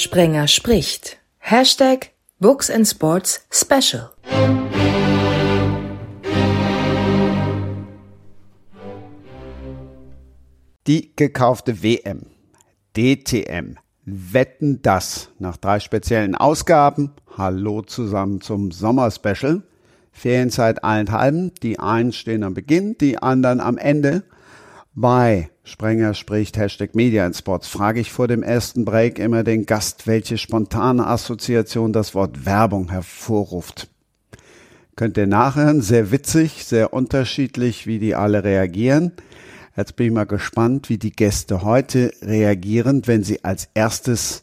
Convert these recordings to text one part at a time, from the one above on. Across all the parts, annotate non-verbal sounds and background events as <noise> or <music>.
Sprenger spricht. Hashtag Books and Sports Special. Die gekaufte WM, DTM, Wetten das nach drei speziellen Ausgaben. Hallo zusammen zum Sommerspecial. Ferienzeit allenthalben. Die einen stehen am Beginn, die anderen am Ende. Bei Sprenger spricht Hashtag Media in Sports frage ich vor dem ersten Break immer den Gast, welche spontane Assoziation das Wort Werbung hervorruft. Könnt ihr nachhören, sehr witzig, sehr unterschiedlich, wie die alle reagieren. Jetzt bin ich mal gespannt, wie die Gäste heute reagieren, wenn sie als erstes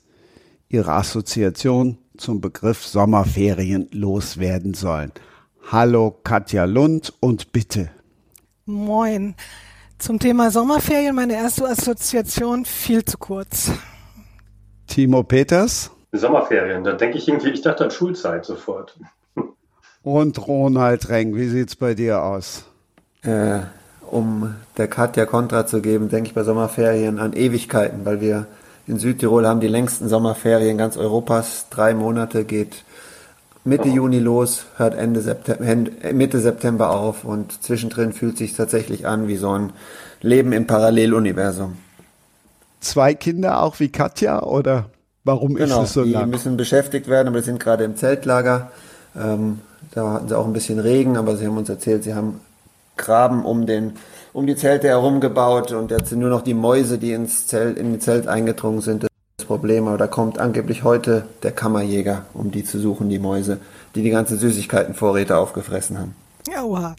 ihre Assoziation zum Begriff Sommerferien loswerden sollen. Hallo Katja Lund und bitte. Moin. Zum Thema Sommerferien meine erste Assoziation viel zu kurz. Timo Peters. Sommerferien, da denke ich irgendwie, ich dachte an Schulzeit sofort. Und Ronald Reng, wie sieht's bei dir aus? Äh, um der Katja Kontra zu geben, denke ich bei Sommerferien an Ewigkeiten, weil wir in Südtirol haben die längsten Sommerferien ganz Europas. Drei Monate geht Mitte. Juni los, hört Ende September, Mitte September auf und zwischendrin fühlt sich tatsächlich an wie so ein Leben im Paralleluniversum. Zwei Kinder auch wie Katja oder warum genau, ist es so lang? Die müssen beschäftigt werden, aber die sind gerade im Zeltlager. Ähm, da hatten sie auch ein bisschen Regen, aber sie haben uns erzählt, sie haben Graben um den um die Zelte herum gebaut und jetzt sind nur noch die Mäuse, die ins Zelt in die Zelt eingedrungen sind. Problem, aber da kommt angeblich heute der Kammerjäger, um die zu suchen, die Mäuse, die die ganzen Süßigkeitenvorräte aufgefressen haben. Aua.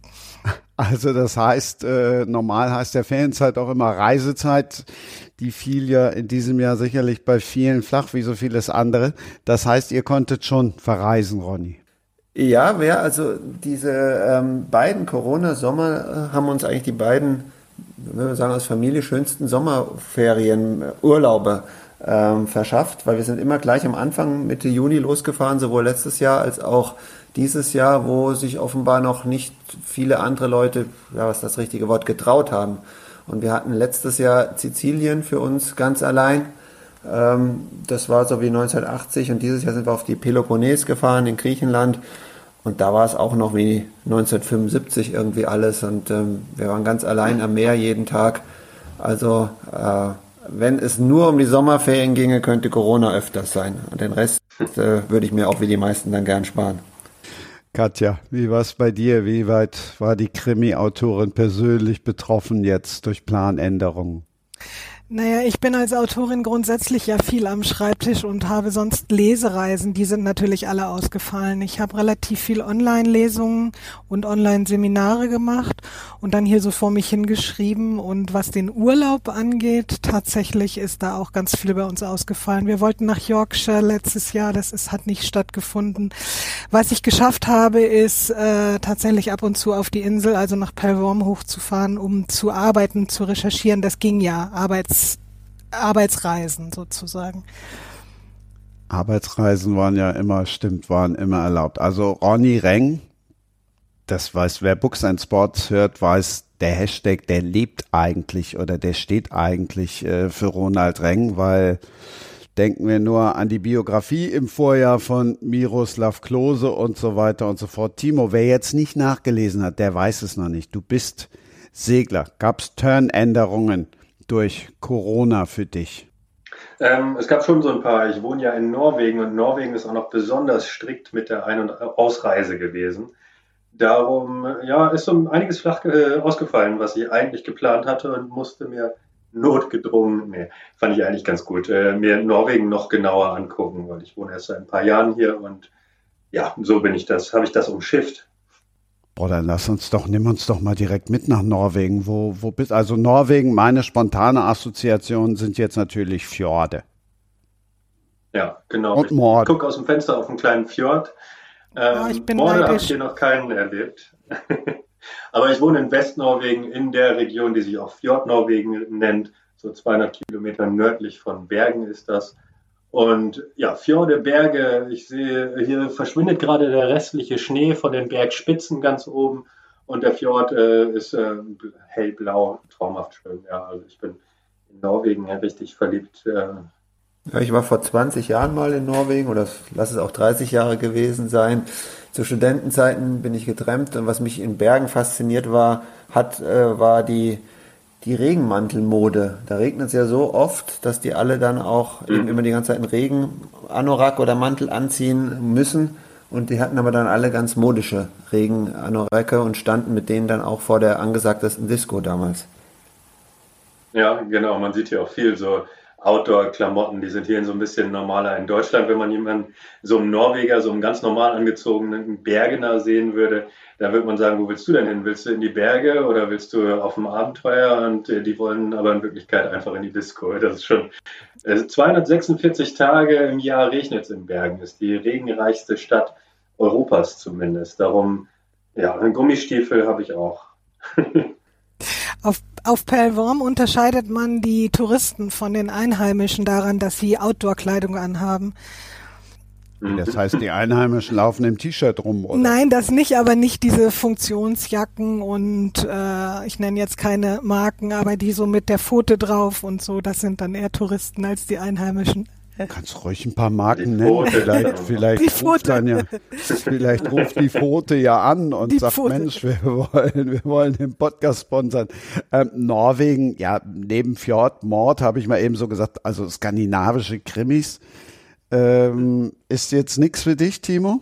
Also das heißt, äh, normal heißt der Ferienzeit auch immer Reisezeit. Die fiel ja in diesem Jahr sicherlich bei vielen flach, wie so vieles andere. Das heißt, ihr konntet schon verreisen, Ronny. Ja, wer also diese ähm, beiden Corona-Sommer äh, haben uns eigentlich die beiden, wenn wir sagen als Familie, schönsten Sommerferien, äh, Urlaube ähm, verschafft, weil wir sind immer gleich am Anfang Mitte Juni losgefahren, sowohl letztes Jahr als auch dieses Jahr, wo sich offenbar noch nicht viele andere Leute, ja, was das richtige Wort, getraut haben. Und wir hatten letztes Jahr Sizilien für uns ganz allein ähm, das war so wie 1980 und dieses Jahr sind wir auf die Peloponnes gefahren in Griechenland und da war es auch noch wie 1975 irgendwie alles und ähm, wir waren ganz allein am Meer jeden Tag. Also äh, wenn es nur um die Sommerferien ginge, könnte Corona öfters sein. Und den Rest äh, würde ich mir auch wie die meisten dann gern sparen. Katja, wie war es bei dir? Wie weit war die Krimi-Autorin persönlich betroffen jetzt durch Planänderungen? Naja, ich bin als Autorin grundsätzlich ja viel am Schreibtisch und habe sonst Lesereisen. Die sind natürlich alle ausgefallen. Ich habe relativ viel Online-Lesungen und Online-Seminare gemacht und dann hier so vor mich hingeschrieben. Und was den Urlaub angeht, tatsächlich ist da auch ganz viel bei uns ausgefallen. Wir wollten nach Yorkshire letztes Jahr, das ist, hat nicht stattgefunden. Was ich geschafft habe, ist äh, tatsächlich ab und zu auf die Insel, also nach Pelvorm hochzufahren, um zu arbeiten, zu recherchieren. Das ging ja, Arbeits Arbeitsreisen sozusagen. Arbeitsreisen waren ja immer, stimmt, waren immer erlaubt. Also Ronny Reng, das weiß, wer Books and Sports hört, weiß, der Hashtag, der lebt eigentlich oder der steht eigentlich äh, für Ronald Reng, weil denken wir nur an die Biografie im Vorjahr von Miroslav Klose und so weiter und so fort. Timo, wer jetzt nicht nachgelesen hat, der weiß es noch nicht. Du bist Segler. Gab es Turnänderungen? Durch Corona für dich? Ähm, es gab schon so ein paar. Ich wohne ja in Norwegen und Norwegen ist auch noch besonders strikt mit der Ein- und Ausreise gewesen. Darum ja, ist so einiges flach äh, ausgefallen, was ich eigentlich geplant hatte und musste mir notgedrungen, nee, fand ich eigentlich ganz gut, äh, mir Norwegen noch genauer angucken, weil ich wohne erst seit ein paar Jahren hier und ja, so bin ich das, habe ich das umschifft. Boah, dann lass uns doch, nimm uns doch mal direkt mit nach Norwegen. Wo, wo bist, also Norwegen, meine spontane Assoziation sind jetzt natürlich Fjorde. Ja, genau. Und Mord. Ich gucke aus dem Fenster auf einen kleinen Fjord. Ähm, oh, ich bin Morde habe ich hier noch keinen erlebt. <laughs> Aber ich wohne in Westnorwegen, in der Region, die sich auch Fjordnorwegen nennt. So 200 Kilometer nördlich von Bergen ist das. Und ja, Fjorde, Berge, ich sehe, hier verschwindet gerade der restliche Schnee von den Bergspitzen ganz oben und der Fjord äh, ist äh, hellblau, traumhaft schön. Ja, also ich bin in Norwegen richtig verliebt. Äh, Ja, ich war vor 20 Jahren mal in Norwegen oder lass es auch 30 Jahre gewesen sein. Zu Studentenzeiten bin ich getrennt und was mich in Bergen fasziniert war, hat, äh, war die, die Regenmantelmode. Da regnet es ja so oft, dass die alle dann auch mhm. eben immer die ganze Zeit einen Regen, Anorak oder Mantel anziehen müssen. Und die hatten aber dann alle ganz modische Regenanorake und standen mit denen dann auch vor der angesagtesten Disco damals. Ja, genau. Man sieht hier auch viel so Outdoor-Klamotten, die sind hier so ein bisschen normaler. In Deutschland, wenn man jemanden, so einen Norweger, so einen ganz normal angezogenen Bergener sehen würde, da würde man sagen, wo willst du denn hin? Willst du in die Berge oder willst du auf dem Abenteuer? Und äh, die wollen aber in Wirklichkeit einfach in die Disco. Das ist schon äh, 246 Tage im Jahr regnet es in Bergen. Ist die regenreichste Stadt Europas zumindest. Darum, ja, einen Gummistiefel habe ich auch. <laughs> Auf, auf Pellworm unterscheidet man die Touristen von den Einheimischen daran, dass sie Outdoor-Kleidung anhaben. Das heißt, die Einheimischen laufen im T-Shirt rum, oder? Nein, das nicht, aber nicht diese Funktionsjacken und äh, ich nenne jetzt keine Marken, aber die so mit der Pfote drauf und so, das sind dann eher Touristen als die Einheimischen. Du kannst ruhig ein paar Marken nennen. Vielleicht, vielleicht, ruft dann ja, vielleicht ruft die Pfote ja an und die sagt, Pfote. Mensch, wir wollen, wir wollen den Podcast sponsern. Ähm, Norwegen, ja, neben Fjord, Mord habe ich mal eben so gesagt, also skandinavische Krimis. Ähm, ist jetzt nichts für dich, Timo?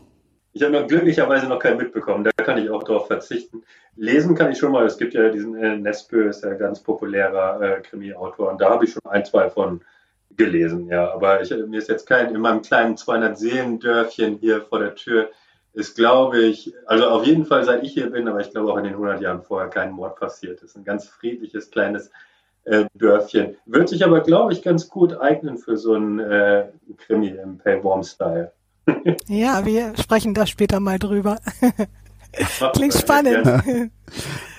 Ich habe noch glücklicherweise noch keinen mitbekommen, da kann ich auch darauf verzichten. Lesen kann ich schon mal, es gibt ja diesen äh, Nesbø, ist ja ein ganz populärer äh, Krimi-Autor und da habe ich schon ein, zwei von gelesen, ja. Aber ich, mir ist jetzt kein, in meinem kleinen 200-Seelen-Dörfchen hier vor der Tür ist, glaube ich, also auf jeden Fall seit ich hier bin, aber ich glaube auch in den 100 Jahren vorher kein Mord passiert. Ist ein ganz friedliches, kleines äh, Dörfchen. Wird sich aber, glaube ich, ganz gut eignen für so ein äh, Krimi im Payworm-Style. <laughs> ja, wir sprechen da später mal drüber. <laughs> Klingt spannend.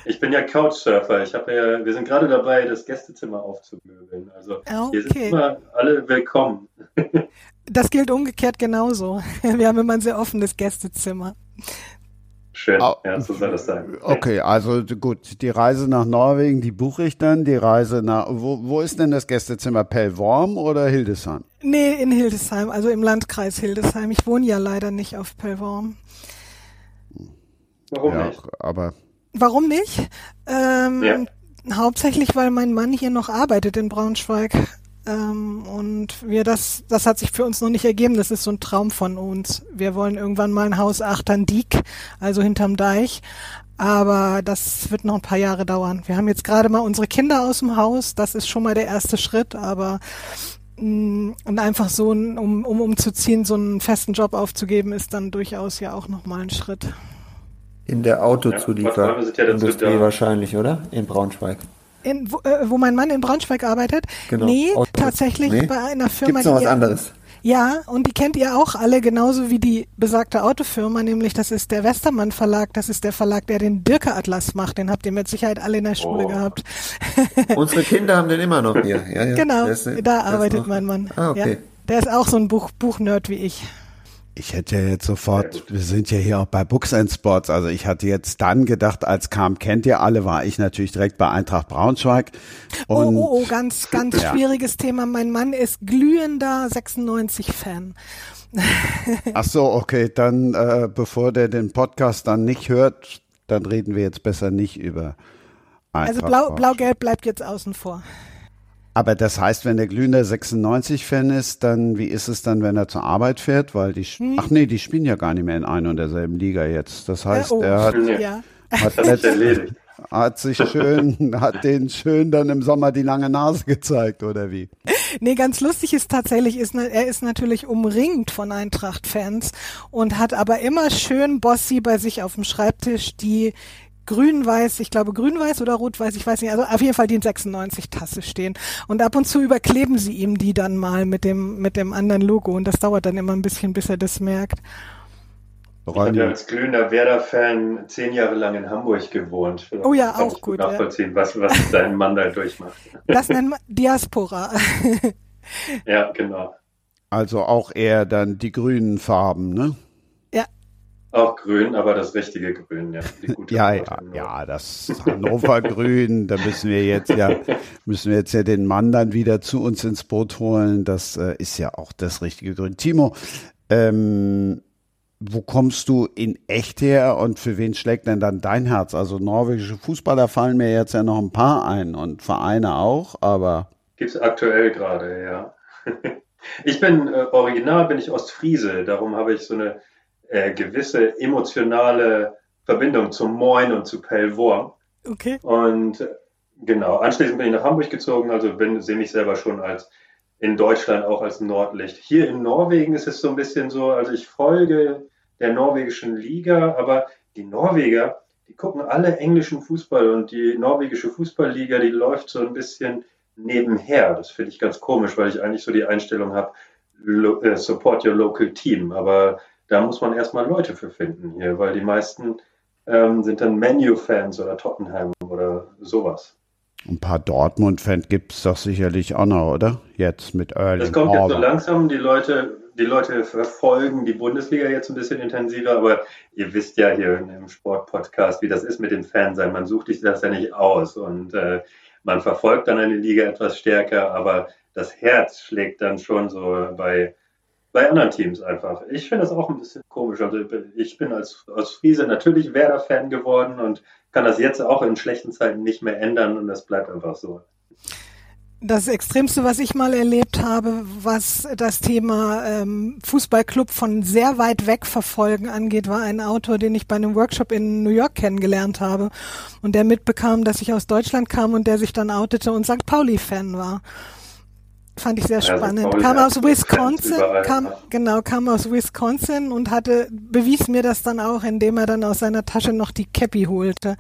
Ich bin ja Couchsurfer. Ich habe ja, wir sind gerade dabei, das Gästezimmer aufzumöbeln. Also okay. hier sind immer alle willkommen. <laughs> Das gilt umgekehrt genauso. Wir haben immer ein sehr offenes Gästezimmer. Schön, oh, ja, so soll das sein. Okay, also gut, die Reise nach Norwegen, die buche ich dann. Die Reise nach, wo, wo ist denn das Gästezimmer? Pellworm oder Hildesheim? Nee, in Hildesheim, also im Landkreis Hildesheim. Ich wohne ja leider nicht auf Pellworm. Warum ja, nicht? Aber Warum nicht? Ähm, ja. Hauptsächlich, weil mein Mann hier noch arbeitet in Braunschweig. Ähm, und wir das, das hat sich für uns noch nicht ergeben. Das ist so ein Traum von uns. Wir wollen irgendwann mal ein Haus Achtern-Diek, also hinterm Deich. Aber das wird noch ein paar Jahre dauern. Wir haben jetzt gerade mal unsere Kinder aus dem Haus. Das ist schon mal der erste Schritt. Aber mm, und einfach so, um, um umzuziehen, so einen festen Job aufzugeben, ist dann durchaus ja auch nochmal ein Schritt. In der Autozulieferindustrie ja, wahrscheinlich, oder? In Braunschweig. In, wo, äh, wo, mein Mann in Braunschweig arbeitet? Genau. Nee, Autos. tatsächlich nee? bei einer Firma. Gibt's noch was ihr, anderes? Ja, und die kennt ihr auch alle, genauso wie die besagte Autofirma, nämlich das ist der Westermann Verlag, das ist der Verlag, der den Birke Atlas macht, den habt ihr mit Sicherheit alle in der Schule oh. gehabt. <laughs> Unsere Kinder haben den immer noch hier. Ja, ja. Genau, ist, da arbeitet mein Mann. Ah, okay. Ja, der ist auch so ein Buch, Buchnerd wie ich. Ich hätte ja jetzt sofort, wir sind ja hier auch bei Books and Sports, also ich hatte jetzt dann gedacht, als kam, kennt ihr alle, war ich natürlich direkt bei Eintracht Braunschweig. Oh, und, oh, oh, oh, ganz, ganz ja. schwieriges Thema. Mein Mann ist glühender 96-Fan. <laughs> Ach so, okay, dann äh, bevor der den Podcast dann nicht hört, dann reden wir jetzt besser nicht über Eintracht Also blau, blau-gelb bleibt jetzt außen vor. Aber das heißt, wenn der glühende 96-Fan ist, dann wie ist es dann, wenn er zur Arbeit fährt? Weil die, hm. ach nee, die spielen ja gar nicht mehr in einer und derselben Liga jetzt. Das heißt, oh, er hat, ja. hat, letzt, hat sich schön, <laughs> hat den schön dann im Sommer die lange Nase gezeigt oder wie? Nee, ganz lustig ist tatsächlich, ist, er ist natürlich umringt von Eintracht-Fans und hat aber immer schön Bossi bei sich auf dem Schreibtisch die grün-weiß, ich glaube grün-weiß oder rot-weiß, ich weiß nicht, also auf jeden Fall die in 96 Tasse stehen. Und ab und zu überkleben sie ihm die dann mal mit dem, mit dem anderen Logo und das dauert dann immer ein bisschen, bis er das merkt. Ich habe ja als glühender Werder-Fan zehn Jahre lang in Hamburg gewohnt. Oh ja, auch gut. Nachvollziehen, ja. was, was dein Mann da durchmacht. <laughs> Das nennt man Diaspora. ja, genau. Also auch eher dann die grünen Farben, ne? Auch grün, aber das richtige Grün, ja. ja, ja, ja, das Hannover Grün, da müssen wir jetzt ja, müssen wir jetzt ja den Mann dann wieder zu uns ins Boot holen. Das äh, ist ja auch das richtige Grün. Timo, ähm, wo kommst du in echt her und für wen schlägt denn dann dein Herz? Also norwegische Fußballer fallen mir jetzt ja noch ein paar ein und Vereine auch, aber. Gibt's aktuell gerade, ja. <laughs> ich bin äh, original, bin ich Ostfriese, darum habe ich so eine äh, gewisse emotionale Verbindung zum Moin und zu Pellworm. Okay. Und äh, genau, anschließend bin ich nach Hamburg gezogen, also bin, sehe mich selber schon als in Deutschland auch als Nordlicht. Hier in Norwegen ist es so ein bisschen so, also ich folge der norwegischen Liga, aber die Norweger, die gucken alle englischen Fußball und die norwegische Fußballliga, die läuft so ein bisschen nebenher. Das finde ich ganz komisch, weil ich eigentlich so die Einstellung habe, äh, support your local team. Aber da muss man erstmal Leute für finden hier, weil die meisten ähm, sind dann Menu-Fans oder Tottenham oder sowas. Ein paar Dortmund-Fans gibt es doch sicherlich auch noch, oder? Jetzt mit Erling Das kommt jetzt so langsam. Die Leute, die Leute verfolgen die Bundesliga jetzt ein bisschen intensiver, aber ihr wisst ja hier im Sport-Podcast, wie das ist mit dem Fansein. Man sucht sich das ja nicht aus und äh, man verfolgt dann eine Liga etwas stärker, aber das Herz schlägt dann schon so bei bei anderen Teams einfach. Ich finde das auch ein bisschen komisch. Also ich bin als, als Friese natürlich Werder-Fan geworden und kann das jetzt auch in schlechten Zeiten nicht mehr ändern und das bleibt einfach so. Das Extremste, was ich mal erlebt habe, was das Thema ähm, Fußballclub von sehr weit weg verfolgen angeht, war ein Autor, den ich bei einem Workshop in New York kennengelernt habe und der mitbekam, dass ich aus Deutschland kam und der sich dann outete und St. Pauli-Fan war. Fand ich sehr spannend. Ja, kam aus Wisconsin, kam, genau, kam aus Wisconsin und hatte, bewies mir das dann auch, indem er dann aus seiner Tasche noch die Cappy holte.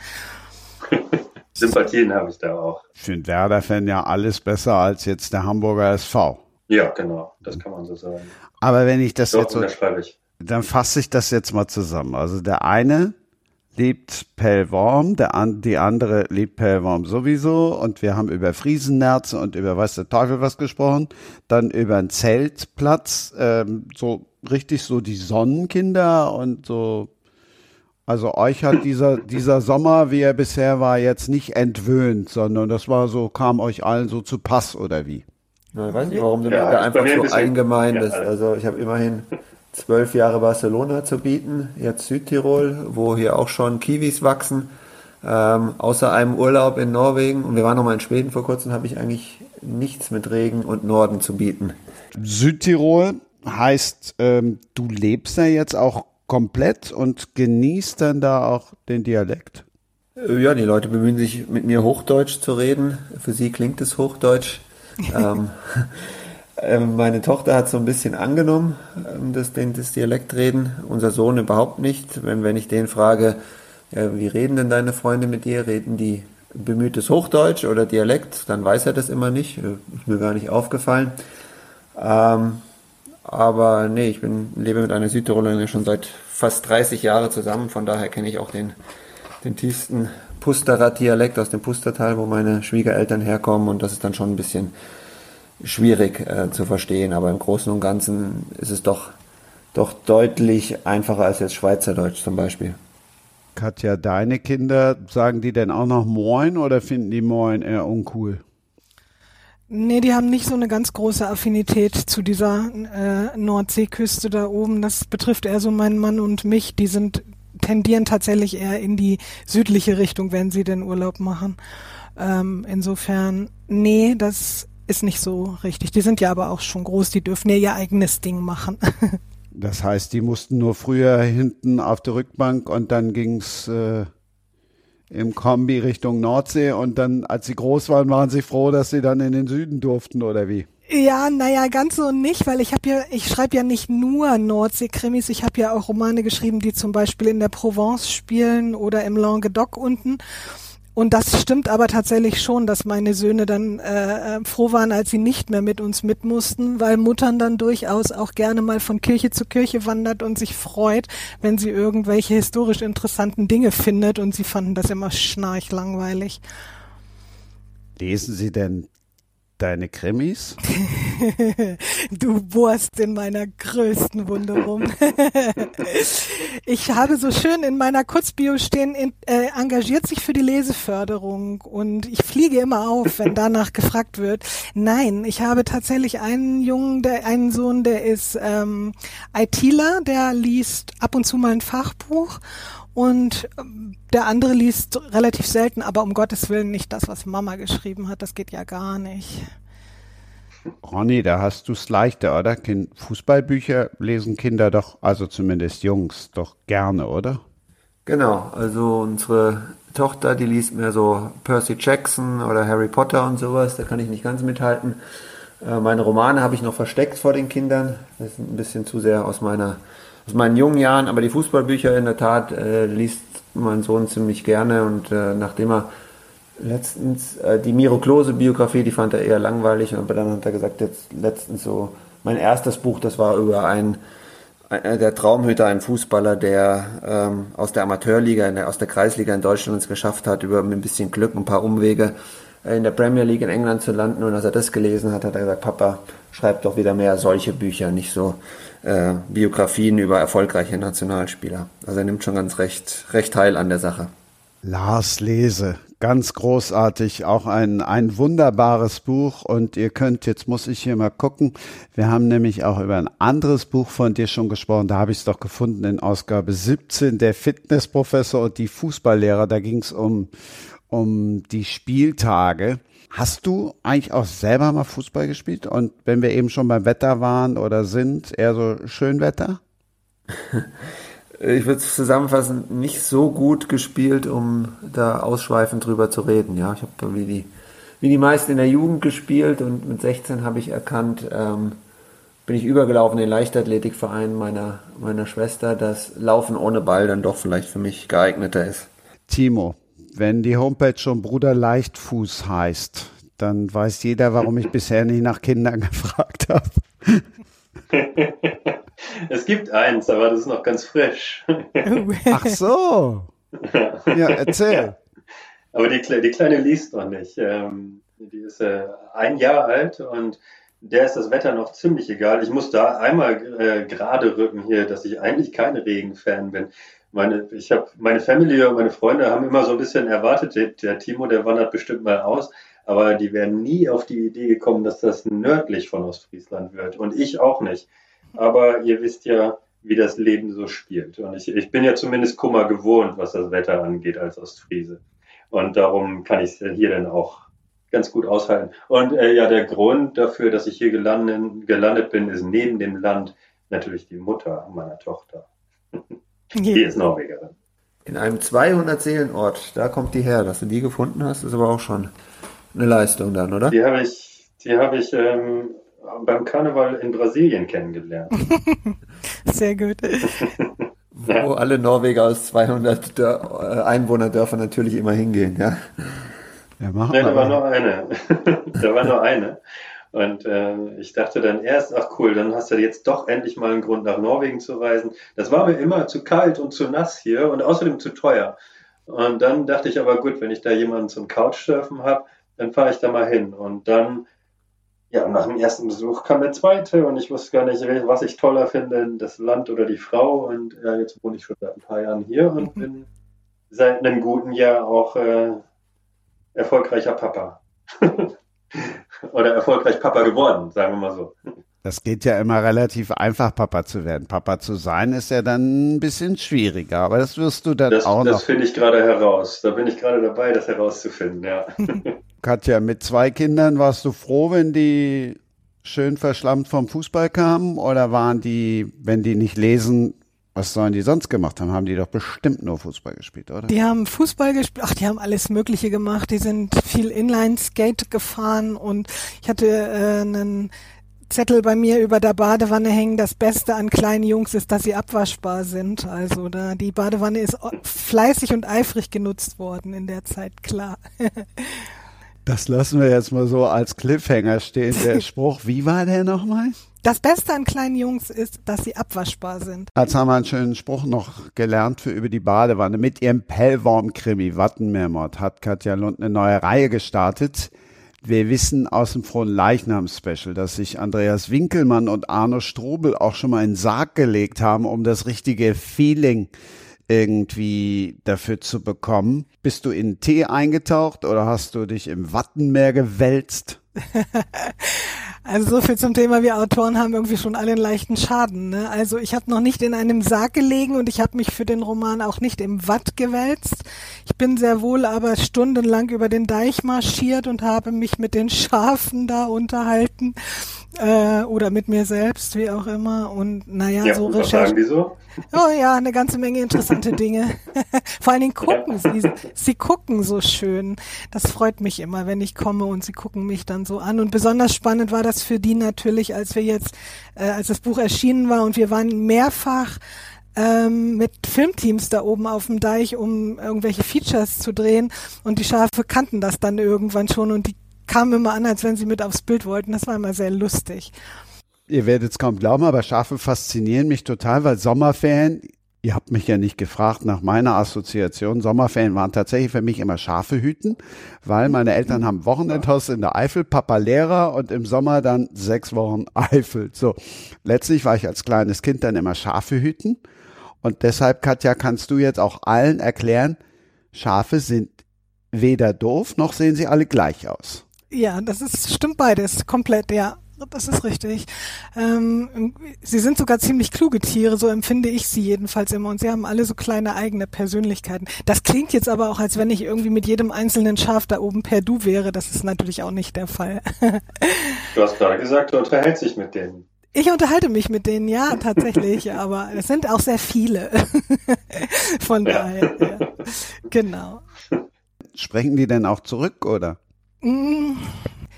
<laughs> Sympathien habe ich da auch. Ich finde Werder-Fan ja alles besser als jetzt der Hamburger SV. Ja, genau, das kann man so sagen. Aber wenn ich das Doch, jetzt so, dann fasse ich das jetzt mal zusammen. Also der eine liebt Pellworm, der an, die andere liebt Pellworm sowieso und wir haben über Friesennerze und über weiß der Teufel was gesprochen, dann über einen Zeltplatz, ähm, so richtig so die Sonnenkinder und so. Also euch hat dieser dieser Sommer, wie er bisher war, jetzt nicht entwöhnt, sondern das war so kam euch allen so zu Pass oder wie? Ja, ich weiß nicht, warum du ja, da einfach so allgemein bist. Also ich habe immerhin <laughs> zwölf Jahre Barcelona zu bieten, jetzt Südtirol, wo hier auch schon Kiwis wachsen. Ähm, außer einem Urlaub in Norwegen und wir waren noch mal in Schweden vor kurzem, habe ich eigentlich nichts mit Regen und Norden zu bieten. Südtirol heißt, ähm, du lebst da jetzt auch komplett und genießt dann da auch den Dialekt? Äh, ja, die Leute bemühen sich, mit mir Hochdeutsch zu reden. Für sie klingt es Hochdeutsch. <laughs> ähm, meine Tochter hat so ein bisschen angenommen, ähm, das, den, das Dialektreden. Unser Sohn überhaupt nicht. Wenn, wenn ich den frage, ja, wie reden denn deine Freunde mit dir? Reden die bemühtes Hochdeutsch oder Dialekt? Dann weiß er das immer nicht. Äh, ist mir gar nicht aufgefallen. Ähm, aber nee, ich bin, lebe mit einer Südtirolerin schon seit fast 30 Jahren zusammen. Von daher kenne ich auch den, den tiefsten Pusterer Dialekt aus dem Pustertal, wo meine Schwiegereltern herkommen. Und das ist dann schon ein bisschen schwierig äh, zu verstehen, aber im Großen und Ganzen ist es doch, doch deutlich einfacher als jetzt Schweizerdeutsch zum Beispiel. Katja, deine Kinder, sagen die denn auch noch Moin oder finden die Moin eher uncool? Nee, die haben nicht so eine ganz große Affinität zu dieser äh, Nordseeküste da oben. Das betrifft eher so meinen Mann und mich. Die sind tendieren tatsächlich eher in die südliche Richtung, wenn sie den Urlaub machen. Ähm, insofern, nee, das ist nicht so richtig. Die sind ja aber auch schon groß, die dürfen ja ihr eigenes Ding machen. <laughs> das heißt, die mussten nur früher hinten auf der Rückbank und dann ging's äh, im Kombi Richtung Nordsee und dann, als sie groß waren, waren sie froh, dass sie dann in den Süden durften oder wie? Ja, naja, ganz so nicht, weil ich habe ja, ich schreibe ja nicht nur Nordsee-Krimis, ich habe ja auch Romane geschrieben, die zum Beispiel in der Provence spielen oder im Languedoc unten. Und das stimmt aber tatsächlich schon, dass meine Söhne dann äh, äh, froh waren, als sie nicht mehr mit uns mit mussten, weil Muttern dann durchaus auch gerne mal von Kirche zu Kirche wandert und sich freut, wenn sie irgendwelche historisch interessanten Dinge findet. Und sie fanden das immer schnarchlangweilig. Lesen Sie denn deine Krimis? <laughs> du bohrst in meiner größten Wunde rum. <laughs> ich habe so schön in meiner Kurzbio stehen, in, äh, engagiert sich für die Leseförderung und ich fliege immer auf, wenn danach gefragt wird. Nein, ich habe tatsächlich einen Jungen, der, einen Sohn, der ist ähm, ITler, der liest ab und zu mal ein Fachbuch und ähm, der andere liest relativ selten, aber um Gottes Willen nicht das, was Mama geschrieben hat. Das geht ja gar nicht. Ronny, da hast du es leichter, oder? Fußballbücher lesen Kinder doch, also zumindest Jungs, doch gerne, oder? Genau, also unsere Tochter, die liest mehr so Percy Jackson oder Harry Potter und sowas, da kann ich nicht ganz mithalten. Äh, meine Romane habe ich noch versteckt vor den Kindern. Das ist ein bisschen zu sehr aus meiner aus meinen jungen Jahren, aber die Fußballbücher in der Tat äh, liest mein Sohn ziemlich gerne und äh, nachdem er letztens äh, die Miro Klose Biografie, die fand er eher langweilig, aber dann hat er gesagt, jetzt letztens so mein erstes Buch, das war über einen äh, der Traumhüter, ein Fußballer, der ähm, aus der Amateurliga, der, aus der Kreisliga in Deutschland es geschafft hat, über ein bisschen Glück, ein paar Umwege äh, in der Premier League in England zu landen. Und als er das gelesen hat, hat er gesagt, Papa, schreib doch wieder mehr solche Bücher, nicht so äh, Biografien über erfolgreiche Nationalspieler. Also er nimmt schon ganz recht, recht teil an der Sache. Lars Lese, ganz großartig, auch ein, ein wunderbares Buch und ihr könnt, jetzt muss ich hier mal gucken, wir haben nämlich auch über ein anderes Buch von dir schon gesprochen, da habe ich es doch gefunden in Ausgabe 17, der Fitnessprofessor und die Fußballlehrer, da ging es um, um die Spieltage. Hast du eigentlich auch selber mal Fußball gespielt? Und wenn wir eben schon beim Wetter waren oder sind, eher so Schönwetter? ich würde es zusammenfassen, nicht so gut gespielt, um da ausschweifend drüber zu reden. Ja, ich habe wie die, wie die meisten in der Jugend gespielt und mit 16 habe ich erkannt, ähm, bin ich übergelaufen in den Leichtathletikverein meiner, meiner Schwester, dass Laufen ohne Ball dann doch vielleicht für mich geeigneter ist. Timo, wenn die Homepage schon Bruder Leichtfuß heißt, dann weiß jeder, warum ich bisher nicht nach Kindern <laughs> gefragt habe. <laughs> es gibt eins, aber das ist noch ganz frisch. <laughs> Ach so. Ja, erzähl. Ja. Aber die, die Kleine liest noch nicht. Ähm, die ist äh, ein Jahr alt und der ist das Wetter noch ziemlich egal. Ich muss da einmal äh, gerade rücken hier, dass ich eigentlich kein Regenfan bin meine, ich habe meine Familie und meine Freunde haben immer so ein bisschen erwartet, der, der Timo, der wandert bestimmt mal aus, aber die wären nie auf die Idee gekommen, dass das nördlich von Ostfriesland wird. Und ich auch nicht. Aber ihr wisst ja, wie das Leben so spielt. Und ich, ich bin ja zumindest Kummer gewohnt, was das Wetter angeht als Ostfriese. Und darum kann ich es hier dann auch ganz gut aushalten. Und äh, ja, der Grund dafür, dass ich hier gelandet, gelandet bin, ist neben dem Land natürlich die Mutter meiner Tochter. <laughs> Die ist Norwegerin. In einem 200-Seelen-Ort, da kommt die her. Dass du die gefunden hast, ist aber auch schon eine Leistung dann, oder? Die habe ich, die habe ich ähm, beim Karneval in Brasilien kennengelernt. <laughs> Sehr gut. <laughs> Wo alle Norweger aus 200 Dör äh, Einwohnerdörfern natürlich immer hingehen, ja. Ja, machen Nein, <laughs> da war nur eine. da war nur eine. Und äh, ich dachte dann erst, ach cool, dann hast du jetzt doch endlich mal einen Grund nach Norwegen zu reisen. Das war mir immer zu kalt und zu nass hier und außerdem zu teuer. Und dann dachte ich aber gut, wenn ich da jemanden zum Couchsurfen habe, dann fahre ich da mal hin. Und dann, ja, nach dem ersten Besuch kam der zweite und ich wusste gar nicht, was ich toller finde, das Land oder die Frau. Und ja, jetzt wohne ich schon seit ein paar Jahren hier und bin seit einem guten Jahr auch äh, erfolgreicher Papa. <laughs> oder erfolgreich Papa geworden, sagen wir mal so. Das geht ja immer relativ einfach, Papa zu werden. Papa zu sein ist ja dann ein bisschen schwieriger, aber das wirst du dann das, auch das noch. Das finde ich gerade heraus. Da bin ich gerade dabei, das herauszufinden, ja. <laughs> Katja, mit zwei Kindern warst du froh, wenn die schön verschlammt vom Fußball kamen oder waren die, wenn die nicht lesen, was sollen die sonst gemacht haben? Haben die doch bestimmt nur Fußball gespielt, oder? Die haben Fußball gespielt, ach, die haben alles Mögliche gemacht. Die sind viel Inline-Skate gefahren und ich hatte äh, einen Zettel bei mir über der Badewanne hängen. Das Beste an kleinen Jungs ist, dass sie abwaschbar sind. Also da die Badewanne ist fleißig und eifrig genutzt worden in der Zeit, klar. <laughs> Das lassen wir jetzt mal so als Cliffhanger stehen. Der <laughs> Spruch, wie war der nochmal? Das Beste an kleinen Jungs ist, dass sie abwaschbar sind. Jetzt haben wir einen schönen Spruch noch gelernt für über die Badewanne. Mit ihrem Pellworm-Krimi Wattenmeermord hat Katja Lund eine neue Reihe gestartet. Wir wissen aus dem frohen Leichnam-Special, dass sich Andreas Winkelmann und Arno Strobel auch schon mal in den Sarg gelegt haben, um das richtige Feeling irgendwie dafür zu bekommen. Bist du in Tee eingetaucht oder hast du dich im Wattenmeer gewälzt? <laughs> Also so viel zum Thema, wir Autoren haben irgendwie schon alle einen leichten Schaden. Ne? Also ich habe noch nicht in einem Sarg gelegen und ich habe mich für den Roman auch nicht im Watt gewälzt. Ich bin sehr wohl aber stundenlang über den Deich marschiert und habe mich mit den Schafen da unterhalten äh, oder mit mir selbst, wie auch immer. Und naja, ja, so was sagen die so? Oh ja, eine ganze Menge interessante <laughs> Dinge. <laughs> Vor allen Dingen gucken ja. sie, sie gucken so schön. Das freut mich immer, wenn ich komme und sie gucken mich dann so an. Und besonders spannend war das für die natürlich, als wir jetzt, äh, als das Buch erschienen war und wir waren mehrfach ähm, mit Filmteams da oben auf dem Deich, um irgendwelche Features zu drehen. Und die Schafe kannten das dann irgendwann schon und die kamen immer an, als wenn sie mit aufs Bild wollten. Das war immer sehr lustig. Ihr werdet es kaum glauben, aber Schafe faszinieren mich total, weil Sommerferien, ihr habt mich ja nicht gefragt nach meiner Assoziation, Sommerferien waren tatsächlich für mich immer Schafe hüten, weil meine Eltern haben Wochenendhaus in der Eifel, Papa Lehrer und im Sommer dann sechs Wochen <laughs> Eifel. So, letztlich war ich als kleines Kind dann immer Schafe hüten und deshalb, Katja, kannst du jetzt auch allen erklären, Schafe sind weder doof, noch sehen sie alle gleich aus. Ja, das ist, stimmt beides, komplett, ja. Das ist richtig. Ähm, sie sind sogar ziemlich kluge Tiere, so empfinde ich sie jedenfalls immer. Und sie haben alle so kleine eigene Persönlichkeiten. Das klingt jetzt aber auch, als wenn ich irgendwie mit jedem einzelnen Schaf da oben per Du wäre. Das ist natürlich auch nicht der Fall. <laughs> du hast gerade gesagt, du unterhältst dich mit denen. Ich unterhalte mich mit denen, ja, tatsächlich, <laughs> aber es sind auch sehr viele. <laughs> Von daher, ja. genau. Sprechen die denn auch zurück, oder? Mm,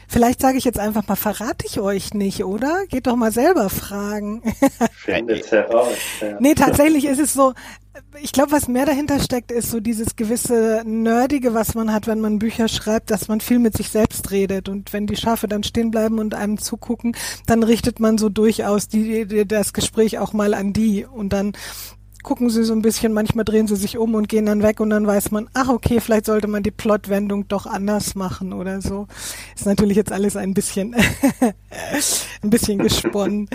vielleicht sage ich jetzt einfach mal, verrate ich euch nicht, oder? Geht doch mal selber fragen. <laughs> Findet heraus. Ja. Nee, tatsächlich ist es so, ich glaube, was mehr dahinter steckt, ist so dieses gewisse Nerdige, was man hat, wenn man Bücher schreibt, dass man viel mit sich selbst redet. Und wenn die Schafe dann stehen bleiben und einem zugucken, dann richtet man so durchaus die, das Gespräch auch mal an die. Und dann gucken sie so ein bisschen, manchmal drehen sie sich um und gehen dann weg und dann weiß man, ach okay, vielleicht sollte man die Plotwendung doch anders machen oder so. Ist natürlich jetzt alles ein bisschen, <laughs> ein bisschen gesponnen.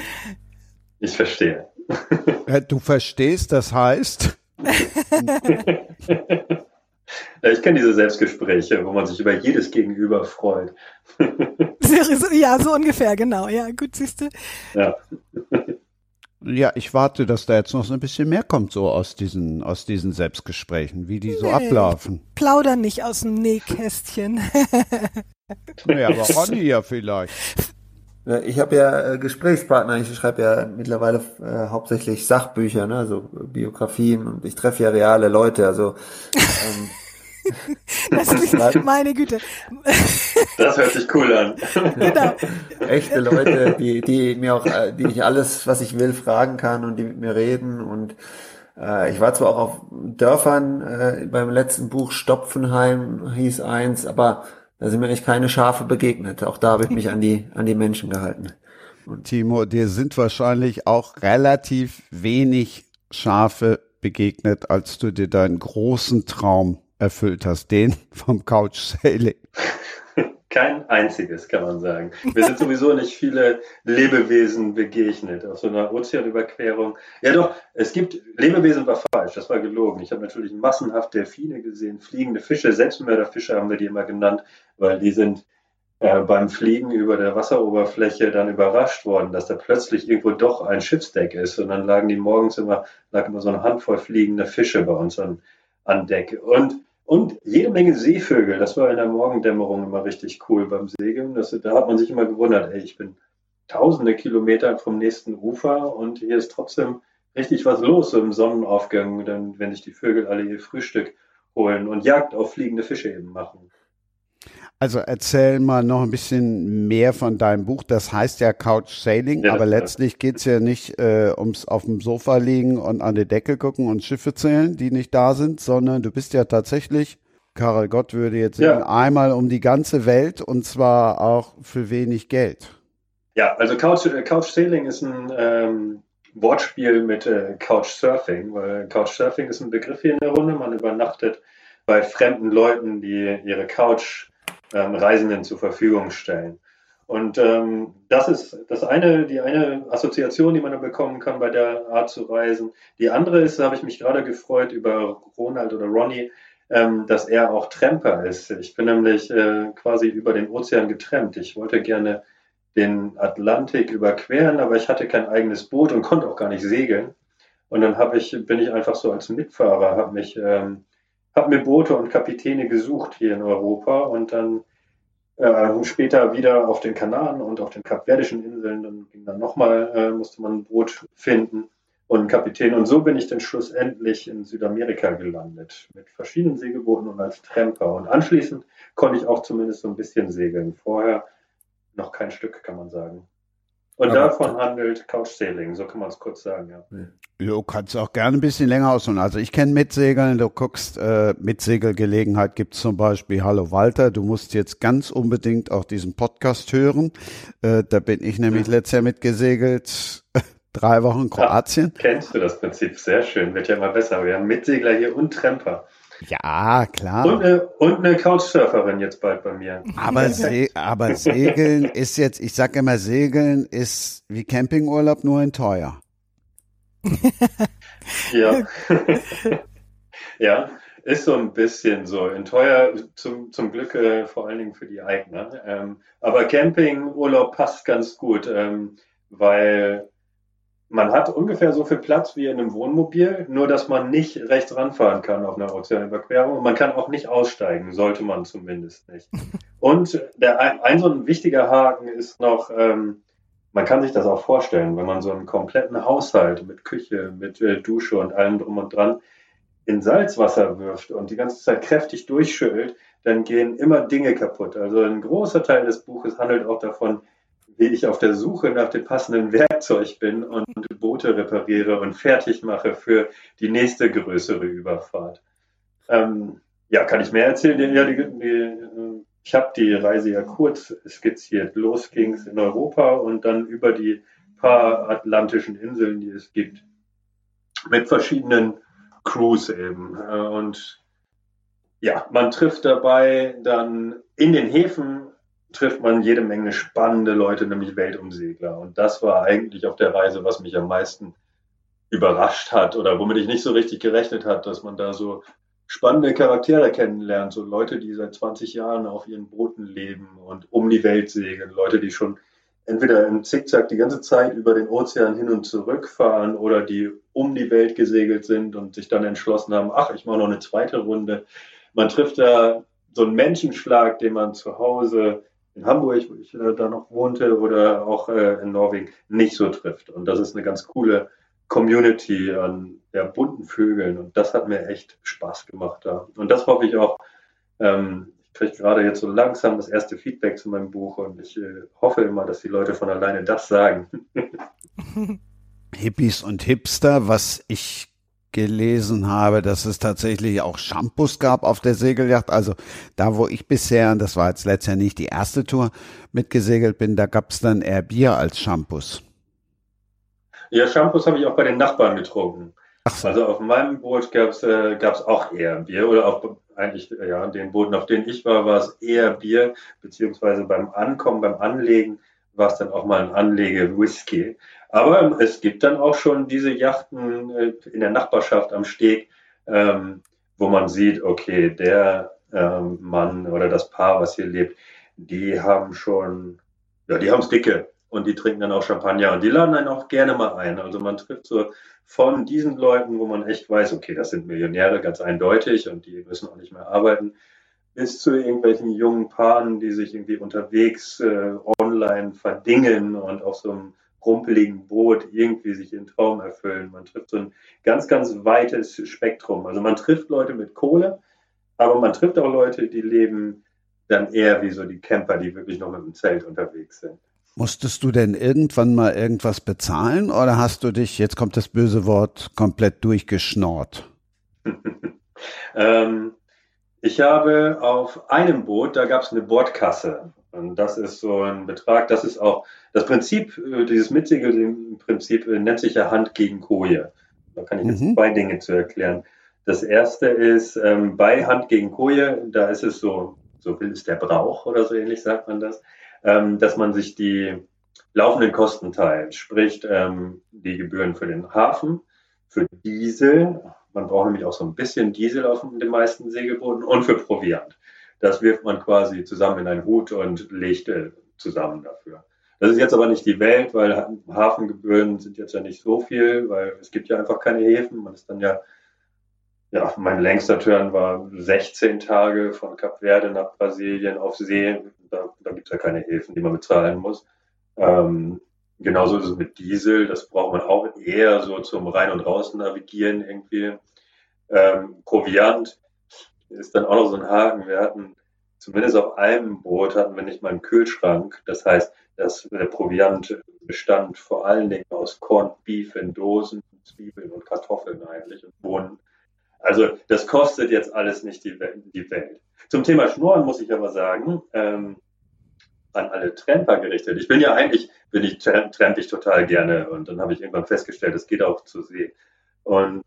Ich verstehe. <laughs> Du verstehst, das heißt? <laughs> ich kenne diese Selbstgespräche, wo man sich über jedes Gegenüber freut. ja, so ungefähr, genau. Ja, gut, siehst du. Ja. Ja, ich warte, dass da jetzt noch so ein bisschen mehr kommt, so aus diesen, aus diesen Selbstgesprächen, wie die so nee, ablaufen. Plauder nicht aus dem Nähkästchen. <laughs> ja, aber Ronny ja vielleicht. Ich habe ja äh, Gesprächspartner, ich schreibe ja mittlerweile äh, hauptsächlich Sachbücher, ne, also Biografien und ich treffe ja reale Leute, also ähm, <laughs> <laughs> das ist, meine Güte. Das hört sich cool an. Genau. Echte Leute, die, die mir auch, äh, die ich alles, was ich will, fragen kann und die mit mir reden. Und äh, ich war zwar auch auf Dörfern äh, beim letzten Buch Stopfenheim hieß eins, aber da sind mir echt keine Schafe begegnet. Auch da habe ich mich an die, an die Menschen gehalten. Und Timo, dir sind wahrscheinlich auch relativ wenig Schafe begegnet, als du dir deinen großen Traum erfüllt hast, den vom Couch Sailing. <laughs> Kein einziges, kann man sagen. Wir sind sowieso nicht viele Lebewesen begegnet auf so einer Ozeanüberquerung. Ja doch, es gibt, Lebewesen war falsch, das war gelogen. Ich habe natürlich massenhaft Delfine gesehen, fliegende Fische, Selbstmörderfische haben wir die immer genannt, weil die sind äh, beim Fliegen über der Wasseroberfläche dann überrascht worden, dass da plötzlich irgendwo doch ein Schiffsdeck ist. Und dann lagen die morgens immer, lag immer so eine Handvoll fliegende Fische bei uns an, an Deck. Und und jede Menge Seevögel, das war in der Morgendämmerung immer richtig cool beim Segeln. Das, da hat man sich immer gewundert, ey, ich bin tausende Kilometer vom nächsten Ufer und hier ist trotzdem richtig was los im Sonnenaufgang, wenn sich die Vögel alle ihr Frühstück holen und Jagd auf fliegende Fische eben machen. Also erzähl mal noch ein bisschen mehr von deinem Buch. Das heißt ja Couch Sailing, ja, aber letztlich geht es ja nicht äh, ums auf dem Sofa liegen und an die Decke gucken und Schiffe zählen, die nicht da sind, sondern du bist ja tatsächlich, Karel Gott würde jetzt ja. sagen, einmal um die ganze Welt und zwar auch für wenig Geld. Ja, also Couch, äh, Couch Sailing ist ein ähm, Wortspiel mit äh, Couch Surfing, weil Couch Surfing ist ein Begriff hier in der Runde. Man übernachtet bei fremden Leuten, die ihre Couch ähm, Reisenden zur Verfügung stellen. Und ähm, das ist das eine, die eine Assoziation, die man da bekommen kann bei der Art zu reisen. Die andere ist, da habe ich mich gerade gefreut über Ronald oder Ronny, ähm, dass er auch Tramper ist. Ich bin nämlich äh, quasi über den Ozean getrennt. Ich wollte gerne den Atlantik überqueren, aber ich hatte kein eigenes Boot und konnte auch gar nicht segeln. Und dann ich, bin ich einfach so als Mitfahrer, habe mich, ähm, habe mir Boote und Kapitäne gesucht hier in Europa und dann äh, später wieder auf den Kanaren und auf den Kapverdischen Inseln, dann ging dann nochmal, äh, musste man ein Boot finden und einen Kapitän. Und so bin ich dann schlussendlich in Südamerika gelandet, mit verschiedenen Segelbooten und als Tramper. Und anschließend konnte ich auch zumindest so ein bisschen segeln. Vorher noch kein Stück, kann man sagen. Und Aber davon handelt Couch Sailing, so kann man es kurz sagen, ja. Du kannst auch gerne ein bisschen länger ausholen. Also ich kenne Mitsegeln, du guckst, äh, Mitsegelgelegenheit gibt es zum Beispiel, hallo Walter, du musst jetzt ganz unbedingt auch diesen Podcast hören. Äh, da bin ich nämlich ja. letztes Jahr mitgesegelt, <laughs> drei Wochen Kroatien. Ja, kennst du das Prinzip, sehr schön, wird ja immer besser. Wir haben Mitsegler hier und Tremper. Ja, klar. Und eine, und eine Couchsurferin jetzt bald bei mir. Aber, Se aber Segeln ist jetzt, ich sag immer, Segeln ist wie Campingurlaub nur in teuer. <laughs> ja. <laughs> ja, ist so ein bisschen so. In teuer zum, zum Glück äh, vor allen Dingen für die Eigner. Ähm, aber Campingurlaub passt ganz gut, ähm, weil man hat ungefähr so viel Platz wie in einem Wohnmobil, nur dass man nicht rechts ranfahren kann auf einer Ozeanüberquerung und man kann auch nicht aussteigen, sollte man zumindest nicht. <laughs> Und der, ein, ein so ein wichtiger Haken ist noch, ähm, man kann sich das auch vorstellen, wenn man so einen kompletten Haushalt mit Küche, mit äh, Dusche und allem drum und dran in Salzwasser wirft und die ganze Zeit kräftig durchschüttelt, dann gehen immer Dinge kaputt. Also ein großer Teil des Buches handelt auch davon, wie ich auf der Suche nach dem passenden Werkzeug bin und Boote repariere und fertig mache für die nächste größere Überfahrt. Ähm, ja, kann ich mehr erzählen? Ja, die, die, ich habe die Reise ja kurz skizziert. Los ging es in Europa und dann über die paar atlantischen Inseln, die es gibt, mit verschiedenen Crews eben. Äh, und ja, man trifft dabei dann in den Häfen trifft man jede Menge spannende Leute, nämlich Weltumsegler. Und das war eigentlich auf der Reise, was mich am meisten überrascht hat oder womit ich nicht so richtig gerechnet hat, dass man da so spannende Charaktere kennenlernt, so Leute, die seit 20 Jahren auf ihren Booten leben und um die Welt segeln, Leute, die schon entweder im Zickzack die ganze Zeit über den Ozean hin und zurück fahren oder die um die Welt gesegelt sind und sich dann entschlossen haben, ach, ich mache noch eine zweite Runde. Man trifft da so einen Menschenschlag, den man zu Hause in Hamburg, wo ich äh, da noch wohnte, oder auch äh, in Norwegen nicht so trifft. Und das ist eine ganz coole Community an ja, bunten Vögeln. Und das hat mir echt Spaß gemacht da. Und das hoffe ich auch. Ähm, ich kriege gerade jetzt so langsam das erste Feedback zu meinem Buch und ich äh, hoffe immer, dass die Leute von alleine das sagen. <laughs> <laughs> Hippies und Hipster, was ich gelesen habe, dass es tatsächlich auch Shampoos gab auf der Segelyacht. Also da, wo ich bisher, und das war jetzt letztes Jahr nicht die erste Tour, mitgesegelt bin, da gab es dann eher Bier als Shampoos. Ja, Shampoos habe ich auch bei den Nachbarn getrunken. So. Also auf meinem Boot gab es äh, gab's auch eher Bier oder auf eigentlich ja den Booten, auf denen ich war, war es eher Bier, beziehungsweise beim Ankommen, beim Anlegen war es dann auch mal ein Anlege-Whisky. Aber es gibt dann auch schon diese Yachten äh, in der Nachbarschaft am Steg, ähm, wo man sieht, okay, der ähm, Mann oder das Paar, was hier lebt, die haben schon, ja, die haben es dicke und die trinken dann auch Champagner und die laden einen auch gerne mal ein. Also man trifft so von diesen Leuten, wo man echt weiß, okay, das sind Millionäre, ganz eindeutig und die müssen auch nicht mehr arbeiten, bis zu irgendwelchen jungen Paaren, die sich irgendwie unterwegs äh, online verdingen und auf so einem rumpeligen Boot irgendwie sich ihren Traum erfüllen. Man trifft so ein ganz, ganz weites Spektrum. Also man trifft Leute mit Kohle, aber man trifft auch Leute, die leben dann eher wie so die Camper, die wirklich noch mit dem Zelt unterwegs sind. Musstest du denn irgendwann mal irgendwas bezahlen oder hast du dich, jetzt kommt das böse Wort, komplett durchgeschnort? <laughs> ähm, ich habe auf einem Boot, da gab es eine Bordkasse. Und das ist so ein Betrag, das ist auch das Prinzip, äh, dieses Mitsegeln-Prinzip äh, nennt sich ja Hand gegen Koje. Da kann ich jetzt mhm. zwei Dinge zu erklären. Das erste ist, ähm, bei Hand gegen Koje, da ist es so, so will es der Brauch oder so ähnlich sagt man das, ähm, dass man sich die laufenden Kosten teilt, sprich ähm, die Gebühren für den Hafen, für Diesel, man braucht nämlich auch so ein bisschen Diesel auf den meisten Segelbooten und für Proviant. Das wirft man quasi zusammen in einen Hut und legt äh, zusammen dafür. Das ist jetzt aber nicht die Welt, weil Hafengebühren sind jetzt ja nicht so viel, weil es gibt ja einfach keine Häfen. Man ist dann ja, ja, mein längster Turn war 16 Tage von Kap Verde nach Brasilien auf See. Da, da gibt es ja keine Häfen, die man bezahlen muss. Ähm, genauso ist es mit Diesel. Das braucht man auch eher so zum Rein- und Raus navigieren irgendwie. Ähm, Proviant ist dann auch noch so ein Haken. Wir hatten zumindest auf einem Boot hatten wir nicht mal einen Kühlschrank. Das heißt, der Proviant bestand vor allen Dingen aus Corned Beef in Dosen, Zwiebeln und Kartoffeln eigentlich und Bohnen. Also das kostet jetzt alles nicht die, Welt. Zum Thema Schnorren muss ich aber sagen, ähm, an alle Tramper gerichtet. Ich bin ja eigentlich, bin ich tramp ich total gerne und dann habe ich irgendwann festgestellt, es geht auch zur See. Und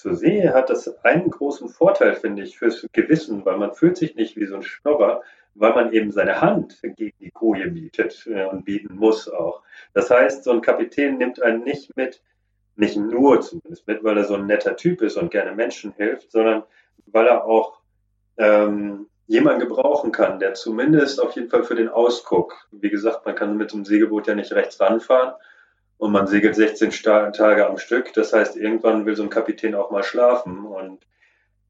zur See hat das einen großen Vorteil, finde ich, fürs Gewissen, weil man fühlt sich nicht wie so ein Schnorrer, weil man eben seine Hand gegen die Koje bietet äh, und bieten muss auch. Das heißt, so ein Kapitän nimmt einen nicht mit, nicht nur zumindest mit, weil er so ein netter Typ ist und gerne Menschen hilft, sondern weil er auch ähm, jemanden gebrauchen kann, der zumindest auf jeden Fall für den Ausguck, wie gesagt, man kann mit dem Segelboot ja nicht rechts ranfahren und man segelt 16 Tage am Stück. Das heißt, irgendwann will so ein Kapitän auch mal schlafen und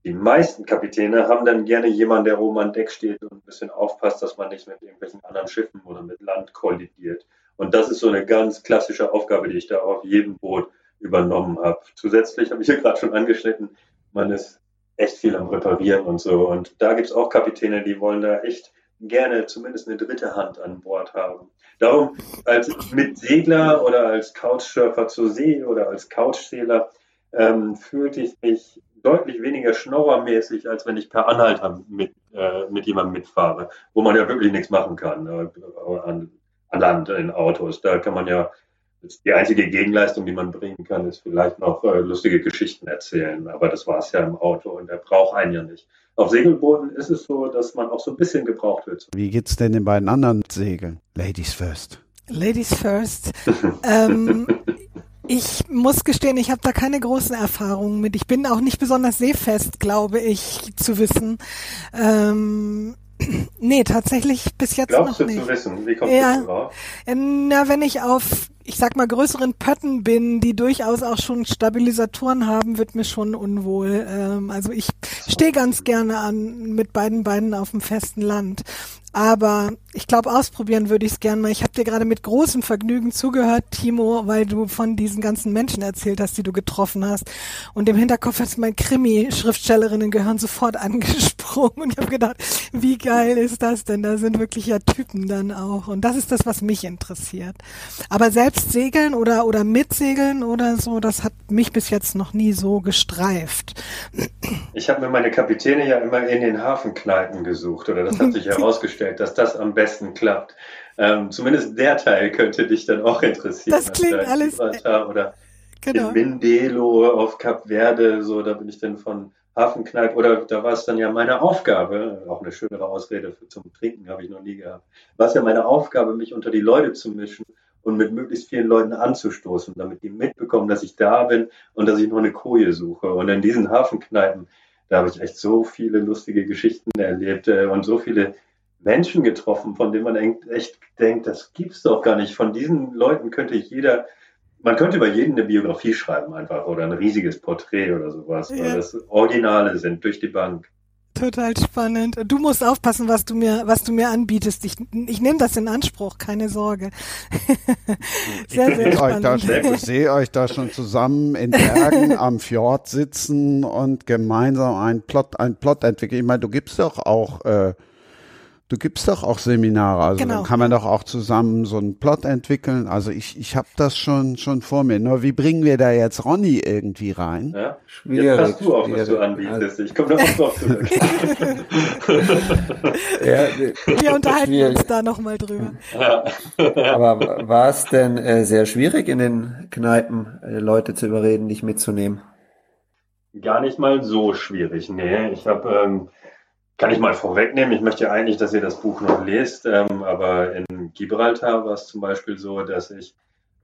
die meisten Kapitäne haben dann gerne jemanden, der oben an Deck steht und ein bisschen aufpasst, dass man nicht mit irgendwelchen anderen Schiffen oder mit Land kollidiert. Und das ist so eine ganz klassische Aufgabe, die ich da auf jedem Boot übernommen habe. Zusätzlich habe ich hier gerade schon angeschnitten, man ist echt viel am Reparieren und so. Und da gibt es auch Kapitäne, die wollen da echt gerne zumindest eine dritte Hand an Bord haben. Darum als Mitsegler oder als Couchsurfer zur See oder als Couchsegler ähm, fühlte ich mich deutlich weniger schnorrermäßig, als wenn ich per Anhalter mit, äh, mit jemandem mitfahre, wo man ja wirklich nichts machen kann äh, an, an Land in Autos. Da kann man ja, die einzige Gegenleistung, die man bringen kann, ist vielleicht noch äh, lustige Geschichten erzählen. Aber das war es ja im Auto und der braucht einen ja nicht. Auf Segelbooten ist es so, dass man auch so ein bisschen gebraucht wird. Wie geht's denn den beiden anderen Segeln? Ladies first. Ladies first. <laughs> ähm, ich muss gestehen, ich habe da keine großen Erfahrungen mit. Ich bin auch nicht besonders seefest, glaube ich, zu wissen. Ähm, <clears throat> nee, tatsächlich bis jetzt Glaubst noch nicht. du zu wissen? Wie kommst ja, du drauf? Na, wenn ich auf, ich sag mal, größeren Pötten bin, die durchaus auch schon Stabilisatoren haben, wird mir schon unwohl. Ähm, also ich stehe ganz gerne an mit beiden Beinen auf dem festen Land. Aber ich glaube, ausprobieren würde ich es gerne mal. Ich habe dir gerade mit großem Vergnügen zugehört, Timo, weil du von diesen ganzen Menschen erzählt hast, die du getroffen hast. Und im Hinterkopf hat mein Krimi-Schriftstellerinnen gehören sofort <laughs> angesprungen. Und ich habe gedacht, wie geil ist das denn? Da sind wirklich ja Typen dann auch. Und das ist das, was mich interessiert. Aber selbst segeln oder, oder mitsegeln oder so, das hat mich bis jetzt noch nie so gestreift. Ich habe mir meine Kapitäne ja immer in den Hafenkneipen gesucht, oder das hat sich <laughs> herausgestellt, dass das am besten klappt. Ähm, zumindest der Teil könnte dich dann auch interessieren. Das klingt alles- Gibraltar Oder Genau. in Mindelo auf Kap Verde, so, da bin ich dann von Hafenkneipe, oder da war es dann ja meine Aufgabe, auch eine schönere Ausrede für, zum Trinken habe ich noch nie gehabt, war es ja meine Aufgabe, mich unter die Leute zu mischen und mit möglichst vielen Leuten anzustoßen, damit die mitbekommen, dass ich da bin und dass ich noch eine Koje suche. Und in diesen Hafenkneipen, da habe ich echt so viele lustige Geschichten erlebt äh, und so viele Menschen getroffen, von denen man echt- denkt, das gibt's doch gar nicht. Von diesen Leuten könnte jeder, man könnte über jeden eine Biografie schreiben einfach oder ein riesiges Porträt oder sowas, Ja. weil das Originale sind durch die Bank. Total spannend. Du musst aufpassen, was du mir, was du mir anbietest. Ich, ich nehme das in Anspruch, keine Sorge. sehr, <laughs> sehr Ich sehe euch, da, spannend. ich sehe euch da schon zusammen in Bergen <laughs> am Fjord sitzen und gemeinsam einen Plot, einen Plot entwickeln. Ich meine, du gibst doch auch, äh, du gibst doch auch Seminare. Also Genau. dann kann man doch auch zusammen so einen Plot entwickeln. Also ich, ich habe das schon, schon vor mir. Nur wie bringen wir da jetzt Ronny irgendwie rein? Ja? Schwierig, Jetzt passt du auf, was du anbietest. Ich komme da auch drauf zurück. <laughs> Ja, Wir unterhalten schwierig. uns da nochmal drüber. Aber war es denn äh, sehr schwierig in den Kneipen, äh, Leute zu überreden, dich mitzunehmen? Gar nicht mal so schwierig. Nee, ich habe ähm, Kann ich mal vorwegnehmen. Ich möchte eigentlich, dass ihr das Buch noch lest, ähm, aber in Gibraltar war es zum Beispiel so, dass ich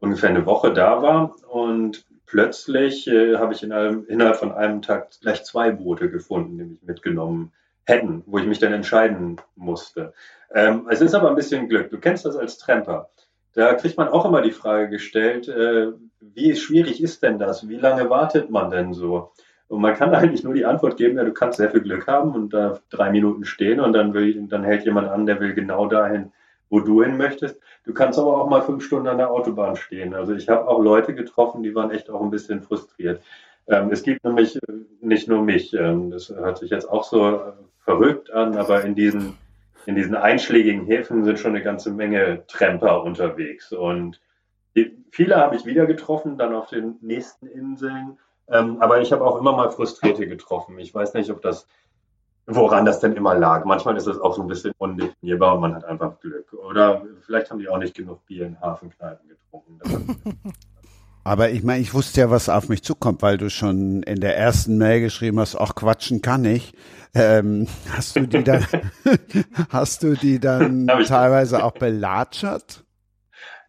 ungefähr eine Woche da war und plötzlich äh, habe ich in einem, innerhalb von einem Tag gleich zwei Boote gefunden, die mich mitgenommen hätten, wo ich mich dann entscheiden musste. Ähm, es ist aber ein bisschen Glück. Du kennst das als Tramper. Da kriegt man auch immer die Frage gestellt, äh, wie schwierig ist denn das? Wie lange wartet man denn so? Und man kann <laughs> eigentlich nur die Antwort geben, ja, du kannst sehr viel Glück haben und da drei Minuten stehen und dann, will, dann hält jemand an, der will genau dahin, wo du hin möchtest. Du kannst aber auch mal fünf Stunden an der Autobahn stehen. Also ich habe auch Leute getroffen, die waren echt auch ein bisschen frustriert. Ähm, es gibt nämlich äh, nicht nur mich, ähm, das hört sich jetzt auch so äh, verrückt an, aber in diesen, in diesen einschlägigen Häfen sind schon eine ganze Menge Tramper unterwegs. Und die, viele habe ich wieder getroffen, dann auf den nächsten Inseln. Ähm, aber ich habe auch immer mal Frustrierte getroffen. Ich weiß nicht, ob das, woran das denn immer lag. Manchmal ist das auch so ein bisschen undefinierbar und man hat einfach Glück. Oder vielleicht haben die auch nicht genug Bier in Hafenkneipen getrunken. Aber ich meine, ich wusste ja, was auf mich zukommt, weil du schon in der ersten Mail geschrieben hast, ach quatschen kann ich. Ähm, hast du die dann, <laughs> hast du die dann <laughs> teilweise auch belatschert?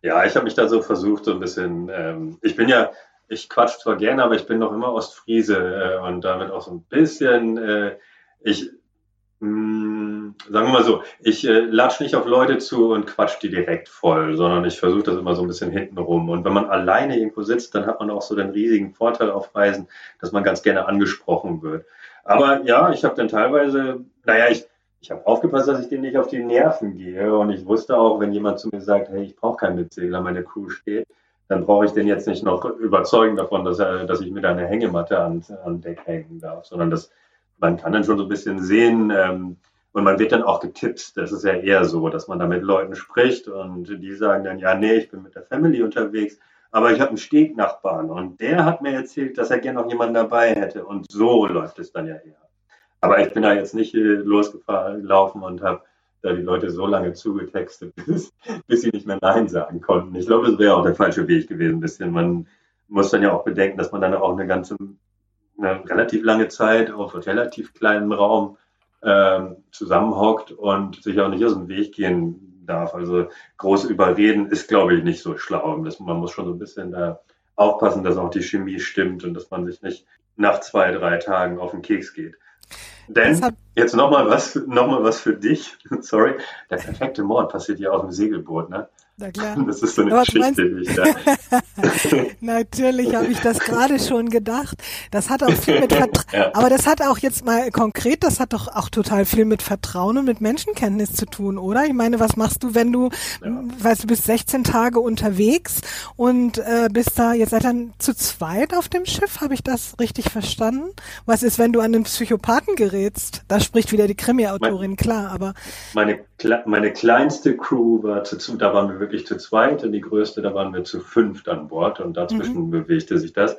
Ja, ich habe mich da so versucht, so ein bisschen, ähm, ich bin ja, ich quatsch zwar gerne, aber ich bin noch immer Ostfriese äh, und damit auch so ein bisschen, äh, ich, mh, hm, sagen wir mal so, ich äh, latsch nicht auf Leute zu und quatsch die direkt voll, sondern ich versuche das immer so ein bisschen hintenrum. Und wenn man alleine irgendwo sitzt, dann hat man auch so den riesigen Vorteil auf Reisen, dass man ganz gerne angesprochen wird. Aber ja, ich habe dann teilweise, naja, ich, ich habe aufgepasst, dass ich denen nicht auf die Nerven gehe. Und ich wusste auch, wenn jemand zu mir sagt, hey, ich brauche keinen Mitsegler, meine Crew steht, dann brauche ich den jetzt nicht noch überzeugen davon, dass, er, dass ich mit einer Hängematte an, an Deck hängen darf, sondern dass man kann dann schon so ein bisschen sehen ähm, und man wird dann auch getippt. Das ist ja eher so, dass man da mit Leuten spricht und die sagen dann, ja, nee, ich bin mit der Family unterwegs, aber ich habe einen Stegnachbarn und der hat mir erzählt, dass er gerne noch jemanden dabei hätte und so läuft es dann ja eher. Aber ich bin da jetzt nicht losgelaufen und habe da die Leute so lange zugetextet, <laughs> bis, bis sie nicht mehr Nein sagen konnten. Ich glaube, das wäre auch der falsche Weg gewesen, ein bisschen. Man muss dann ja auch bedenken, dass man dann auch eine ganze, eine relativ lange Zeit auf relativ kleinen Raum ähm, zusammenhockt und sich auch nicht aus dem Weg gehen darf. Also groß überreden ist, glaube ich, nicht so schlau. Das, man muss schon so ein bisschen da aufpassen, dass auch die Chemie stimmt und dass man sich nicht nach zwei, drei Tagen auf den Keks geht. Denn jetzt nochmal was, noch mal was für dich. <laughs> Sorry, der perfekte Mord passiert ja auf dem Segelboot, ne? Na klar. <laughs> Das ist so eine Aber Geschichte, da. <laughs> Natürlich habe ich das gerade schon gedacht. Das hat auch viel mit Vertrauen. <laughs> Ja. Aber das hat auch jetzt mal konkret, das hat doch auch total viel mit Vertrauen und mit Menschenkenntnis zu tun, oder? Ich meine, was machst du, wenn du, ja. weißt du, bist 16 Tage unterwegs und äh, bist da, jetzt seid dann zu zweit auf dem Schiff, habe ich das richtig verstanden? Was ist, wenn du an den Psychopathen gerätst? Da spricht wieder die Krimi-Autorin, klar, aber. Meine, meine kleinste Crew war zu, da waren wir wirklich zu zweit und die größte, da waren wir zu fünft an Bord und dazwischen mhm. bewegte sich das.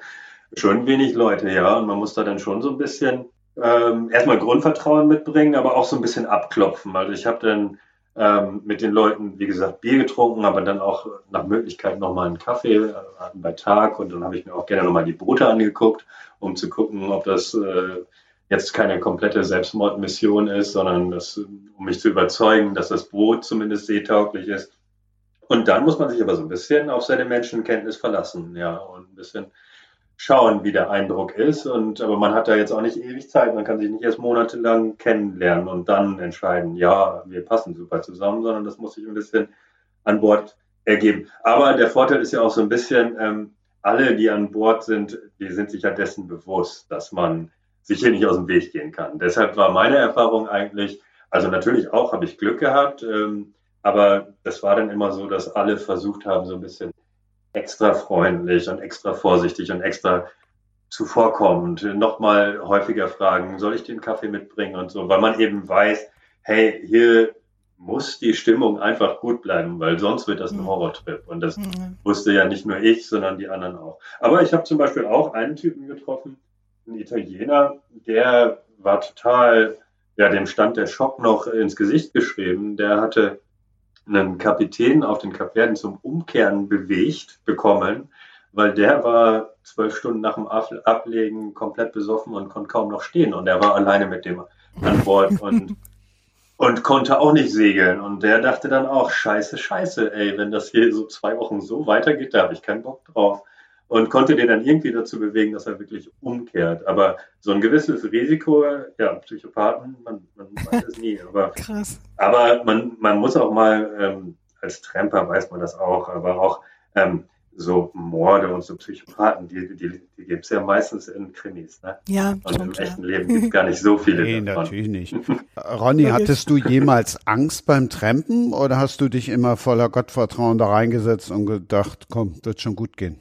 Schon wenig Leute, ja, und man muss da dann schon so ein bisschen ähm, erstmal Grundvertrauen mitbringen, aber auch so ein bisschen abklopfen. Also ich habe dann ähm, mit den Leuten, wie gesagt, Bier getrunken, aber dann auch nach Möglichkeit nochmal einen Kaffee äh, bei Tag und dann habe ich mir auch gerne nochmal die Boote angeguckt, um zu gucken, ob das äh, jetzt keine komplette Selbstmordmission ist, sondern das, um mich zu überzeugen, dass das Boot zumindest seetauglich ist. Und dann muss man sich aber so ein bisschen auf seine Menschenkenntnis verlassen, ja, und ein bisschen schauen, wie der Eindruck ist. Und aber man hat da jetzt auch nicht ewig Zeit. Man kann sich nicht erst monatelang kennenlernen und dann entscheiden, ja, wir passen super zusammen, sondern das muss sich ein bisschen an Bord ergeben. Aber der Vorteil ist ja auch so ein bisschen, ähm, alle, die an Bord sind, die sind sich ja dessen bewusst, dass man sich hier nicht aus dem Weg gehen kann. Deshalb war meine Erfahrung eigentlich, also natürlich auch habe ich Glück gehabt. Ähm, aber das war dann immer so, dass alle versucht haben, so ein bisschen extra freundlich und extra vorsichtig und extra zuvorkommend, nochmal häufiger fragen, soll ich den Kaffee mitbringen und so, weil man eben weiß, hey, hier muss die Stimmung einfach gut bleiben, weil sonst wird das ein mhm. Horrortrip. Und das mhm. wusste ja nicht nur ich, sondern die anderen auch. Aber ich habe zum Beispiel auch einen Typen getroffen, einen Italiener, der war total, ja, dem stand der Schock noch ins Gesicht geschrieben. Der hatte einen Kapitän auf den Kapverden zum Umkehren bewegt bekommen, weil der war zwölf Stunden nach dem Ablegen komplett besoffen und konnte kaum noch stehen und er war alleine mit dem an Bord <laughs> und, und konnte auch nicht segeln. Und der dachte dann auch, scheiße, scheiße, ey, wenn das hier so zwei Wochen so weitergeht, da habe ich keinen Bock drauf. Und konnte den dann irgendwie dazu bewegen, dass er wirklich umkehrt. Aber so ein gewisses Risiko, ja, Psychopathen, man, man weiß es nie. Aber, <laughs> Krass. aber man, man muss auch mal, ähm, als Tramper weiß man das auch, aber auch ähm, so Morde und so Psychopathen, die, die, die gibt es ja meistens in Krimis. Ne? Ja, Und schon im klar. echten Leben gibt es gar nicht so <laughs> viele Nee, davon. natürlich nicht. <laughs> Ronny, hattest du jemals Angst beim Trampen oder hast du dich immer voller Gottvertrauen da reingesetzt und gedacht, komm, wird schon gut gehen?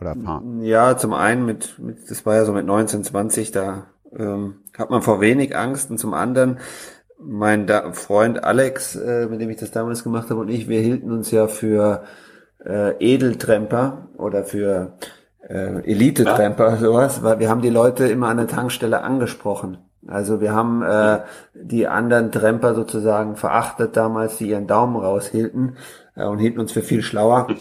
Oder fahren? Ja, zum einen mit, mit das war ja so mit 19, 20, da ähm, hat man vor wenig Angst und zum anderen mein da Freund Alex, äh, mit dem ich das damals gemacht habe und ich, wir hielten uns ja für äh, Edeltremper oder für äh, Elite-Tremper, sowas, weil wir haben die Leute immer an der Tankstelle angesprochen. Also wir haben äh, die anderen Tremper sozusagen verachtet damals, die ihren Daumen raushielten äh, und hielten uns für viel schlauer. <laughs>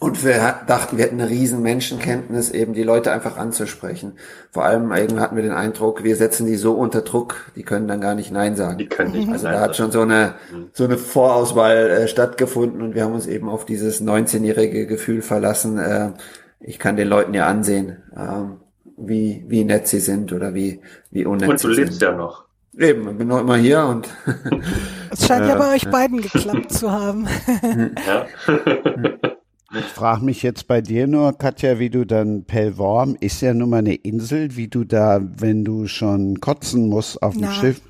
Und wir dachten, wir hätten eine riesen Menschenkenntnis, eben die Leute einfach anzusprechen. Vor allem eben hatten wir den Eindruck, wir setzen die so unter Druck, die können dann gar nicht Nein sagen. Die können nicht Also da hat schon so eine, so eine Vorauswahl äh, stattgefunden und wir haben uns eben auf dieses 19-jährige Gefühl verlassen. Äh, ich kann den Leuten ja ansehen, ähm, wie, wie nett sie sind oder wie, wie unnett Und du sie lebst sind. ja noch. Eben, ich bin noch immer hier und <laughs> Es scheint ja bei euch beiden geklappt zu haben. <laughs> Ja? Ich frage mich jetzt bei dir nur, Katja, wie du dann Pellworm ist ja nun mal eine Insel, wie du da, wenn du schon kotzen musst auf dem Na, Schiff.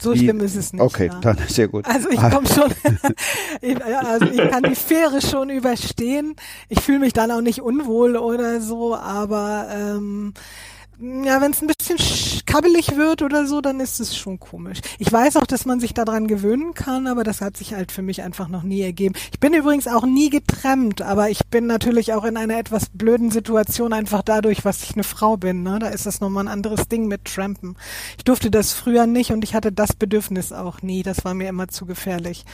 So wie- schlimm ist es nicht. Okay, ja. dann ist ja gut. Also ich komme schon, <laughs> ich, ja, also ich kann die Fähre schon überstehen. Ich fühle mich dann auch nicht unwohl oder so, aber ähm, ja, wenn es ein bisschen sch- kabbelig wird oder so, dann ist es schon komisch. Ich weiß auch, dass man sich daran gewöhnen kann, aber das hat sich halt für mich einfach noch nie ergeben. Ich bin übrigens auch nie getrennt, aber ich bin natürlich auch in einer etwas blöden Situation, einfach dadurch, was ich eine Frau bin. Ne? Da ist das nochmal ein anderes Ding mit Trampen. Ich durfte das früher nicht und ich hatte das Bedürfnis auch nie. Das war mir immer zu gefährlich.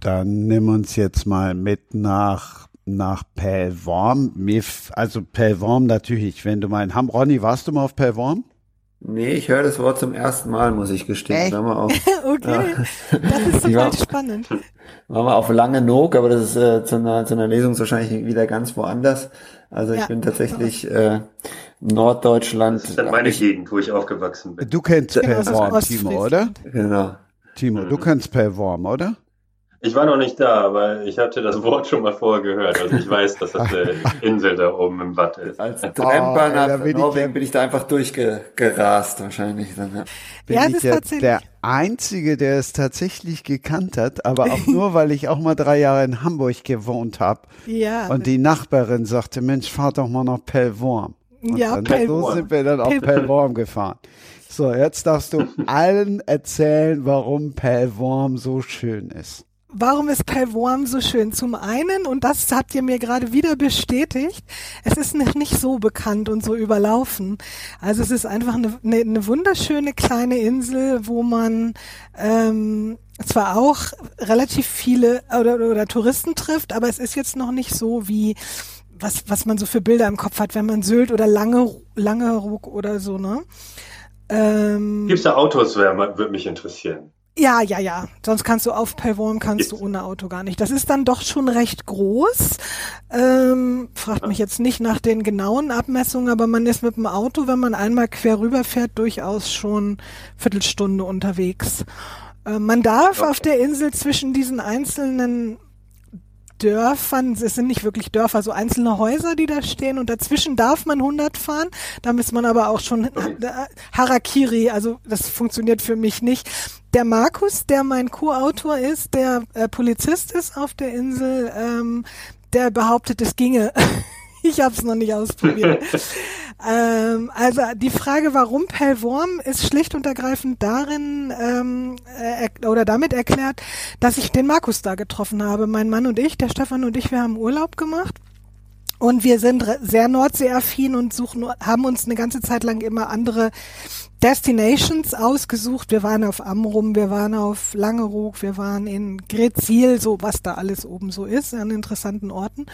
Dann nimm uns jetzt mal mit nach nach Pellworm. Mir Also Pellworm natürlich, wenn du mal in Ham, Ronny, warst du mal auf Pellworm? nee, ich höre das Wort zum ersten Mal, muss ich gestehen. Waren wir auf, <laughs> Okay, das ist <laughs> Ja. total spannend. waren wir auf Langenog, aber das ist äh, zu, einer, zu einer Lesung wahrscheinlich wieder ganz woanders. Also ich Ja. bin tatsächlich äh, Norddeutschland. Das ist dann meine ich, Gegend, wo ich aufgewachsen bin. Du kennst Genau, Pellworm. Timo, oder? Genau. Timo, du kennst Pellworm, oder? Ich war noch nicht da, aber ich hatte das <laughs> Wort schon mal vorher gehört. Also ich weiß, dass das eine <laughs> Insel da oben im Watt ist. Als Tremper ey, da nach bin ich Norwegen bin ich da einfach durchgerast wahrscheinlich. Dann, ja. Bin Ja, es ich ist ja tatsächlich- der Einzige, der es tatsächlich gekannt hat, aber auch <laughs> nur, weil ich auch mal drei Jahre in Hamburg gewohnt habe. Ja, Und die Nachbarin sagte, Mensch, fahr doch mal nach Pellworm. Und Ja, dann, Pellworm. So sind wir dann auf Pellworm. Pellworm gefahren. So, jetzt darfst du allen erzählen, warum Pellworm so schön ist. Warum ist Pellworm so schön? Zum einen, und das habt ihr mir gerade wieder bestätigt, es ist nicht so bekannt und so überlaufen. Also es ist einfach eine, eine, eine wunderschöne kleine Insel, wo man ähm, zwar auch relativ viele oder, oder Touristen trifft, aber es ist jetzt noch nicht so wie was, was man so für Bilder im Kopf hat, wenn man Sylt oder Lange, Langeruck oder so, ne? Ähm, Gibt es da Autos, würde mich interessieren. Ja, ja, ja. Sonst kannst du auf Pellworm kannst du ohne Auto gar nicht. Das ist dann doch schon recht groß. Ähm, fragt mich jetzt nicht nach den genauen Abmessungen, aber man ist mit dem Auto, wenn man einmal quer rüberfährt, durchaus schon Viertelstunde unterwegs. Äh, man darf Okay. auf der Insel zwischen diesen einzelnen Dörfern, es sind nicht wirklich Dörfer, so einzelne Häuser, die da stehen und dazwischen darf man 100 fahren, da muss man aber auch schon äh, Harakiri, also das funktioniert für mich nicht. Der Markus, der mein Co-Autor ist, der äh, Polizist ist auf der Insel, ähm, der behauptet, es ginge. <laughs> ich habe es noch nicht ausprobiert. <laughs> ähm, also die Frage, warum Pellworm, ist schlicht und ergreifend darin ähm, äh, er- oder damit erklärt, dass ich den Markus da getroffen habe. Mein Mann und ich, der Stefan und ich, wir haben Urlaub gemacht. Und wir sind sehr Nordseeaffin und suchen, haben uns eine ganze Zeit lang immer andere Destinations ausgesucht. Wir waren auf Amrum, wir waren auf Langeroog, wir waren in Grezil, so was da alles oben so ist, an interessanten Orten.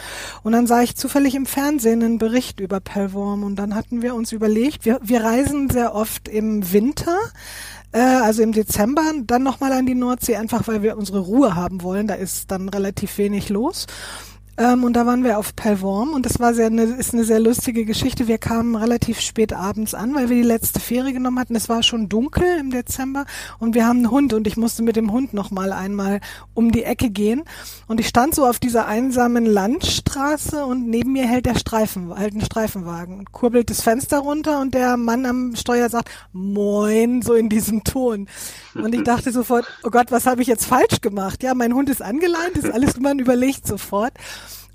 Und dann sah ich zufällig im Fernsehen einen Bericht über Pellworm und dann hatten wir uns überlegt, wir, wir reisen sehr oft im Winter äh, also im Dezember dann nochmal an die Nordsee, einfach weil wir unsere Ruhe haben wollen. Da ist dann relativ wenig los. Ähm, und da waren wir auf Pellworm und das war sehr eine, ist eine sehr lustige Geschichte. Wir kamen relativ spät abends an, weil wir die letzte Fähre genommen hatten. Es war schon dunkel im Dezember und wir haben einen Hund und ich musste mit dem Hund noch mal einmal um die Ecke gehen und ich stand so auf dieser einsamen Landstraße und neben mir hält der Streifen, halt ein Streifenwagen kurbelt das Fenster runter und der Mann am Steuer sagt Moin so in diesem Ton und ich dachte sofort, oh Gott, was habe ich jetzt falsch gemacht? Ja, mein Hund ist angeleint, ist alles, man überlegt sofort.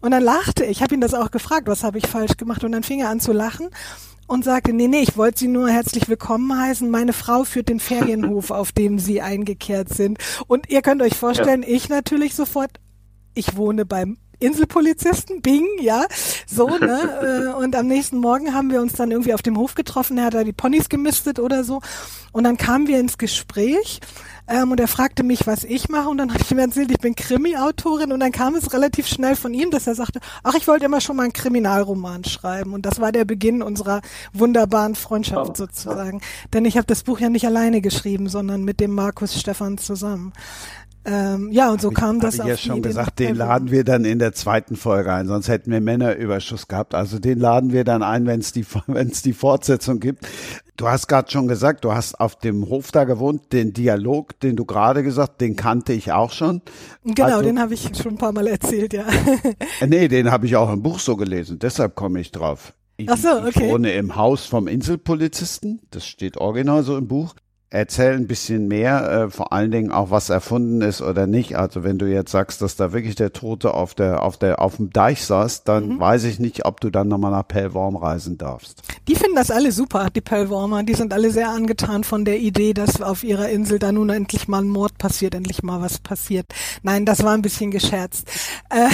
Und dann lachte ich, habe ihn das auch gefragt, was habe ich falsch gemacht? Und dann fing er an zu lachen und sagte, nee, nee, ich wollte Sie nur herzlich willkommen heißen. Meine Frau führt den Ferienhof, auf dem Sie eingekehrt sind. Und ihr könnt euch vorstellen, ja. ich natürlich sofort, ich wohne beim Inselpolizisten, Bing, ja, so, ne? <laughs> Äh, und am nächsten Morgen haben wir uns dann irgendwie auf dem Hof getroffen, er hat da die Ponys gemistet oder so. Und dann kamen wir ins Gespräch ähm, und er fragte mich, was ich mache. Und dann habe ich ihm erzählt, ich bin Krimi-Autorin. Und dann kam es relativ schnell von ihm, dass er sagte, ach, ich wollte immer schon mal einen Kriminalroman schreiben. Und das war der Beginn unserer wunderbaren Freundschaft oh, sozusagen. Ja. Denn ich habe das Buch ja nicht alleine geschrieben, sondern mit dem Markus Stefan zusammen. Ähm, ja, und so hab kam ich, das auf ich ja schon gesagt, den laden wir dann in der zweiten Folge ein, sonst hätten wir Männerüberschuss gehabt. Also den laden wir dann ein, wenn es die, <laughs> wenn's die Fortsetzung gibt. Du hast gerade schon gesagt, du hast auf dem Hof da gewohnt. Den Dialog, den du gerade gesagt, den kannte ich auch schon. Genau, also, den habe ich schon ein paar Mal erzählt, ja. <laughs> Nee, den habe ich auch im Buch so gelesen. Deshalb komme ich drauf. Ich, Ach so, okay. ich wohne im Haus vom Inselpolizisten. Das steht original so im Buch erzähl ein bisschen mehr, äh, vor allen Dingen auch was erfunden ist oder nicht. Also wenn du jetzt sagst, dass da wirklich der Tote auf der auf der auf dem Deich saß, dann mhm. weiß ich nicht, ob du dann nochmal nach Pellworm reisen darfst. Die finden das alle super, die Pellwormer. Die sind alle sehr angetan von der Idee, dass auf ihrer Insel da nun endlich mal ein Mord passiert, endlich mal was passiert. Nein, das war ein bisschen gescherzt. Äh,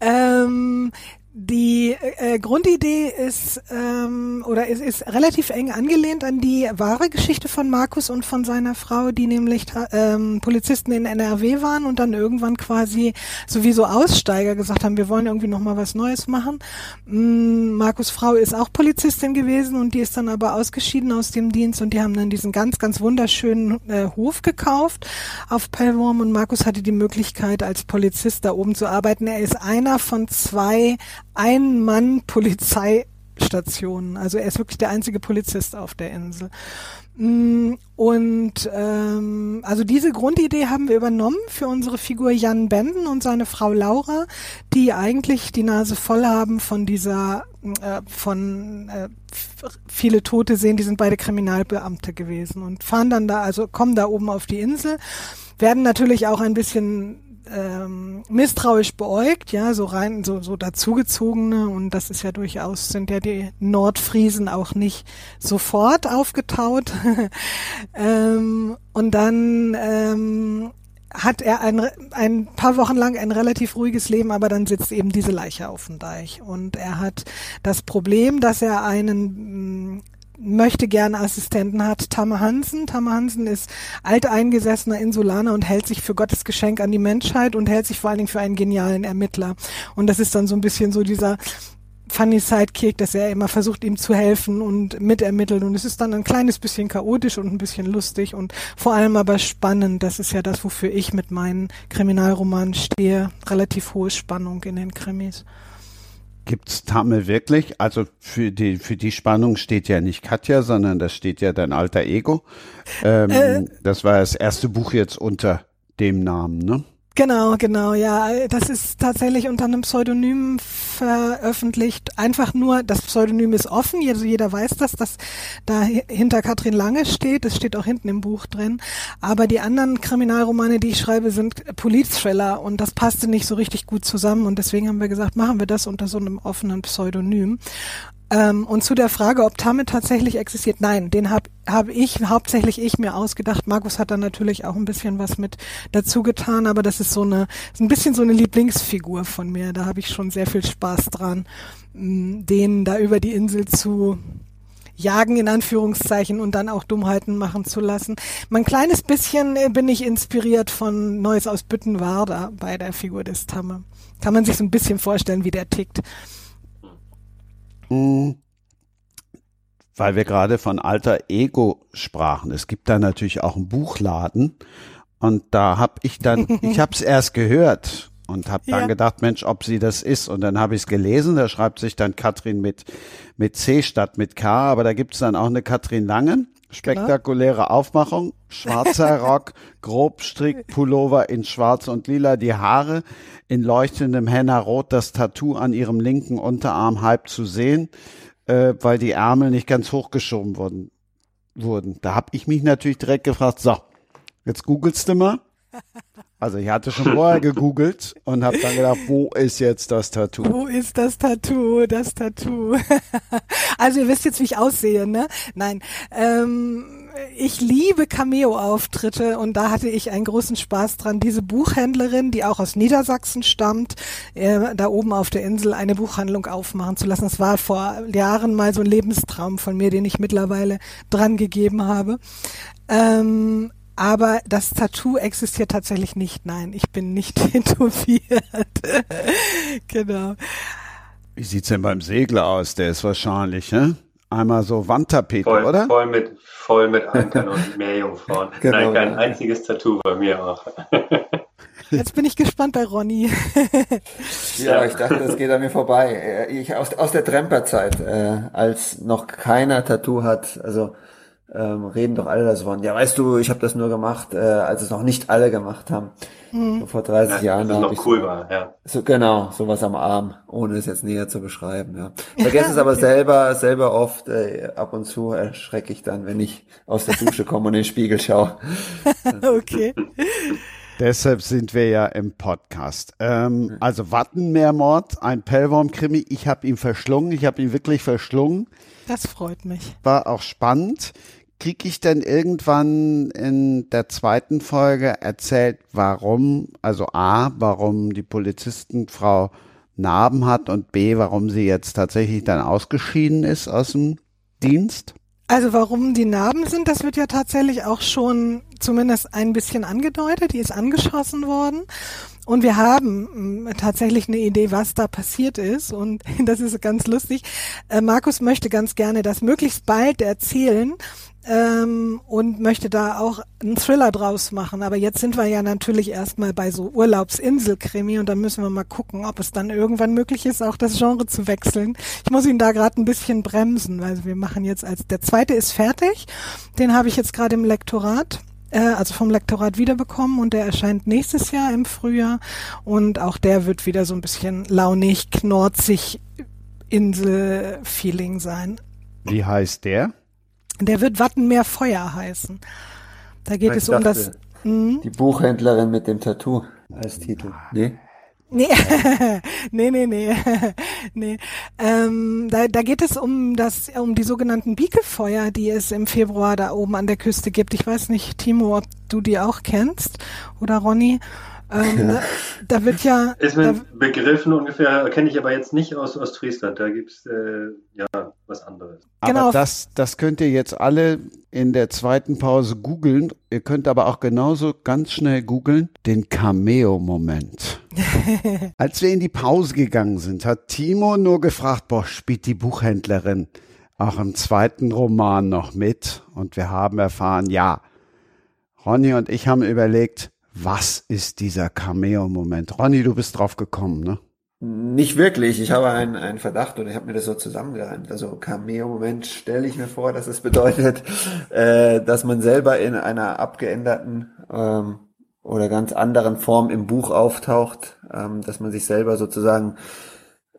<laughs> ähm, die äh, Grundidee ist ähm, oder ist, ist relativ eng angelehnt an die wahre Geschichte von Markus und von seiner Frau, die nämlich ähm, Polizisten in NRW waren und dann irgendwann quasi sowieso Aussteiger gesagt haben, wir wollen irgendwie noch mal was Neues machen. Ähm, Markus Frau ist auch Polizistin gewesen und die ist dann aber ausgeschieden aus dem Dienst und die haben dann diesen ganz ganz wunderschönen äh, Hof gekauft auf Pellworm und Markus hatte die Möglichkeit als Polizist da oben zu arbeiten. Er ist einer von zwei ein-Mann-Polizeistationen. Also er ist wirklich der einzige Polizist auf der Insel. Mm, und ähm, also diese Grundidee haben wir übernommen für unsere Figur Jan Benden und seine Frau Laura, die eigentlich die Nase voll haben von dieser äh, von äh, viele Tote sehen, die sind beide Kriminalbeamte gewesen und fahren dann da, also kommen da oben auf die Insel, werden natürlich auch ein bisschen ähm, misstrauisch beäugt, ja, so rein, so, so dazugezogene und das ist ja durchaus, sind ja die Nordfriesen auch nicht sofort aufgetaut. <laughs> ähm, und dann ähm, hat er ein, ein paar Wochen lang ein relativ ruhiges Leben, aber dann sitzt eben diese Leiche auf dem Deich. Und er hat das Problem, dass er einen möchte gerne Assistenten hat. Tamme Hansen. Tamme Hansen ist alteingesessener Insulaner und hält sich für Gottes Geschenk an die Menschheit und hält sich vor allen Dingen für einen genialen Ermittler. Und das ist dann so ein bisschen so dieser funny Sidekick, dass er immer versucht, ihm zu helfen und mitermittelt. Und es ist dann ein kleines bisschen chaotisch und ein bisschen lustig und vor allem aber spannend. Das ist ja das, wofür ich mit meinen Kriminalromanen stehe. Relativ hohe Spannung in den Krimis. Gibt's Tamme wirklich? Also für die, für die Spannung steht ja nicht Katja, sondern da steht ja dein alter Ego. Ähm, äh, das war das erste Buch jetzt unter dem Namen, ne? Genau, genau, ja. Das ist tatsächlich unter einem Pseudonym veröffentlicht. Einfach nur, das Pseudonym ist offen, also jeder weiß das, dass da hinter Katrin Lange steht. Das steht auch hinten im Buch drin. Aber die anderen Kriminalromane, die ich schreibe, sind Politthriller und das passte nicht so richtig gut zusammen und deswegen haben wir gesagt, machen wir das unter so einem offenen Pseudonym. Ähm, und zu der Frage, ob Tame tatsächlich existiert, nein, den habe hab ich, hauptsächlich ich mir ausgedacht. Markus hat da natürlich auch ein bisschen was mit dazu getan, aber das ist so eine, ist ein bisschen so eine Lieblingsfigur von mir. Da habe ich schon sehr viel Spaß dran, den da über die Insel zu jagen in Anführungszeichen und dann auch Dummheiten machen zu lassen. Mein kleines bisschen äh, bin ich inspiriert von Neues aus Büttenwader bei der Figur des Tamme. Kann man sich so ein bisschen vorstellen, wie der tickt. Mhm. Weil wir gerade von alter Ego sprachen. Es gibt da natürlich auch einen Buchladen und da habe ich dann, <laughs> ich habe es erst gehört und habe dann ja. gedacht, Mensch, ob sie das ist. Und dann habe ich es gelesen, da schreibt sich dann Katrin mit, mit C statt mit K, aber da gibt es dann auch eine Katrin Langen. Spektakuläre genau. Aufmachung, schwarzer <laughs> Rock, Grobstrick, Pullover in schwarz und lila, die Haare in leuchtendem Henna-Rot, das Tattoo an ihrem linken Unterarm halb zu sehen, äh, weil die Ärmel nicht ganz hochgeschoben wurden. wurden. Da habe ich mich natürlich direkt gefragt, so, jetzt googelst du mal. <laughs> Also ich hatte schon vorher <laughs> gegoogelt und habe dann gedacht, wo ist jetzt das Tattoo? Wo ist das Tattoo? Das Tattoo. <laughs> also ihr wisst jetzt, wie ich aussehe, ne? Nein. Ähm, ich liebe Cameo-Auftritte und da hatte ich einen großen Spaß dran. Diese Buchhändlerin, die auch aus Niedersachsen stammt, äh, da oben auf der Insel eine Buchhandlung aufmachen zu lassen. Das war vor Jahren mal so ein Lebenstraum von mir, den ich mittlerweile dran gegeben habe. Ähm, aber das Tattoo existiert tatsächlich nicht. Nein, ich bin nicht <laughs> tätowiert. <laughs> genau. Wie sieht's denn beim Segler aus? Der ist wahrscheinlich, ne? Einmal so Wandtapete, voll, oder? Voll mit, voll mit Ankern und <laughs> Meerjungfrauen. genau. Nein, kein einziges Tattoo bei mir auch. Jetzt bin ich gespannt bei Ronny. ja, ich dachte, das geht an mir vorbei. Ich aus, aus der Tremperzeit, äh, als noch keiner Tattoo hat, also ähm, reden doch alle davon. Ja, weißt du, ich habe das nur gemacht, äh, als es noch nicht alle gemacht haben. Mhm. So vor 30 ja, Jahren. Das noch cool so, war, ja. So, genau, sowas am Arm, ohne es jetzt näher zu beschreiben. Ja. Vergesse es aber selber, selber oft. Äh, ab und zu erschrecke ich dann, wenn ich aus der Dusche komme und in den Spiegel schaue. <laughs> okay. Deshalb sind wir ja im Podcast. Ähm, also Wattenmeermord, ein Pellworm-Krimi. Ich habe ihn verschlungen. Ich habe ihn wirklich verschlungen. Das freut mich. War auch spannend kriege ich dann irgendwann in der zweiten Folge erzählt, warum, also A, warum die Polizistenfrau Narben hat und B, warum sie jetzt tatsächlich dann ausgeschieden ist aus dem Dienst? Also warum die Narben sind, das wird ja tatsächlich auch schon zumindest ein bisschen angedeutet. Die ist angeschossen worden. Und wir haben mm, tatsächlich eine Idee, was da passiert ist. Und <laughs> das ist ganz lustig. Äh, Markus möchte ganz gerne das möglichst bald erzählen ähm, und möchte da auch einen Thriller draus machen. Aber jetzt sind wir ja natürlich erstmal bei so Urlaubsinselkrimi und dann müssen wir mal gucken, ob es dann irgendwann möglich ist, auch das Genre zu wechseln. Ich muss ihn da gerade ein bisschen bremsen, weil wir machen jetzt als der zweite ist fertig. Den habe ich jetzt gerade im Lektorat äh, also vom Lektorat wiederbekommen und der erscheint nächstes Jahr im Frühjahr und auch der wird wieder so ein bisschen launig, knorzig Insel-Feeling sein. Wie heißt der? Der wird Wattenmeer Feuer heißen. Da geht ich es um das. Mh? Die Buchhändlerin mit dem Tattoo als Titel. Nee? Nee, <laughs> nee, nee, nee. <laughs> nee. Ähm, da, da geht es um das, um die sogenannten Biekefeuer, die es im Februar da oben an der Küste gibt. Ich weiß nicht, Timo, ob du die auch kennst oder Ronny. Ähm, da, da, wird ja. Ist mir da, Begriffen ungefähr, kenne ich aber jetzt nicht aus Ostfriesland. Da gibt's äh, ja was anderes. Aber genau. das, das könnt ihr jetzt alle in der zweiten Pause googeln. Ihr könnt aber auch genauso ganz schnell googeln den Cameo-Moment. <laughs> Als wir in die Pause gegangen sind, hat Timo nur gefragt, boah, spielt die Buchhändlerin auch im zweiten Roman noch mit? Und wir haben erfahren, ja. Ronny und ich haben überlegt, was ist dieser Cameo-Moment? Ronny, du bist drauf gekommen, ne? Nicht wirklich. Ich habe einen, einen Verdacht und ich habe mir das so zusammengereimt. Also Cameo-Moment stelle ich mir vor, dass es bedeutet, <laughs> äh, dass man selber in einer abgeänderten ähm, oder ganz anderen Form im Buch auftaucht, ähm, dass man sich selber sozusagen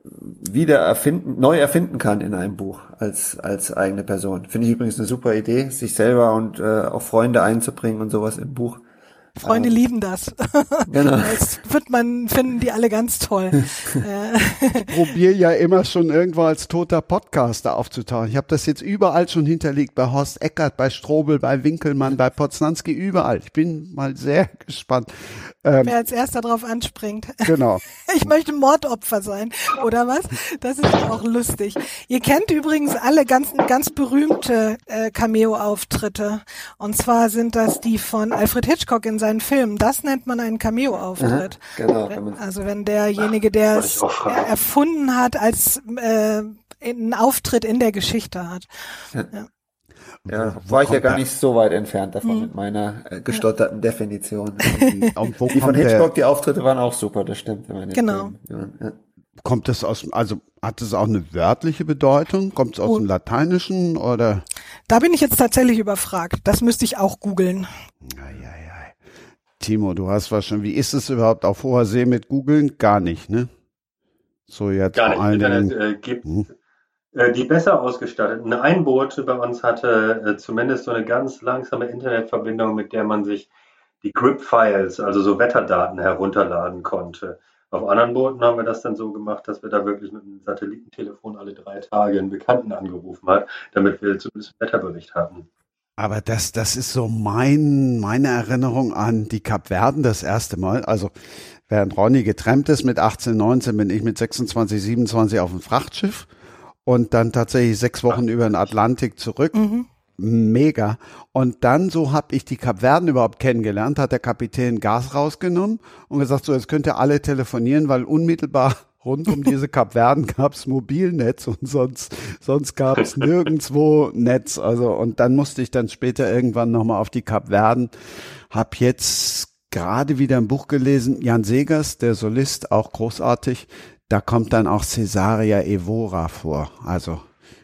wieder erfinden, neu erfinden kann in einem Buch als, als eigene Person. Finde ich übrigens eine super Idee, sich selber und äh, auch Freunde einzubringen und sowas im Buch Freunde Ähm, lieben das. <laughs> Genau. <laughs> Das wird man, finden die alle ganz toll. <laughs> Äh, probiere ja immer schon irgendwo als toter Podcaster aufzutauchen. Ich habe das jetzt überall schon hinterlegt, bei Horst Eckert, bei Strobel, bei Winkelmann, bei Poznanski, überall. Ich bin mal sehr gespannt. Ähm, wer als erster drauf anspringt. genau. Ich möchte Mordopfer sein, oder was? Das ist auch lustig. Ihr kennt übrigens alle ganz, ganz berühmte äh, Cameo-Auftritte. Und zwar sind das die von Alfred Hitchcock in seinen Filmen. Das nennt man einen Cameo-Auftritt. Genau, wenn man- Also wenn derjenige, der es er- erfunden hat, als äh, einen Auftritt in der Geschichte hat. Ja, war ich ja gar der- nicht so weit entfernt davon Hm. mit meiner äh, gestotterten Definition. <laughs> Und wo Die von Hitchcock, die Auftritte waren auch super, das stimmt. wenn man den Genau. Ja, ja. kommt das aus, also hat es auch eine wörtliche Bedeutung? Kommt es aus Oh. dem Lateinischen oder? Da bin ich jetzt tatsächlich überfragt. Das müsste ich auch googeln. Eieiei. Timo, du hast was schon, wie ist es überhaupt auf hoher See mit googeln? Gar nicht, ne? So jetzt Gar nicht. Internet äh, gibt Hm. äh, die besser ausgestatteten. Ein Boot bei uns hatte äh, zumindest so eine ganz langsame Internetverbindung, mit der man sich die Grip-Files, also so Wetterdaten herunterladen konnte. Auf anderen Booten haben wir das dann so gemacht, dass wir da wirklich mit einem Satellitentelefon alle drei Tage einen Bekannten angerufen haben, damit wir zumindest einen Wetterbericht hatten. Aber das, das ist so mein, meine Erinnerung an die Kapverden das erste Mal. Also, während Ronny getrennt ist mit 18, 19, bin ich mit 26, 27 auf dem Frachtschiff und dann tatsächlich sechs Wochen über den Atlantik zurück. Mhm. Mega. Und dann, so habe ich die Kapverden überhaupt kennengelernt, hat der Kapitän Gas rausgenommen und gesagt, so, jetzt könnt ihr alle telefonieren, weil unmittelbar rund um diese <laughs> Kapverden gab's Mobilnetz und sonst, sonst gab's nirgendwo Netz. Also, und dann musste ich dann später irgendwann nochmal auf die Kapverden. Hab jetzt gerade wieder ein Buch gelesen, Jan Segers, der Solist, auch großartig. Da kommt dann auch Cesaria Evora vor. Also,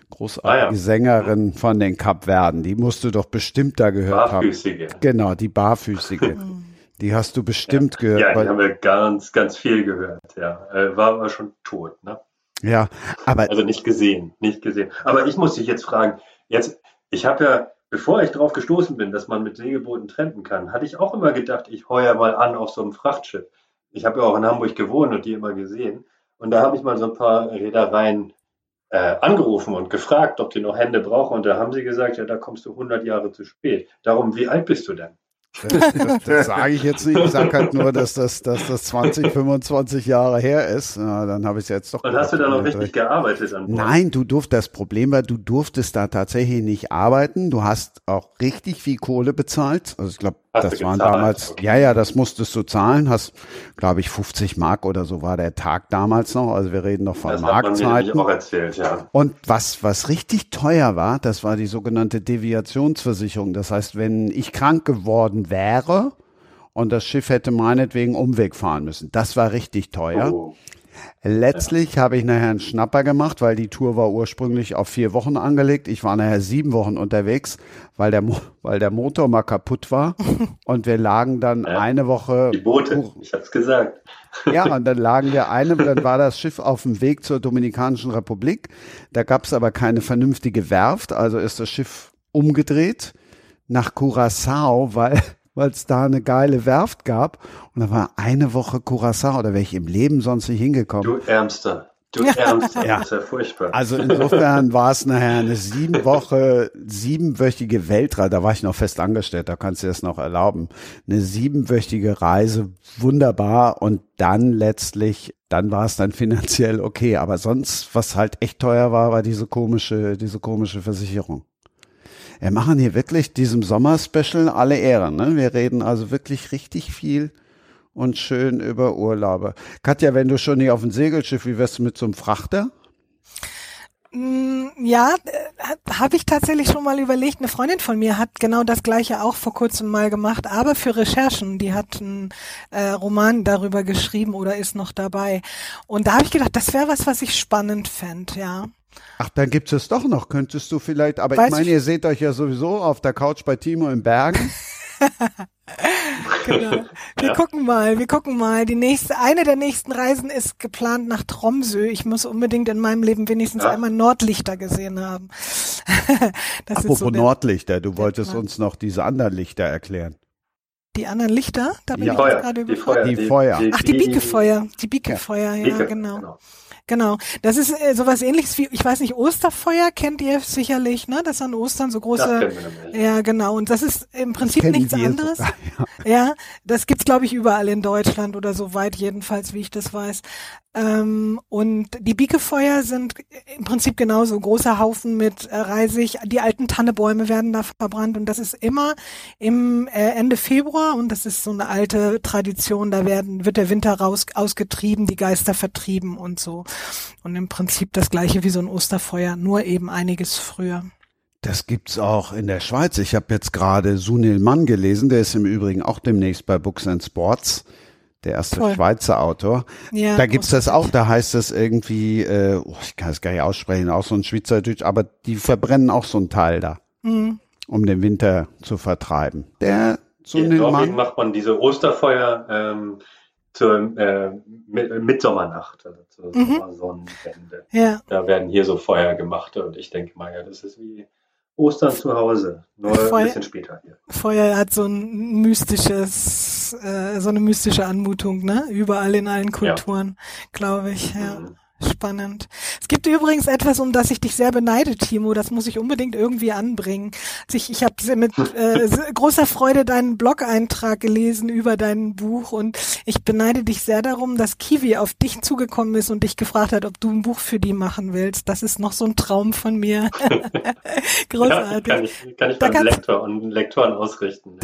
großartige Ah, ja. Sängerin von den Kapverden. Die musst du doch bestimmt da gehört haben. Barfüßige. Genau, die Barfüßige. <laughs> Die hast du bestimmt gehört. Ja, die haben wir ganz, ganz viel gehört. Ja, äh, war aber schon tot. Ne? ja, aber Also nicht gesehen, nicht gesehen. Aber ich muss dich jetzt fragen, jetzt, ich habe ja, bevor ich drauf gestoßen bin, dass man mit Segelbooten trennen kann, hatte ich auch immer gedacht, ich heuer mal an auf so einem Frachtschiff. Ich habe ja auch in Hamburg gewohnt und die immer gesehen. Und da habe ich mal so ein paar Reedereien äh, angerufen und gefragt, ob die noch Hände brauchen. Und da haben sie gesagt, ja, da kommst du 100 Jahre zu spät. Darum, wie alt bist du denn? Das, das, das sage ich jetzt nicht. Ich sage halt nur, dass das, dass das 20, 25 Jahre her ist. Ja, dann habe ich es jetzt doch. Und hast du da noch richtig gearbeitet an Bord? Nein, du durft, das Problem war, du durftest da tatsächlich nicht arbeiten. Du hast auch richtig viel Kohle bezahlt. Also ich glaube, Hast das waren gezahlt? damals, Okay. ja, ja, das musstest du zahlen. Hast, glaube ich, 50 Mark oder so war der Tag damals noch. Also wir reden noch von Das hat man auch erzählt, ja. Und was, was richtig teuer war, das war die sogenannte Deviationsversicherung. Das heißt, wenn ich krank geworden wäre und das Schiff hätte meinetwegen Umweg fahren müssen, das war richtig teuer. Oh. Letztlich habe ich nachher einen Schnapper gemacht, weil die Tour war ursprünglich auf vier Wochen angelegt. Ich war nachher sieben Wochen unterwegs, weil der, Mo weil der Motor mal kaputt war. <laughs> Und wir lagen dann Ja. eine Woche. Die Boote, ich hab's gesagt. Ja, und dann lagen wir eine, dann war das Schiff auf dem Weg zur Dominikanischen Republik. Da gab es aber keine vernünftige Werft, also ist das Schiff umgedreht nach Curacao, weil weil es da eine geile Werft gab. Und da war eine Woche Curacao, da wäre ich im Leben sonst nicht hingekommen. Du Ärmster. Du Ärmster. Ja. Das ist ja furchtbar. Also insofern <laughs> war es nachher eine sieben Woche, siebenwöchige Weltreise. Da war ich noch fest angestellt, da kannst du dir das noch erlauben. Eine siebenwöchige Reise, wunderbar. Und dann letztlich, dann war es dann finanziell okay. Aber sonst, was halt echt teuer war, war diese komische, diese komische Versicherung. Wir machen hier wirklich diesem Sommerspecial alle Ehren. Ne? Wir reden also wirklich richtig viel und schön über Urlaube. Katja, wenn du schon nicht auf dem Segelschiff, wie wärst du mit so einem Frachter? Mm, Ja, äh, habe ich tatsächlich schon mal überlegt. Eine Freundin von mir hat genau das gleiche auch vor kurzem mal gemacht, aber für Recherchen. Die hat einen äh, Roman darüber geschrieben oder ist noch dabei. Und da habe ich gedacht, das wäre was, was ich spannend fände, ja. Ach, dann gibt's es doch noch. Könntest du vielleicht, aber Weiß ich meine, ihr seht euch ja sowieso auf der Couch bei Timo in Bergen. <laughs> Genau. Wir gucken mal, wir gucken mal. Die nächste, eine der nächsten Reisen ist geplant nach Tromsø. Ich muss unbedingt in meinem Leben wenigstens Ja. einmal Nordlichter gesehen haben. <laughs> das ist Apropos so der, Nordlichter, du wolltest Plan. uns noch diese anderen Lichter erklären. Die anderen Lichter? Da bin ja. ich Feuer, gerade die Feuer. Die, die Feuer. Ach, die Biekefeuer. Die Biekefeuer, ja, ja genau. genau. Genau. Das ist äh, sowas ähnliches wie, ich weiß nicht, Osterfeuer kennt ihr sicherlich, ne? Das an Ostern so große. Ja, genau. Und das ist im Prinzip nichts anderes. Sogar, <laughs> ja. ja, das gibt's glaube ich überall in Deutschland oder so weit jedenfalls, wie ich das weiß. Ähm, und die Biekefeuer sind im Prinzip genauso großer Haufen mit äh, Reisig. Die alten Tannebäume werden da verbrannt und das ist immer im äh, Ende Februar und das ist so eine alte Tradition. Da werden wird der Winter raus ausgetrieben, die Geister vertrieben und so. Und im Prinzip das gleiche wie so ein Osterfeuer, nur eben einiges früher. Das gibt's auch in der Schweiz. Ich habe jetzt gerade Sunil Mann gelesen, der ist im Übrigen auch demnächst bei Books and Sports der erste Toll. Schweizer Autor. Ja, da gibt's das auch, da heißt es irgendwie, äh, oh, ich kann es gar nicht aussprechen, auch so ein Schweizerdeutsch, aber die verbrennen auch so ein Teil da, mhm. um den Winter zu vertreiben. Der so in Norwegen macht man diese Osterfeuer ähm, zur äh, Mitsommernacht, also zur mhm. Sommersonnenwende. Ja. Da werden hier so Feuer gemacht und ich denke mal, ja, das ist wie Ostern zu Hause, nur Feuer, ein bisschen später hier. Feuer hat so ein mystisches, äh, so eine mystische Anmutung, ne? Überall in allen Kulturen, ja. glaube ich, ja. Mhm. Spannend. Es gibt übrigens etwas, um das ich dich sehr beneide, Timo. Das muss ich unbedingt irgendwie anbringen. Ich, ich habe mit <laughs> äh, großer Freude deinen Blog-Eintrag gelesen über dein Buch und ich beneide dich sehr darum, dass Kiwi auf dich zugekommen ist und dich gefragt hat, ob du ein Buch für die machen willst. Das ist noch so ein Traum von mir. <laughs> <laughs> Großartig. Ja, kann ich, kann ich beim Lektor und Lektoren ausrichten.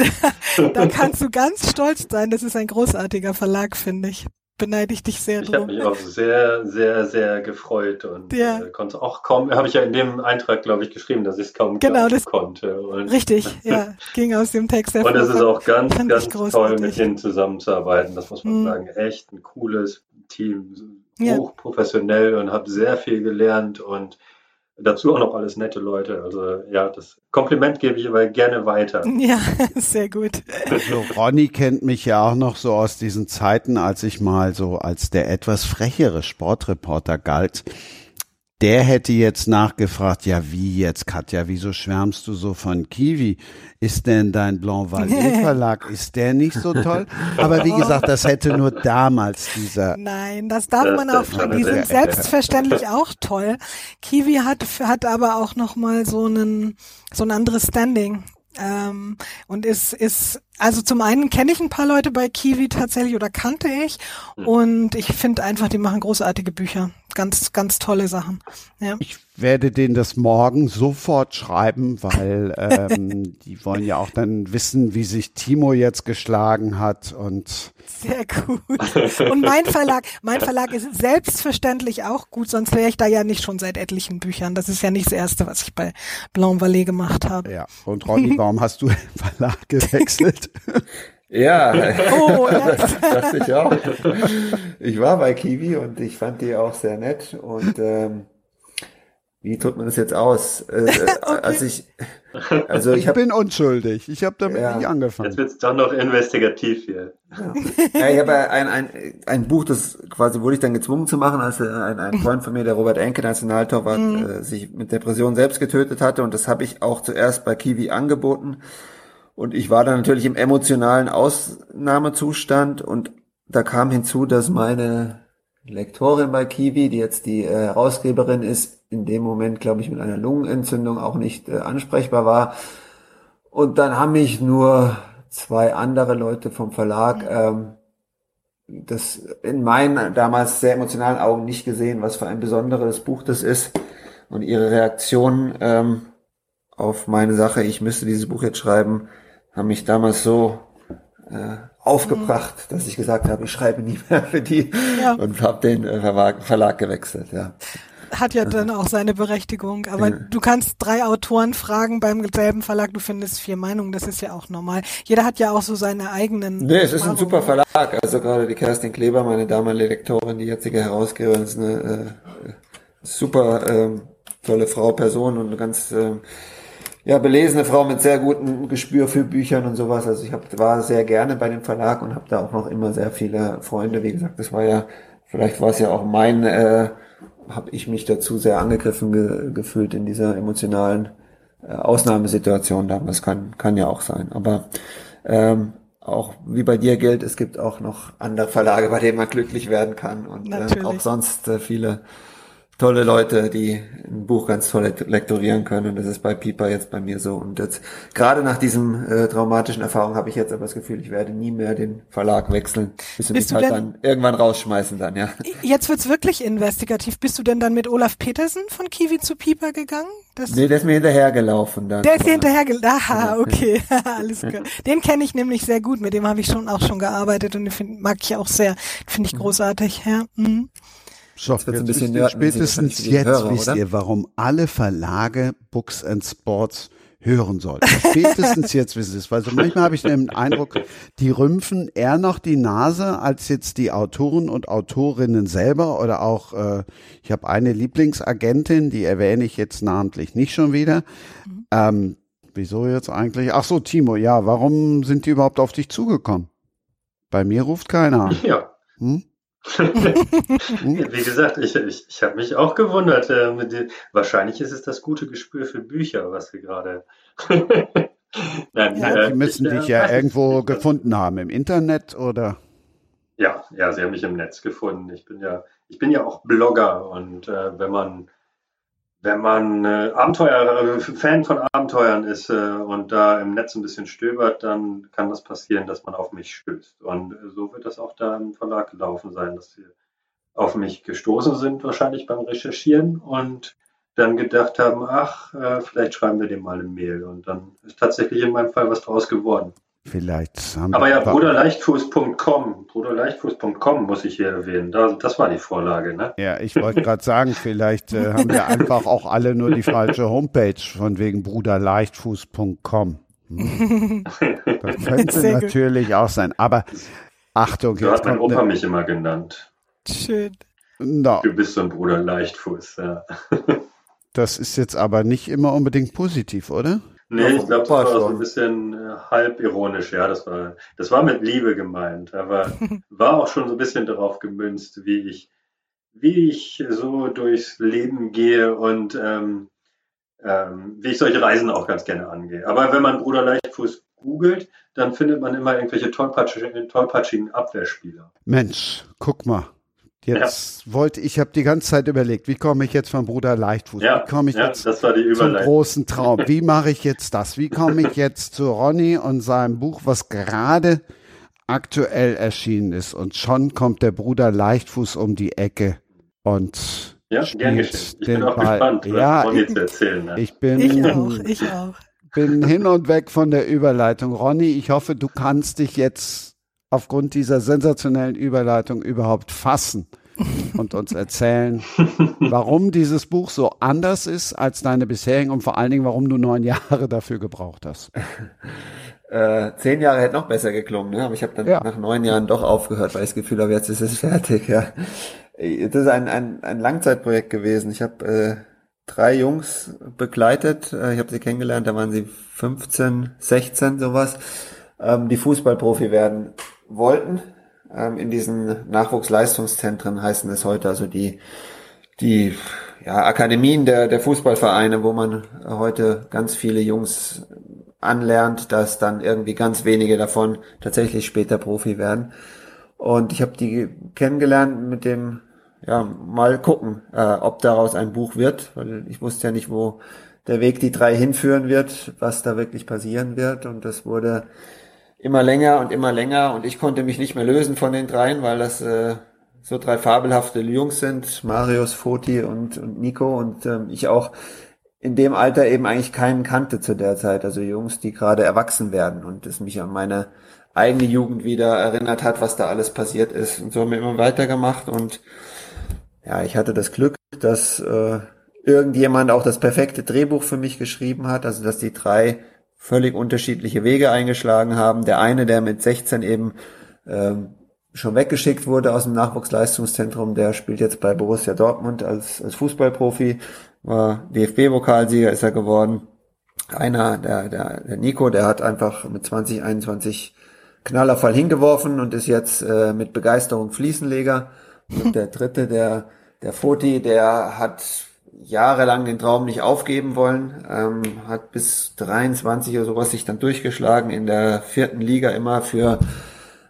da kannst du ganz stolz sein. Das ist ein großartiger Verlag, finde ich beneide ich dich sehr ich habe mich auch sehr, sehr, sehr gefreut und ja. äh, konnte auch kaum, habe ich ja in dem Eintrag, glaube ich, geschrieben, dass ich es kaum genau, das konnte. Und richtig, <laughs> ja, ging aus dem Text hervor. Und es ist auch ganz, ganz toll, mit ihnen zusammenzuarbeiten. Das muss man mhm. sagen. Echt ein cooles Team, hochprofessionell und habe sehr viel gelernt und Dazu auch noch alles nette Leute. Also ja, das Kompliment gebe ich aber gerne weiter. <laughs> Ja, sehr gut. Also Ronny kennt mich ja auch noch so aus diesen Zeiten, als ich mal so als der etwas frechere Sportreporter galt der hätte jetzt nachgefragt, ja wie jetzt Katja, wieso schwärmst du so von Kiwi? Ist denn dein Blanc Vallée <laughs> Verlag, ist der nicht so toll? Aber wie gesagt, das hätte nur damals dieser. Nein, das darf man auch, die sind selbstverständlich auch toll. Kiwi hat, hat aber auch nochmal so einen, so ein anderes Standing. Ähm, und ist, ist, also zum einen kenne ich ein paar Leute bei Kiwi tatsächlich oder kannte ich hm. und ich finde einfach, die machen großartige Bücher. Ganz, ganz tolle Sachen. Ja. Ich werde denen das morgen sofort schreiben, weil ähm, die wollen ja auch dann wissen, wie sich Timo jetzt geschlagen hat und sehr gut. Und mein Verlag, mein Verlag ist selbstverständlich auch gut, sonst wäre ich da ja nicht schon seit etlichen Büchern. Das ist ja nicht das erste, was ich bei Blanc Vallée gemacht habe. Ja. Und Ronny, <laughs> warum hast du den Verlag gewechselt? Ja, oh, <laughs> das dachte ich auch. Ich war bei Kiwi und ich fand die auch sehr nett und ähm, wie tut man das jetzt aus? <laughs> Äh, okay. Als ich, also ich, ich hab, bin unschuldig. Ich habe damit ja. nicht angefangen. Jetzt wird's doch noch investigativ hier. Ja, ja ich habe ein, ein, ein Buch, das quasi wurde ich dann gezwungen zu machen, als ein, ein Freund von mir, der Robert Enke, Nationaltorwart, mhm. äh, sich mit Depression selbst getötet hatte. Und das habe ich auch zuerst bei Kiwi angeboten. Und ich war dann natürlich im emotionalen Ausnahmezustand und da kam hinzu, dass meine Lektorin bei Kiwi, die jetzt die äh, Herausgeberin ist, in dem Moment, glaube ich, mit einer Lungenentzündung auch nicht äh, ansprechbar war. Und dann haben mich nur zwei andere Leute vom Verlag ähm, das in meinen damals sehr emotionalen Augen nicht gesehen, was für ein besonderes Buch das ist. Und ihre Reaktion ähm, auf meine Sache, ich müsste dieses Buch jetzt schreiben, haben mich damals so äh, aufgebracht, mhm. dass ich gesagt habe, ich schreibe nie mehr für die ja. und habe den äh, Verlag, Verlag gewechselt. Ja. Hat ja dann auch seine Berechtigung, aber ja. du kannst drei Autoren fragen beim selben Verlag, du findest vier Meinungen, das ist ja auch normal. Jeder hat ja auch so seine eigenen. Nee, es ist ein super Verlag. Also gerade die Kerstin Kleber, meine damalige Lektorin, die jetzige Herausgeberin, ist eine äh, super äh, tolle Frau, Person und eine ganz äh, ja, belesene Frau mit sehr gutem Gespür für Büchern und sowas. Also ich hab, war sehr gerne bei dem Verlag und habe da auch noch immer sehr viele Freunde. Wie gesagt, das war ja, vielleicht war es ja auch mein, äh, habe ich mich dazu sehr angegriffen ge gefühlt in dieser emotionalen äh, Ausnahmesituation damals. Kann, kann ja auch sein. Aber ähm, auch wie bei dir gilt, es gibt auch noch andere Verlage, bei denen man glücklich werden kann und äh, auch sonst äh, viele tolle Leute, die ein Buch ganz toll lektorieren können. Und das ist bei Piper jetzt bei mir so. Und jetzt gerade nach diesem äh, traumatischen Erfahrung habe ich jetzt aber das Gefühl, ich werde nie mehr den Verlag wechseln, bis sie mich halt dann irgendwann rausschmeißen dann, ja. Jetzt wird's wirklich investigativ. Bist du denn dann mit Olaf Petersen von Kiwi zu Piper gegangen? Das nee, der ist mir hinterhergelaufen dann. Der ist dir hinterhergelaufen. <laughs> Aha, okay. <laughs> Alles klar. Den kenne ich nämlich sehr gut. Mit dem habe ich schon auch schon gearbeitet und den find, mag ich auch sehr. Finde ich großartig, ja. Mhm. So, jetzt, ein bisschen nörden, spätestens jetzt Hörer, wisst oder? ihr, warum alle Verlage Books and Sports hören sollten. <laughs> Spätestens jetzt wissen sie es. Weil so manchmal habe ich den Eindruck, die rümpfen eher noch die Nase als jetzt die Autoren und Autorinnen selber oder auch, äh, ich habe eine Lieblingsagentin, die erwähne ich jetzt namentlich nicht schon wieder. Mhm. Ähm, wieso jetzt eigentlich? Ach so, Timo, ja, warum sind die überhaupt auf dich zugekommen? Bei mir ruft keiner an. Ja. Hm? <laughs> Wie gesagt, ich, ich, ich habe mich auch gewundert. Äh, wahrscheinlich ist es das gute Gespür für Bücher, was wir gerade. <laughs> Nein, ja, äh, die müssen ich, dich ja irgendwo gefunden haben, im Internet oder? Ja, ja, sie haben mich im Netz gefunden. Ich bin ja, ich bin ja auch Blogger und äh, wenn man wenn man äh, Abenteuer, äh, Fan von Abenteuern ist äh, und da im Netz ein bisschen stöbert, dann kann das passieren, dass man auf mich stößt. Und äh, so wird das auch da im Verlag gelaufen sein, dass sie auf mich gestoßen sind, wahrscheinlich beim Recherchieren und dann gedacht haben, ach, äh, vielleicht schreiben wir dem mal eine Mail. Und dann ist tatsächlich in meinem Fall was draus geworden. Vielleicht haben Aber ja, bruderleichtfuß.com, bruderleichtfuß.com muss ich hier erwähnen. Das, das war die Vorlage, ne? Ja, ich wollte gerade sagen, <laughs> vielleicht äh, haben wir einfach auch alle nur die falsche Homepage von wegen bruderleichtfuß.com. Hm. Das <laughs> könnte natürlich gut. auch sein. Aber Achtung, so hat mein Opa ne mich immer genannt. Schön. No. Du bist so ein Bruder Leichtfuß, ja. Das ist jetzt aber nicht immer unbedingt positiv, oder? Nee, ich glaube, das war so ein bisschen äh, halb ironisch, ja. Das war, das war mit Liebe gemeint, aber <laughs> war auch schon so ein bisschen darauf gemünzt, wie ich, wie ich so durchs Leben gehe und ähm, ähm, wie ich solche Reisen auch ganz gerne angehe. Aber wenn man Bruder Leichtfuß googelt, dann findet man immer irgendwelche tollpatschigen, tollpatschigen Abwehrspieler. Mensch, guck mal. Jetzt ja. wollte ich, habe die ganze Zeit überlegt, wie komme ich jetzt von Bruder Leichtfuß? Ja, wie komme ich ja, jetzt zum großen Traum? <laughs> Wie mache ich jetzt das? Wie komme ich jetzt zu Ronny und seinem Buch, was gerade aktuell erschienen ist? Und schon kommt der Bruder Leichtfuß um die Ecke und ja, gern Ich bin auch Ball. gespannt, was ja, Ronny zu erzählen hat. Ich bin, ich auch, ich auch. bin hin und weg von der Überleitung. Ronny, ich hoffe, du kannst dich jetzt aufgrund dieser sensationellen Überleitung überhaupt fassen und uns erzählen, <laughs> warum dieses Buch so anders ist als deine bisherigen und vor allen Dingen, warum du neun Jahre dafür gebraucht hast. Äh, zehn Jahre hätte noch besser geklungen, ne? aber ich habe dann ja. nach neun Jahren doch aufgehört, weil ich das Gefühl habe, jetzt ist es fertig. Ja. Das ist ein, ein, ein Langzeitprojekt gewesen. Ich habe äh, drei Jungs begleitet. Äh, ich habe sie kennengelernt, da waren sie 15, 16 sowas, ähm, die Fußballprofi werden wollten. Ähm, in diesen Nachwuchsleistungszentren heißen es heute, also die, die ja, Akademien der, der Fußballvereine, wo man heute ganz viele Jungs anlernt, dass dann irgendwie ganz wenige davon tatsächlich später Profi werden. Und ich habe die kennengelernt mit dem, ja, mal gucken, äh, ob daraus ein Buch wird, weil ich wusste ja nicht, wo der Weg die drei hinführen wird, was da wirklich passieren wird. Und das wurde immer länger und immer länger und ich konnte mich nicht mehr lösen von den dreien, weil das äh, so drei fabelhafte Jungs sind, Marius, Foti und, und Nico und ähm, ich auch in dem Alter eben eigentlich keinen kannte zu der Zeit, also Jungs, die gerade erwachsen werden und es mich an meine eigene Jugend wieder erinnert hat, was da alles passiert ist. Und so haben wir immer weitergemacht und ja, ich hatte das Glück, dass äh, irgendjemand auch das perfekte Drehbuch für mich geschrieben hat, also dass die drei völlig unterschiedliche Wege eingeschlagen haben. Der eine, der mit 16 eben ähm, schon weggeschickt wurde aus dem Nachwuchsleistungszentrum, der spielt jetzt bei Borussia Dortmund als, als Fußballprofi, war DFB-Pokalsieger ist er geworden. Einer, der, der, der Nico, der hat einfach mit 2021 Knallerfall hingeworfen und ist jetzt äh, mit Begeisterung Fliesenleger. Und der dritte, der, der Foti, der hat jahrelang den Traum nicht aufgeben wollen, ähm, hat bis 23 oder sowas sich dann durchgeschlagen in der vierten Liga immer für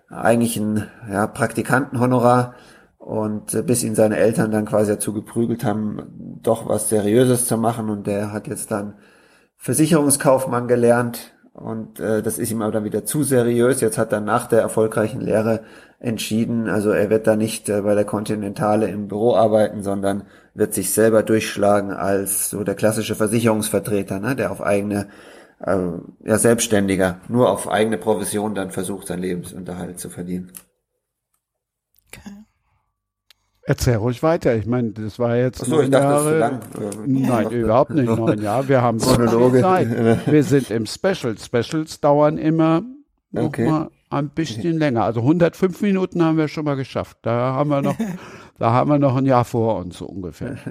eigentlich ein ja, Praktikantenhonorar. Und äh, bis ihn seine Eltern dann quasi dazu geprügelt haben, doch was Seriöses zu machen. Und der hat jetzt dann Versicherungskaufmann gelernt. Und äh, das ist ihm aber dann wieder zu seriös. Jetzt hat er nach der erfolgreichen Lehre entschieden, also er wird da nicht äh, bei der Continentale im Büro arbeiten, sondern wird sich selber durchschlagen als so der klassische Versicherungsvertreter, ne, der auf eigene äh, ja selbstständiger, nur auf eigene Provision dann versucht, sein Lebensunterhalt zu verdienen. Okay. Erzähl ruhig weiter. Ich meine, das war jetzt Ach so, ich dachte, Jahre. Das ist zu lang. Nein, überhaupt nicht neun Jahre. Wir haben Chronologe. Zeit. Wir sind im Special. Specials dauern immer noch okay. mal ein bisschen länger. Also 105 Minuten haben wir schon mal geschafft. Da haben wir noch, <laughs> da haben wir noch ein Jahr vor uns so ungefähr. <laughs>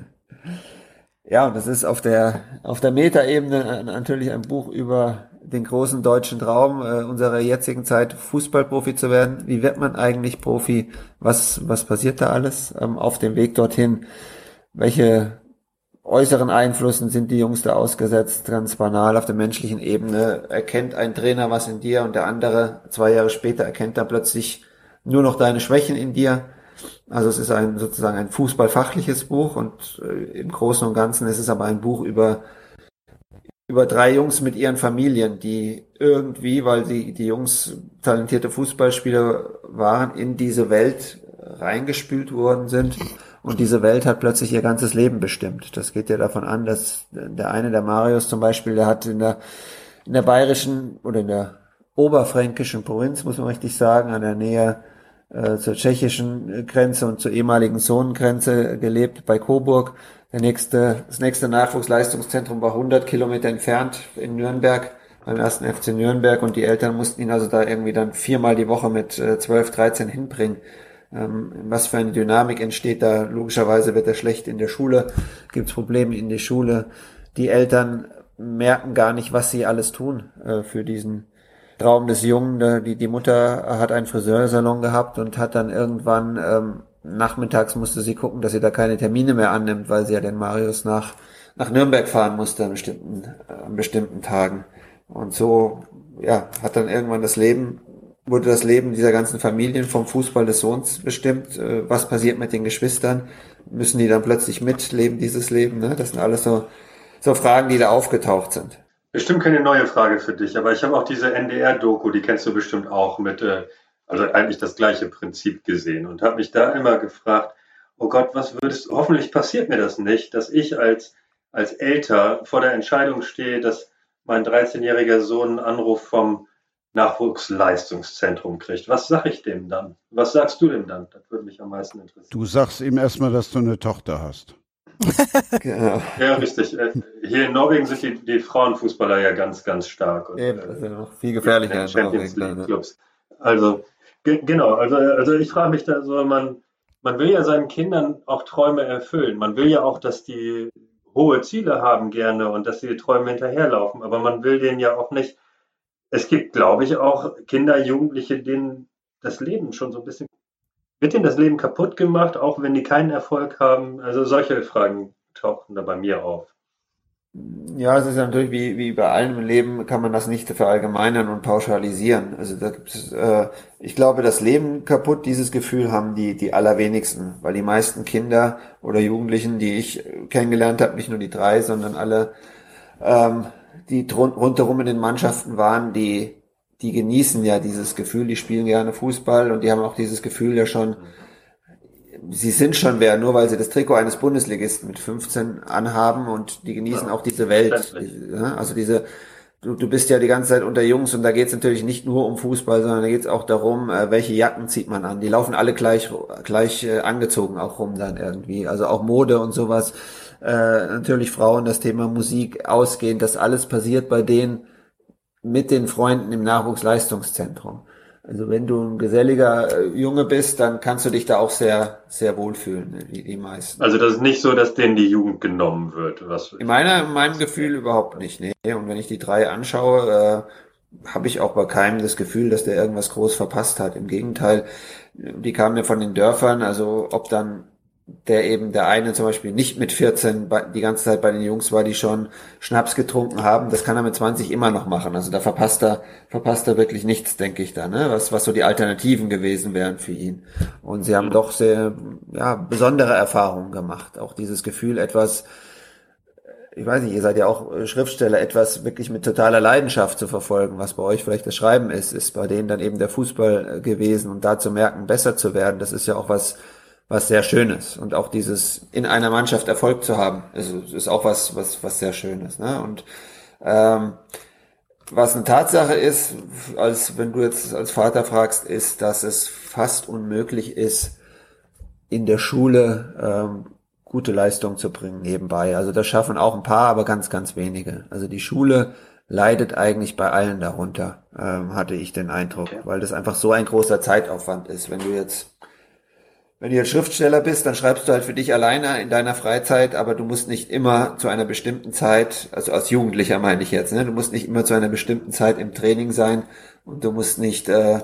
Ja, und das ist auf der auf der Metaebene natürlich ein Buch über den großen deutschen Traum äh, unserer jetzigen Zeit, Fußballprofi zu werden. Wie wird man eigentlich Profi? Was, was passiert da alles ähm, auf dem Weg dorthin? Welche äußeren Einflüssen sind die Jungs da ausgesetzt? Ganz banal auf der menschlichen Ebene erkennt ein Trainer was in dir und der andere zwei Jahre später erkennt dann plötzlich nur noch deine Schwächen in dir. Also es ist ein sozusagen ein fußballfachliches Buch und äh, im Großen und Ganzen ist es aber ein Buch über über drei Jungs mit ihren Familien, die irgendwie, weil sie die Jungs talentierte Fußballspieler waren, in diese Welt reingespült worden sind. Und diese Welt hat plötzlich ihr ganzes Leben bestimmt. Das geht ja davon an, dass der eine, der Marius zum Beispiel, der hat in der, in der bayerischen oder in der oberfränkischen Provinz, muss man richtig sagen, an der Nähe äh, zur tschechischen Grenze und zur ehemaligen Zonengrenze gelebt bei Coburg. Der nächste, das nächste Nachwuchsleistungszentrum war 100 Kilometer entfernt in Nürnberg, beim ersten FC Nürnberg und die Eltern mussten ihn also da irgendwie dann viermal die Woche mit äh, 12, 13 hinbringen. Ähm, was für eine Dynamik entsteht da? Logischerweise wird er schlecht in der Schule, gibt es Probleme in der Schule. Die Eltern merken gar nicht, was sie alles tun äh, für diesen Traum des Jungen. Die, die Mutter hat einen Friseursalon gehabt und hat dann irgendwann ähm, nachmittags musste sie gucken, dass sie da keine Termine mehr annimmt, weil sie ja den Marius nach, nach Nürnberg fahren musste an bestimmten, äh, an bestimmten Tagen. Und so, ja, hat dann irgendwann das Leben, wurde das Leben dieser ganzen Familien vom Fußball des Sohns bestimmt. Äh, was passiert mit den Geschwistern? Müssen die dann plötzlich mitleben, dieses Leben? Ne? Das sind alles so, so Fragen, die da aufgetaucht sind. Bestimmt keine neue Frage für dich, aber ich habe auch diese NDR-Doku, die kennst du bestimmt auch mit äh, also eigentlich das gleiche Prinzip gesehen und habe mich da immer gefragt, oh Gott, was würdest, hoffentlich passiert mir das nicht, dass ich als, als Elter vor der Entscheidung stehe, dass mein 13-jähriger Sohn einen Anruf vom Nachwuchsleistungszentrum kriegt. Was sag ich dem dann? Was sagst du dem dann? Das würde mich am meisten interessieren. Du sagst ihm erstmal, dass du eine Tochter hast. Genau. Ja, richtig. Äh, hier in Norwegen sind die, die Frauenfußballer ja ganz, ganz stark. Und, Eben, das ist ja noch viel gefährlicher. Champions League Clubs. Also genau, also, also ich frage mich da so, man, man will ja seinen Kindern auch Träume erfüllen. Man will ja auch, dass die hohe Ziele haben gerne und dass sie die Träume hinterherlaufen. Aber man will denen ja auch nicht. Es gibt, glaube ich, auch Kinder, Jugendliche, denen das Leben schon so ein bisschen wird denen das Leben kaputt gemacht, auch wenn die keinen Erfolg haben? Also solche Fragen tauchen da bei mir auf. Ja, es ist natürlich wie, wie bei allem im Leben kann man das nicht verallgemeinern und pauschalisieren. Also da gibt es, äh, ich glaube, das Leben kaputt, dieses Gefühl haben die, die allerwenigsten, weil die meisten Kinder oder Jugendlichen, die ich kennengelernt habe, nicht nur die drei, sondern alle, ähm, die rundherum in den Mannschaften waren, die, die genießen ja dieses Gefühl, die spielen gerne Fußball und die haben auch dieses Gefühl ja schon, sie sind schon wer, nur weil sie das Trikot eines Bundesligisten mit 15 anhaben und die genießen ja, auch diese Welt. Also diese, du, du bist ja die ganze Zeit unter Jungs und da geht es natürlich nicht nur um Fußball, sondern da geht es auch darum, äh, welche Jacken zieht man an. Die laufen alle gleich, gleich äh, angezogen auch rum dann irgendwie. Also auch Mode und sowas. Äh, natürlich Frauen, das Thema Musik, Ausgehen, das alles passiert bei denen mit den Freunden im Nachwuchsleistungszentrum. Also wenn du ein geselliger äh, Junge bist, dann kannst du dich da auch sehr, sehr wohlfühlen, wie die meisten. Also das ist nicht so, dass denen die Jugend genommen wird. Was in, meiner, in meinem Gefühl überhaupt nicht. Nee. Und wenn ich die drei anschaue, äh, habe ich auch bei keinem das Gefühl, dass der irgendwas groß verpasst hat. Im Gegenteil, die kamen ja von den Dörfern, also ob dann der eben der eine zum Beispiel nicht mit 14 die ganze Zeit bei den Jungs war, die schon Schnaps getrunken haben, das kann er mit 20 immer noch machen. Also da verpasst er, verpasst er wirklich nichts, denke ich da, ne? was, was so die Alternativen gewesen wären für ihn. Und sie haben doch sehr, ja, besondere Erfahrungen gemacht. Auch dieses Gefühl, etwas, ich weiß nicht, ihr seid ja auch Schriftsteller, etwas wirklich mit totaler Leidenschaft zu verfolgen, was bei euch vielleicht das Schreiben ist, ist bei denen dann eben der Fußball gewesen und da zu merken, besser zu werden, das ist ja auch was, was sehr Schönes. Und auch dieses in einer Mannschaft Erfolg zu haben, ist, ist auch was, was, was sehr Schönes. Ne? Und ähm, was eine Tatsache ist, als wenn du jetzt als Vater fragst, ist, dass es fast unmöglich ist, in der Schule ähm, gute Leistung zu bringen nebenbei. Also das schaffen auch ein paar, aber ganz, ganz wenige. Also die Schule leidet eigentlich bei allen darunter, ähm, hatte ich den Eindruck, weil das einfach so ein großer Zeitaufwand ist. Wenn du jetzt wenn du jetzt Schriftsteller bist, dann schreibst du halt für dich alleine in deiner Freizeit, aber du musst nicht immer zu einer bestimmten Zeit, also als Jugendlicher meine ich jetzt, ne, du musst nicht immer zu einer bestimmten Zeit im Training sein und du musst nicht äh,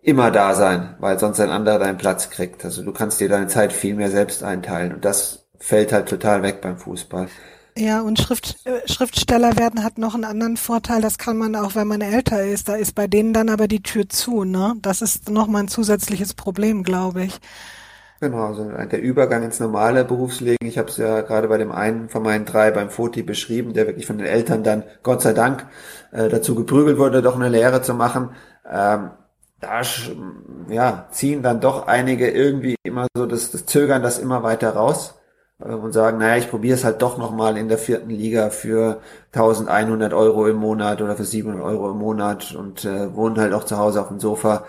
immer da sein, weil sonst ein anderer deinen Platz kriegt. Also du kannst dir deine Zeit viel mehr selbst einteilen und das fällt halt total weg beim Fußball. Ja, und Schrift, äh, Schriftsteller werden hat noch einen anderen Vorteil, das kann man auch, wenn man älter ist. Da ist bei denen dann aber die Tür zu, ne? Das ist nochmal ein zusätzliches Problem, glaube ich. Genau, also der Übergang ins normale Berufsleben. Ich habe es ja gerade bei dem einen von meinen drei beim Foti beschrieben, der wirklich von den Eltern dann, Gott sei Dank, äh, dazu geprügelt wurde, doch eine Lehre zu machen. Ähm, da ja, ziehen dann doch einige irgendwie immer so das, das Zögern das immer weiter raus äh, und sagen, naja, ich probiere es halt doch nochmal in der vierten Liga für 1100 Euro im Monat oder für 700 Euro im Monat und äh, wohnen halt auch zu Hause auf dem Sofa.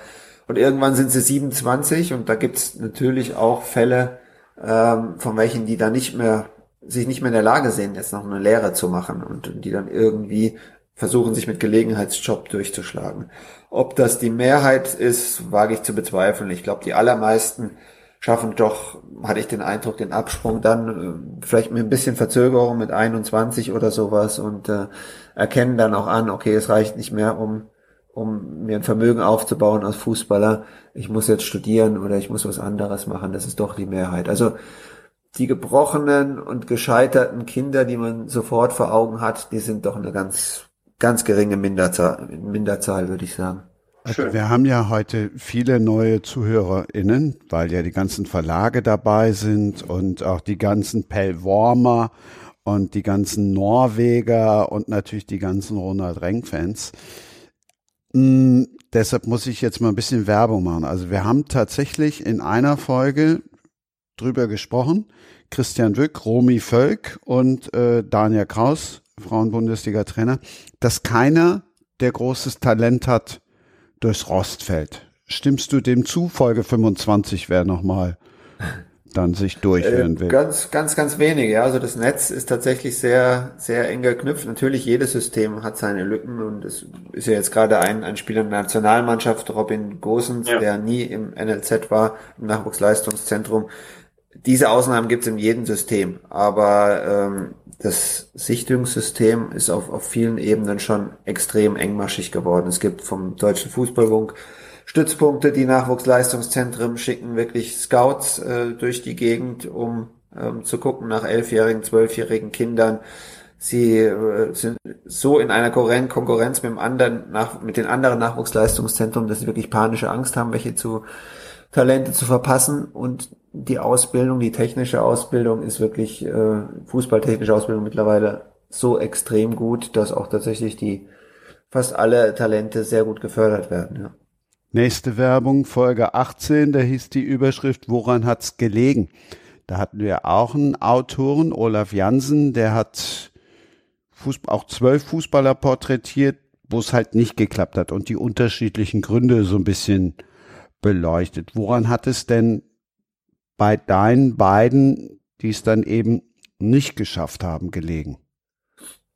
Und irgendwann sind sie 27 und da gibt's natürlich auch Fälle, ähm, von welchen die da nicht mehr, sich nicht mehr in der Lage sehen, jetzt noch eine Lehre zu machen und die dann irgendwie versuchen, sich mit Gelegenheitsjob durchzuschlagen. Ob das die Mehrheit ist, wage ich zu bezweifeln. Ich glaube, die allermeisten schaffen doch, hatte ich den Eindruck, den Absprung dann äh, vielleicht mit ein bisschen Verzögerung mit 21 oder sowas und äh, erkennen dann auch an, okay, es reicht nicht mehr, um um mir ein Vermögen aufzubauen als Fußballer, ich muss jetzt studieren oder ich muss was anderes machen. Das ist doch die Mehrheit. Also die gebrochenen und gescheiterten Kinder, die man sofort vor Augen hat, die sind doch eine ganz, ganz geringe Minderzahl, Minderzahl würde ich sagen. Also wir haben ja heute viele neue ZuhörerInnen, weil ja die ganzen Verlage dabei sind und auch die ganzen Pellwormer und die ganzen Norweger und natürlich die ganzen Ronald Reng-Fans. Mm, deshalb muss ich jetzt mal ein bisschen Werbung machen. Also wir haben tatsächlich in einer Folge drüber gesprochen. Christian Wück, Romy Völk und äh, Daniel Kraus, Frauenbundesliga-Trainer, dass keiner, der großes Talent hat, durchs Rost fällt. Stimmst du dem zu? Folge 25 wäre nochmal <laughs> dann sich durchhören äh, will. Ganz, ganz, ganz wenige. Ja. Also das Netz ist tatsächlich sehr, sehr eng geknüpft. Natürlich, jedes System hat seine Lücken und es ist ja jetzt gerade ein, ein Spieler der Nationalmannschaft, Robin Gosens, ja. der nie im NLZ war, im Nachwuchsleistungszentrum. Diese Ausnahmen gibt es in jedem System, aber ähm, das Sichtungssystem ist auf, auf vielen Ebenen schon extrem engmaschig geworden. Es gibt vom Deutschen Fußballbund Stützpunkte, die Nachwuchsleistungszentren schicken wirklich Scouts äh, durch die Gegend, um ähm, zu gucken nach elfjährigen, zwölfjährigen Kindern. Sie äh, sind so in einer Konkurrenz mit, dem anderen, nach, mit den anderen Nachwuchsleistungszentren, dass sie wirklich panische Angst haben, welche zu Talente zu verpassen. Und die Ausbildung, die technische Ausbildung ist wirklich, äh, fußballtechnische Ausbildung mittlerweile so extrem gut, dass auch tatsächlich die fast alle Talente sehr gut gefördert werden. Ja. Nächste Werbung, Folge 18, da hieß die Überschrift, woran hat's gelegen? Da hatten wir auch einen Autoren, Olaf Jansen, der hat Fußball, auch zwölf Fußballer porträtiert, wo es halt nicht geklappt hat und die unterschiedlichen Gründe so ein bisschen beleuchtet. Woran hat es denn bei deinen beiden, die es dann eben nicht geschafft haben, gelegen?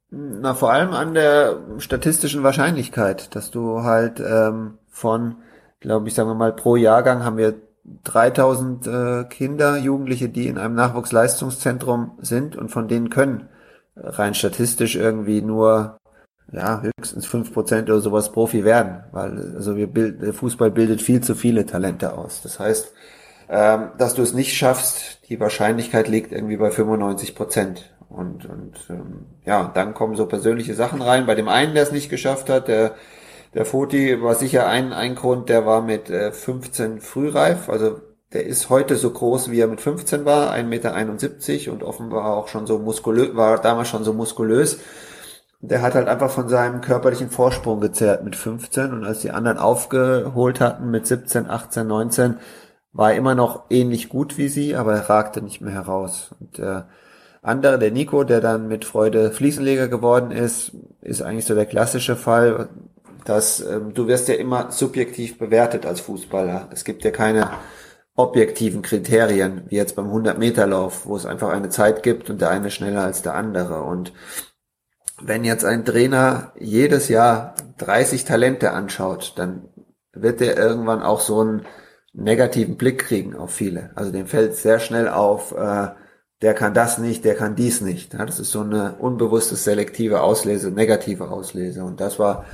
Na, vor allem an der statistischen Wahrscheinlichkeit, dass du halt ähm, von, glaube ich, sagen wir mal, pro Jahrgang haben wir 3000 äh, Kinder, Jugendliche, die in einem Nachwuchsleistungszentrum sind und von denen können rein statistisch irgendwie nur ja, höchstens fünf Prozent oder sowas Profi werden, weil also wir bild, der Fußball bildet viel zu viele Talente aus. Das heißt, ähm, dass du es nicht schaffst, die Wahrscheinlichkeit liegt irgendwie bei 95 Prozent. Und, und ähm, ja, dann kommen so persönliche Sachen rein. Bei dem einen, der es nicht geschafft hat, der, der Foti war sicher ein, ein Grund, der war mit äh, 15 frühreif. Also der ist heute so groß, wie er mit 15 war, 1,71 Meter und offenbar auch schon so muskulös, war damals schon so muskulös. Der hat halt einfach von seinem körperlichen Vorsprung gezerrt mit 15 und als die anderen aufgeholt hatten mit 17, 18, 19, war er immer noch ähnlich gut wie sie, aber er ragte nicht mehr heraus. Und der andere, der Nico, der dann mit Freude Fliesenleger geworden ist, ist eigentlich so der klassische Fall, dass ähm, du wirst ja immer subjektiv bewertet als Fußballer. Es gibt ja keine objektiven Kriterien, wie jetzt beim 100-Meter-Lauf, wo es einfach eine Zeit gibt und der eine schneller als der andere. Und wenn jetzt ein Trainer jedes Jahr 30 Talente anschaut, dann wird er irgendwann auch so einen negativen Blick kriegen auf viele. Also dem fällt sehr schnell auf, äh, der kann das nicht, der kann dies nicht. Ja, das ist so eine unbewusste selektive Auslese, negative Auslese. Und das war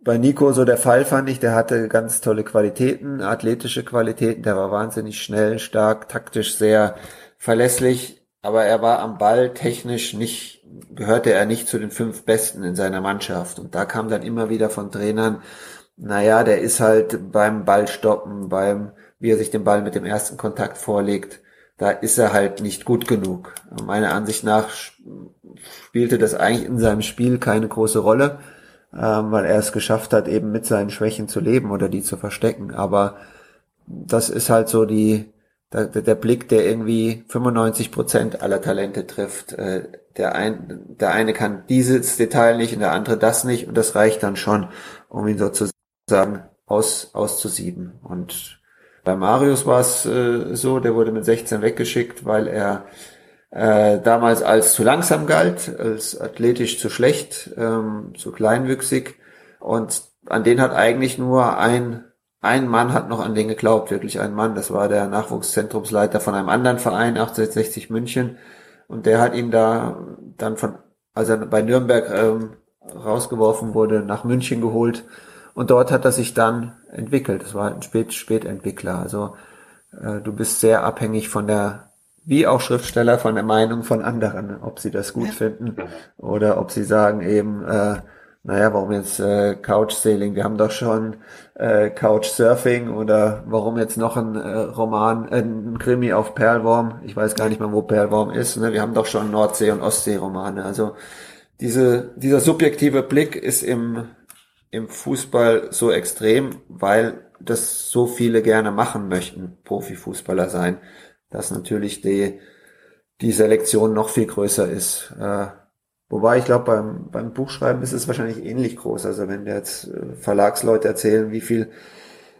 bei Nico so der Fall, fand ich. Der hatte ganz tolle Qualitäten, athletische Qualitäten. Der war wahnsinnig schnell, stark, taktisch sehr verlässlich. Aber er war am Ball technisch nicht, gehörte er nicht zu den fünf Besten in seiner Mannschaft. Und da kam dann immer wieder von Trainern, naja, der ist halt beim Ballstoppen, beim, wie er sich den Ball mit dem ersten Kontakt vorlegt, da ist er halt nicht gut genug. Meiner Ansicht nach spielte das eigentlich in seinem Spiel keine große Rolle, ähm, weil er es geschafft hat, eben mit seinen Schwächen zu leben oder die zu verstecken. Aber das ist halt so die, der, der Blick, der irgendwie 95 Prozent aller Talente trifft. Äh, der, ein, der eine kann dieses Detail nicht und der andere das nicht und das reicht dann schon, um ihn sozusagen sagen, aus, auszusieben. Und bei Marius war es äh, so, der wurde mit 16 weggeschickt, weil er äh, damals als zu langsam galt, als athletisch zu schlecht, ähm, zu kleinwüchsig. Und an den hat eigentlich nur ein, ein Mann hat noch an den geglaubt, wirklich ein Mann. Das war der Nachwuchszentrumsleiter von einem anderen Verein, 1860 München. Und der hat ihn da dann von, als er bei Nürnberg ähm, rausgeworfen wurde, nach München geholt und dort hat er sich dann entwickelt. Das war ein Spät Spätentwickler. Also äh, du bist sehr abhängig von der, wie auch Schriftsteller, von der Meinung von anderen, ob sie das gut finden oder ob sie sagen eben, äh, naja, warum jetzt äh, Couch-Sailing? Wir haben doch schon äh, Couch-Surfing oder warum jetzt noch ein äh, Roman, äh, ein Krimi auf Perlworm? Ich weiß gar nicht mehr, wo Perlworm ist. Ne? Wir haben doch schon Nordsee- und Ostsee-Romane. Also diese, dieser subjektive Blick ist im im Fußball so extrem, weil das so viele gerne machen möchten, Profifußballer sein, dass natürlich die, die Selektion noch viel größer ist. Äh, wobei ich glaube, beim, beim Buchschreiben ist es wahrscheinlich ähnlich groß. Also wenn jetzt äh, Verlagsleute erzählen, wie viel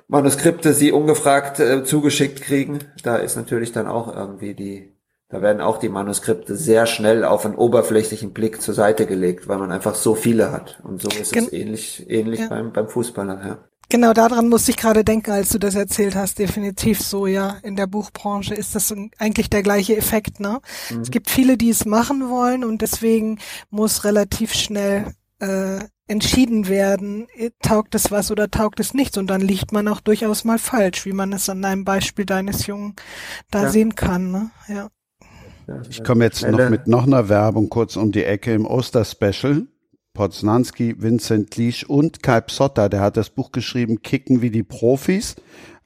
Manuskripte sie ungefragt äh, zugeschickt kriegen, da ist natürlich dann auch irgendwie die, da werden auch die Manuskripte sehr schnell auf einen oberflächlichen Blick zur Seite gelegt, weil man einfach so viele hat. Und so ist Gen es ähnlich, ähnlich ja. beim, beim Fußballer, ja. Genau daran musste ich gerade denken, als du das erzählt hast. Definitiv so, ja. In der Buchbranche ist das eigentlich der gleiche Effekt, ne? Mhm. Es gibt viele, die es machen wollen und deswegen muss relativ schnell äh, entschieden werden, taugt es was oder taugt es nichts. Und dann liegt man auch durchaus mal falsch, wie man es an einem Beispiel deines Jungen da ja. sehen kann, ne? Ja. Ich komme jetzt noch mit noch einer Werbung kurz um die Ecke im Osterspecial. Poznanski, Vincent Liesch und Kai Psotta, der hat das Buch geschrieben, Kicken wie die Profis,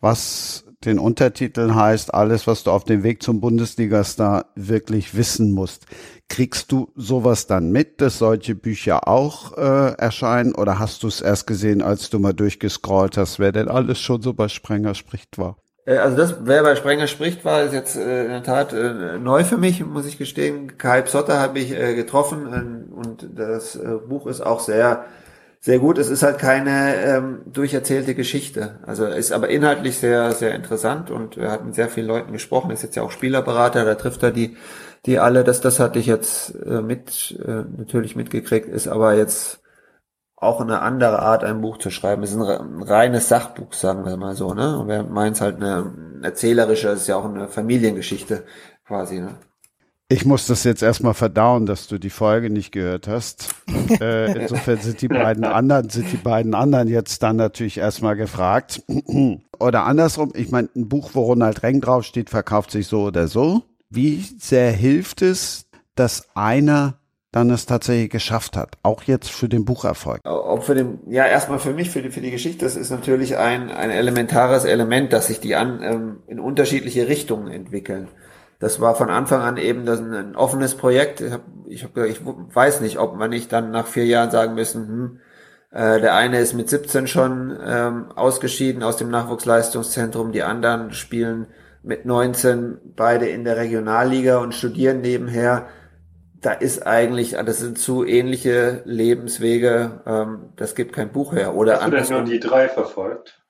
was den Untertitel heißt, alles, was du auf dem Weg zum Bundesligastar wirklich wissen musst. Kriegst du sowas dann mit, dass solche Bücher auch äh, erscheinen oder hast du es erst gesehen, als du mal durchgescrollt hast, wer denn alles schon so bei Sprenger spricht war? Äh, also das, wer bei Sprenger spricht, war ist jetzt äh, in der Tat äh, neu für mich, muss ich gestehen. Kai Psotter habe ich äh, getroffen äh, und das äh, Buch ist auch sehr, sehr gut. Es ist halt keine ähm, durcherzählte Geschichte. Also ist aber inhaltlich sehr, sehr interessant und er hat mit sehr vielen Leuten gesprochen. Ist jetzt ja auch Spielerberater, da trifft er die, die alle. Das, das hatte ich jetzt äh, mit äh, natürlich mitgekriegt, ist aber jetzt auch eine andere Art, ein Buch zu schreiben. Es ist ein reines Sachbuch, sagen wir mal so, ne? Und während meins halt eine erzählerische, ist ja auch eine Familiengeschichte quasi, ne? Ich muss das jetzt erstmal verdauen, dass du die Folge nicht gehört hast. Äh, insofern sind die beiden anderen, sind die beiden anderen jetzt dann natürlich erstmal gefragt. oder andersrum, ich meine, ein Buch, wo Ronald Reng draufsteht, verkauft sich so oder so. Wie sehr hilft es, dass einer dann es tatsächlich geschafft hat, auch jetzt für den Bucherfolg? Auch für den, ja, erstmal für mich, für die, für die Geschichte, das ist natürlich ein, ein elementares Element, dass sich die an, ähm, in unterschiedliche Richtungen entwickeln. Das war von Anfang an eben das ein, ein offenes Projekt. Ich, hab, ich, hab, ich weiß nicht, ob man nicht dann nach vier Jahren sagen müssen, hm, äh, der eine ist mit 17 schon ähm, ausgeschieden aus dem Nachwuchsleistungszentrum, die anderen spielen mit 19 beide in der Regionalliga und studieren nebenher. Da ist eigentlich, das sind zu ähnliche Lebenswege, ähm, das gibt kein Buch her. Oder Hast du denn nur die drei verfolgt?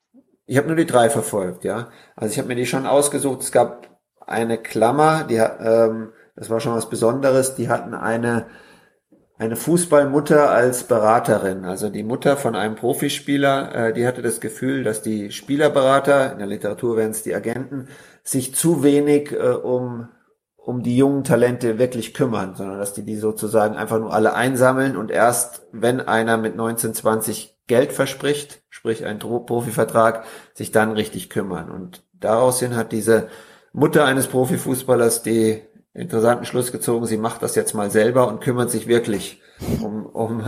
Ich habe nur die drei verfolgt, ja. Also ich habe mir die schon ausgesucht. Es gab eine Klammer, die, ähm, das war schon was Besonderes, die hatten eine, eine Fußballmutter als Beraterin. Also die Mutter von einem Profispieler, äh, die hatte das Gefühl, dass die Spielerberater, in der Literatur wären es die Agenten, sich zu wenig äh, um um die jungen Talente wirklich kümmern, sondern dass die die sozusagen einfach nur alle einsammeln und erst wenn einer mit 19, 20 Geld verspricht, sprich ein Profivertrag, sich dann richtig kümmern. Und daraus hin hat diese Mutter eines Profifußballers die interessanten Schluss gezogen, sie macht das jetzt mal selber und kümmert sich wirklich um, um,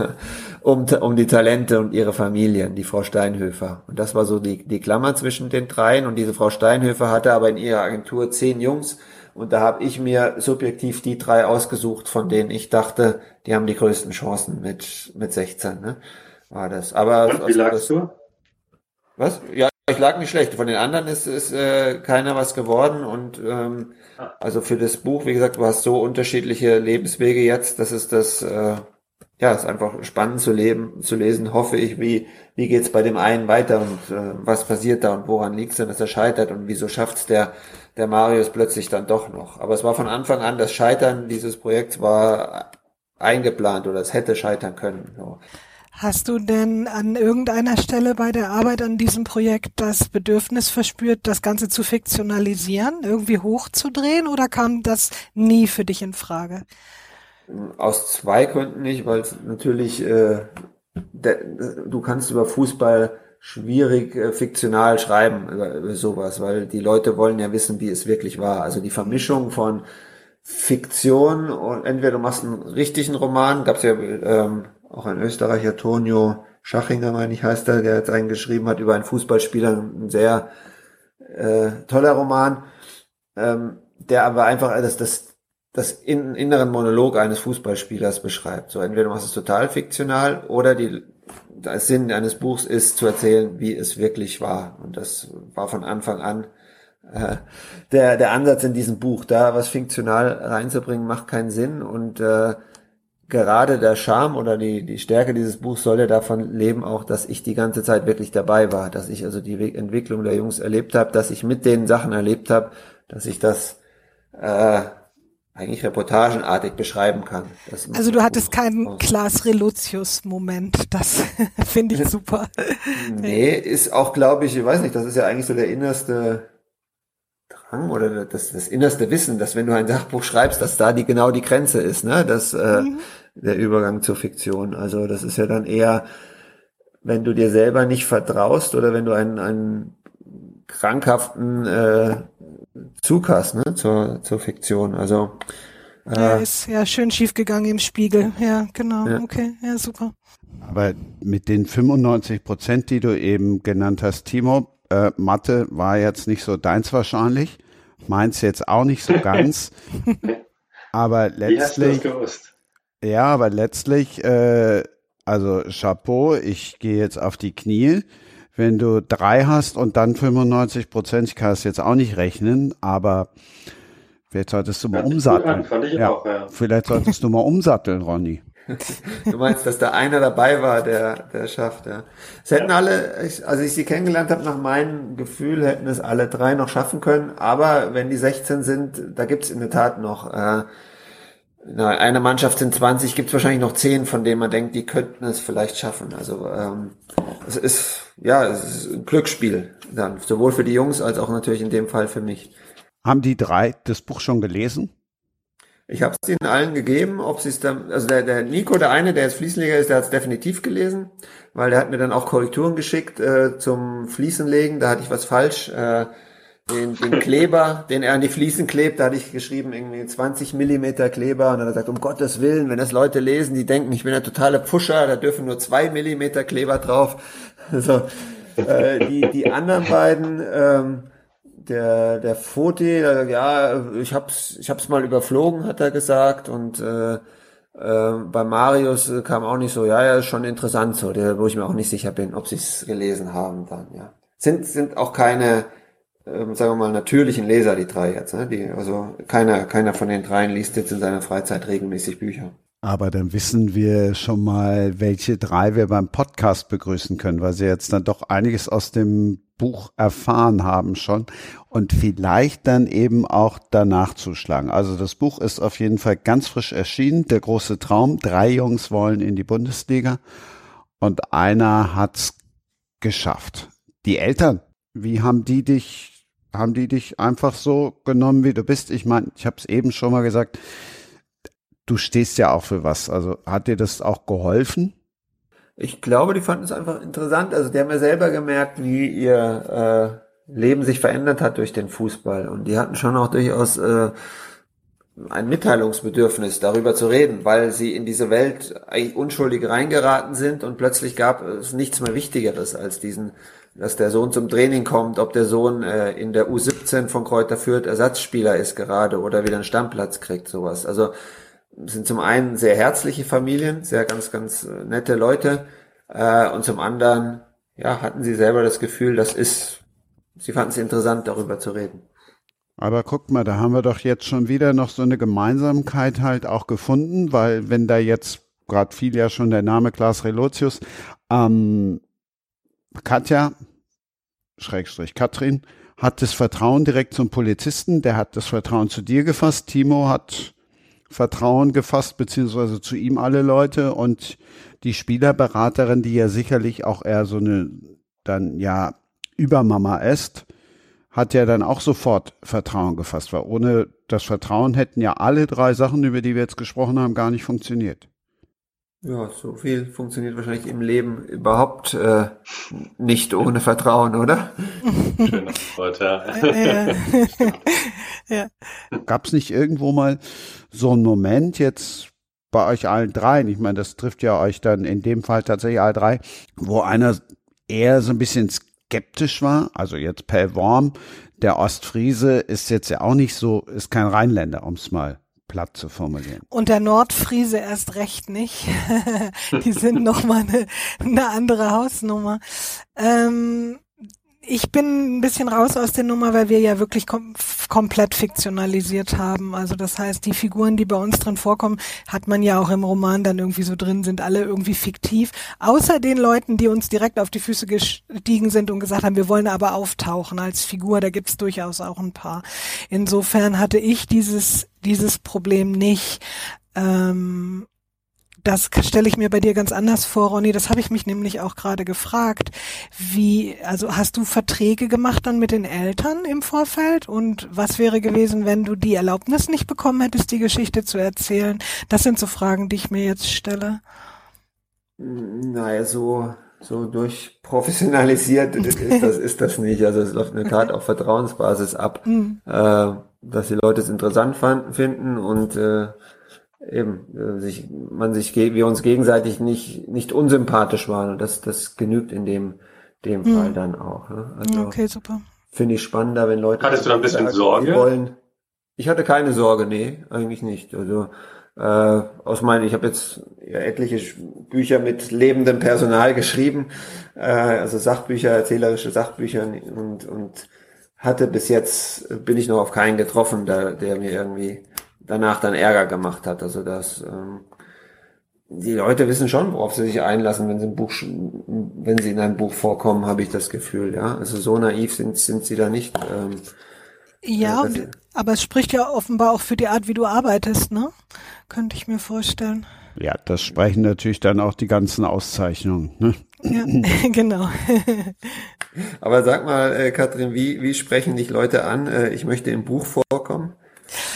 um, um die Talente und ihre Familien, die Frau Steinhöfer. Und das war so die, die Klammer zwischen den dreien. Und diese Frau Steinhöfer hatte aber in ihrer Agentur zehn Jungs. Und da habe ich mir subjektiv die drei ausgesucht, von denen ich dachte, die haben die größten Chancen mit, mit 16. Ne? War das. Aber und wie lagst du? Was? Ja, ich lag nicht schlecht. Von den anderen ist, ist äh, keiner was geworden. Und ähm, ah. also für das Buch, wie gesagt, du hast so unterschiedliche Lebenswege jetzt, das ist das, äh, ja, ist einfach spannend zu leben, zu lesen, hoffe ich, wie, wie geht's bei dem einen weiter und äh, was passiert da und woran liegt's denn, dass er scheitert und wieso schafft's der, der Marius plötzlich dann doch noch. Aber es war von Anfang an, das Scheitern dieses Projekts war eingeplant oder es hätte scheitern können. So. Hast du denn an irgendeiner Stelle bei der Arbeit an diesem Projekt das Bedürfnis verspürt, das Ganze zu fiktionalisieren, irgendwie hochzudrehen oder kam das nie für dich in Frage? Aus zwei Gründen nicht, weil es natürlich, äh, der, du kannst über Fußball schwierig äh, fiktional schreiben über, über sowas, weil die Leute wollen ja wissen, wie es wirklich war. Also die Vermischung von Fiktion und entweder du machst einen richtigen Roman, gab es ja ähm, auch ein Österreicher, Tonio Schachinger, meine ich, heißt er, der jetzt einen geschrieben hat über einen Fußballspieler, ein sehr äh, toller Roman, ähm, der aber einfach das, das, das in, inneren Monolog eines Fußballspielers beschreibt. So entweder machst du es total fiktional oder die, der Sinn eines Buchs ist zu erzählen, wie es wirklich war. Und das war von Anfang an äh, der, der Ansatz in diesem Buch. Da was fiktional reinzubringen, macht keinen Sinn und äh, gerade der Charme oder die, die Stärke dieses Buchs soll ja davon leben, auch, dass ich die ganze Zeit wirklich dabei war, dass ich also die Entwicklung der Jungs erlebt habe, dass ich mit den Sachen erlebt habe, dass ich das äh, eigentlich reportagenartig beschreiben kann. also du hattest keinen Klaas Reluzius-Moment, das <laughs> finde ich super. nee, ist auch, glaube ich, ich weiß nicht, das ist ja eigentlich so der innerste Drang oder das, das innerste Wissen, dass wenn du ein Sachbuch schreibst, dass da die genau die Grenze ist, ne? Das äh, mhm. der Übergang zur Fiktion. Also das ist ja dann eher, wenn du dir selber nicht vertraust oder wenn du einen, einen krankhaften äh, Zug hast, ne, zur, zur Fiktion. Also äh, ja, ist ja schön schief gegangen im Spiegel. Ja, genau. Ja. Okay, ja, super. Aber mit den 95 Prozent, die du eben genannt hast, Timo, äh, Mathe war jetzt nicht so deins wahrscheinlich, meins jetzt auch nicht so ganz. <laughs> aber letztlich. Ja, aber letztlich, äh, also Chapeau, ich gehe jetzt auf die Knie. Wenn du drei hast und dann 95 Prozent, ich kann es jetzt auch nicht rechnen, aber vielleicht solltest du mal umsatteln. ja, auch, ja. Vielleicht solltest du mal umsatteln, Ronny. <laughs> Du meinst, dass da einer dabei war, der, der schafft, ja. Es hätten ja. alle, also ich sie kennengelernt habe, nach meinem Gefühl, hätten es alle drei noch schaffen können. Aber wenn die 16 sind, da gibt's in der Tat noch, äh, na, eine Mannschaft sind 20, gibt's wahrscheinlich noch 10, von denen man denkt, die könnten es vielleicht schaffen. Also ähm, es ist, ja, es ist ein Glücksspiel dann, sowohl für die Jungs als auch natürlich in dem Fall für mich. Haben die drei das Buch schon gelesen? Ich habe es ihnen allen gegeben, ob sie es dann, also der, der Nico, der eine, der jetzt Fliesenleger ist, der hat es definitiv gelesen, weil der hat mir dann auch Korrekturen geschickt äh, zum Fliesenlegen, da hatte ich was falsch. Äh, den, den Kleber, den er an die Fliesen klebt, da hatte ich geschrieben, irgendwie 20 Millimeter Kleber und dann hat er gesagt, um Gottes Willen, wenn das Leute lesen, die denken, ich bin der totale Pusher, da dürfen nur zwei Millimeter Kleber drauf. <laughs> Also, äh, die, die anderen beiden, ähm, der, der Foti, äh, ja, ich hab's, ich hab's mal überflogen, hat er gesagt, und äh, äh, bei Marius kam auch nicht so, ja, ja, ist schon interessant so, der, wo ich mir auch nicht sicher bin, ob sie es gelesen haben dann, ja. Sind, sind auch keine, äh, sagen wir mal, natürlichen Leser, die drei jetzt, ne? Die, also keiner, keiner von den dreien liest jetzt in seiner Freizeit regelmäßig Bücher. Aber dann wissen wir schon mal, welche drei wir beim Podcast begrüßen können, weil sie jetzt dann doch einiges aus dem Buch erfahren haben schon und vielleicht dann eben auch danach zuschlagen. Also das Buch ist auf jeden Fall ganz frisch erschienen, der große Traum. Drei Jungs wollen in die Bundesliga und einer hat's geschafft. Die Eltern, wie haben die dich, haben die dich einfach so genommen, wie du bist? Ich meine, ich habe es eben schon mal gesagt, du stehst ja auch für was. Also hat dir das auch geholfen? Ich glaube, die fanden es einfach interessant. Also die haben ja selber gemerkt, wie ihr äh, Leben sich verändert hat durch den Fußball. Und die hatten schon auch durchaus äh, ein Mitteilungsbedürfnis, darüber zu reden, weil sie in diese Welt eigentlich unschuldig reingeraten sind und plötzlich gab es nichts mehr Wichtigeres als diesen, dass der Sohn zum Training kommt, ob der Sohn äh, in der U17 von Kräuter Fürth Ersatzspieler ist gerade oder wieder einen Stammplatz kriegt, sowas. Also sind zum einen sehr herzliche Familien, sehr ganz, ganz äh, nette Leute. Äh, und zum anderen, ja, hatten sie selber das Gefühl, das ist, sie fanden es interessant, darüber zu reden. Aber guck mal, da haben wir doch jetzt schon wieder noch so eine Gemeinsamkeit halt auch gefunden, weil wenn da jetzt, gerade fiel ja schon der Name Klaas Relotius, ähm, Katja, Schrägstrich Katrin, hat das Vertrauen direkt zum Polizisten, der hat das Vertrauen zu dir gefasst, Timo hat Vertrauen gefasst, beziehungsweise zu ihm alle Leute und die Spielerberaterin, die ja sicherlich auch eher so eine dann ja Übermama ist, hat ja dann auch sofort Vertrauen gefasst, weil ohne das Vertrauen hätten ja alle drei Sachen, über die wir jetzt gesprochen haben, gar nicht funktioniert. Ja, so viel funktioniert wahrscheinlich im Leben überhaupt äh, nicht ohne Vertrauen, oder? Schöner Wort, <laughs> ja. ja. <laughs> Gab es nicht irgendwo mal so einen Moment jetzt bei euch allen dreien, ich meine, das trifft ja euch dann in dem Fall tatsächlich alle drei, wo einer eher so ein bisschen skeptisch war, also jetzt Pell Worm, der Ostfriese ist jetzt ja auch nicht so, ist kein Rheinländer, um es mal platt zu formulieren. Und der Nordfriese erst recht nicht. <laughs> Die sind nochmal eine, eine andere Hausnummer. Ähm, ich bin ein bisschen raus aus der Nummer, weil wir ja wirklich kom komplett fiktionalisiert haben. Also das heißt, die Figuren, die bei uns drin vorkommen, hat man ja auch im Roman dann irgendwie so drin, sind alle irgendwie fiktiv. Außer den Leuten, die uns direkt auf die Füße gestiegen sind und gesagt haben, wir wollen aber auftauchen als Figur. Da gibt's durchaus auch ein paar. Insofern hatte ich dieses, dieses Problem nicht. Ähm, das stelle ich mir bei dir ganz anders vor, Ronny. Das habe ich mich nämlich auch gerade gefragt. Wie, also hast du Verträge gemacht dann mit den Eltern im Vorfeld? Und was wäre gewesen, wenn du die Erlaubnis nicht bekommen hättest, die Geschichte zu erzählen? Das sind so Fragen, die ich mir jetzt stelle. Naja, so, so durchprofessionalisiert <laughs> ist das, ist das nicht. Also es läuft eine Tat auf Vertrauensbasis ab, mhm. äh, dass die Leute es interessant fanden, finden und äh, eben äh, sich man sich wir uns gegenseitig nicht nicht unsympathisch waren. Und das das genügt in dem dem hm. Fall dann auch ne? also, okay super. finde ich spannender wenn Leute hattest du da ein bisschen Sorge? wollen. Ich hatte keine Sorge nee eigentlich nicht. Also äh, aus meinen ich habe jetzt ja, etliche Bücher mit lebendem Personal geschrieben äh, also Sachbücher erzählerische Sachbücher und und hatte bis jetzt bin ich noch auf keinen getroffen der der mir irgendwie danach dann Ärger gemacht hat. Also das ähm, die Leute wissen schon, worauf sie sich einlassen, wenn sie ein Buch, wenn sie in einem Buch vorkommen, habe ich das Gefühl, ja. Also so naiv sind, sind sie da nicht. Ähm, ja, äh, aber es spricht ja offenbar auch für die Art, wie du arbeitest, ne? Könnte ich mir vorstellen. Ja, das sprechen natürlich dann auch die ganzen Auszeichnungen. Ne? Ja, <laughs> genau. aber sag mal, äh, Katrin, wie, wie sprechen dich Leute an? Äh, ich möchte im Buch vorkommen.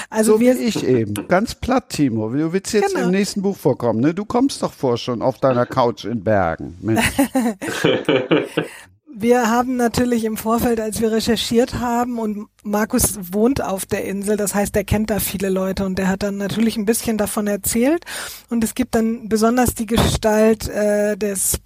Also so wie ich eben. Ganz platt, Timo. Du willst jetzt genau. im nächsten Buch vorkommen, ne? Du kommst doch vor schon auf deiner Couch in Bergen. <laughs> <laughs> Wir haben natürlich im Vorfeld, als wir recherchiert haben, und Markus wohnt auf der Insel, das heißt, er kennt da viele Leute und der hat dann natürlich ein bisschen davon erzählt. Und es gibt dann besonders die Gestalt äh, des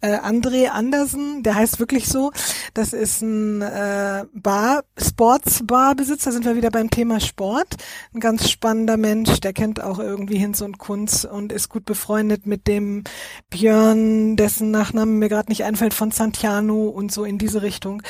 äh, André Andersen, der heißt wirklich so. Das ist ein äh, Bar, Sportsbarbesitzer, sind wir wieder beim Thema Sport. Ein ganz spannender Mensch, der kennt auch irgendwie Hinz und Kunz und ist gut befreundet mit dem Björn, dessen Nachname mir gerade nicht einfällt, von Santiano und so in diese Richtung.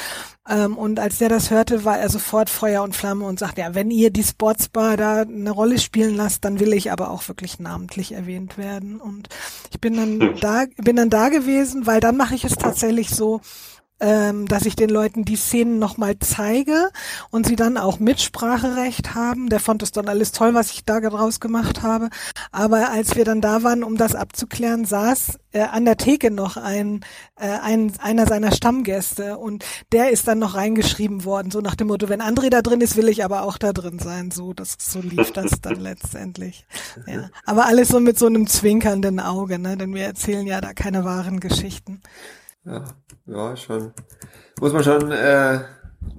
Ähm, und als der das hörte, war er sofort Feuer und Flamme und sagte, ja, wenn ihr die Sportsbar da eine Rolle spielen lasst, dann will ich aber auch wirklich namentlich erwähnt werden. Und ich bin dann <laughs> da, bin dann da gewesen, weil dann mache ich es tatsächlich so, ähm, dass ich den Leuten die Szenen nochmal zeige und sie dann auch Mitspracherecht haben. Der fand es dann alles toll, was ich da draus gemacht habe. Aber als wir dann da waren, um das abzuklären, saß äh, an der Theke noch ein, äh, ein einer seiner Stammgäste und der ist dann noch reingeschrieben worden, so nach dem Motto, wenn André da drin ist, will ich aber auch da drin sein. So, das so lief das dann <laughs> letztendlich. Ja. Aber alles so mit so einem zwinkernden Auge, ne? Denn wir erzählen ja da keine wahren Geschichten. Ja, ja, schon. Muss man schon äh,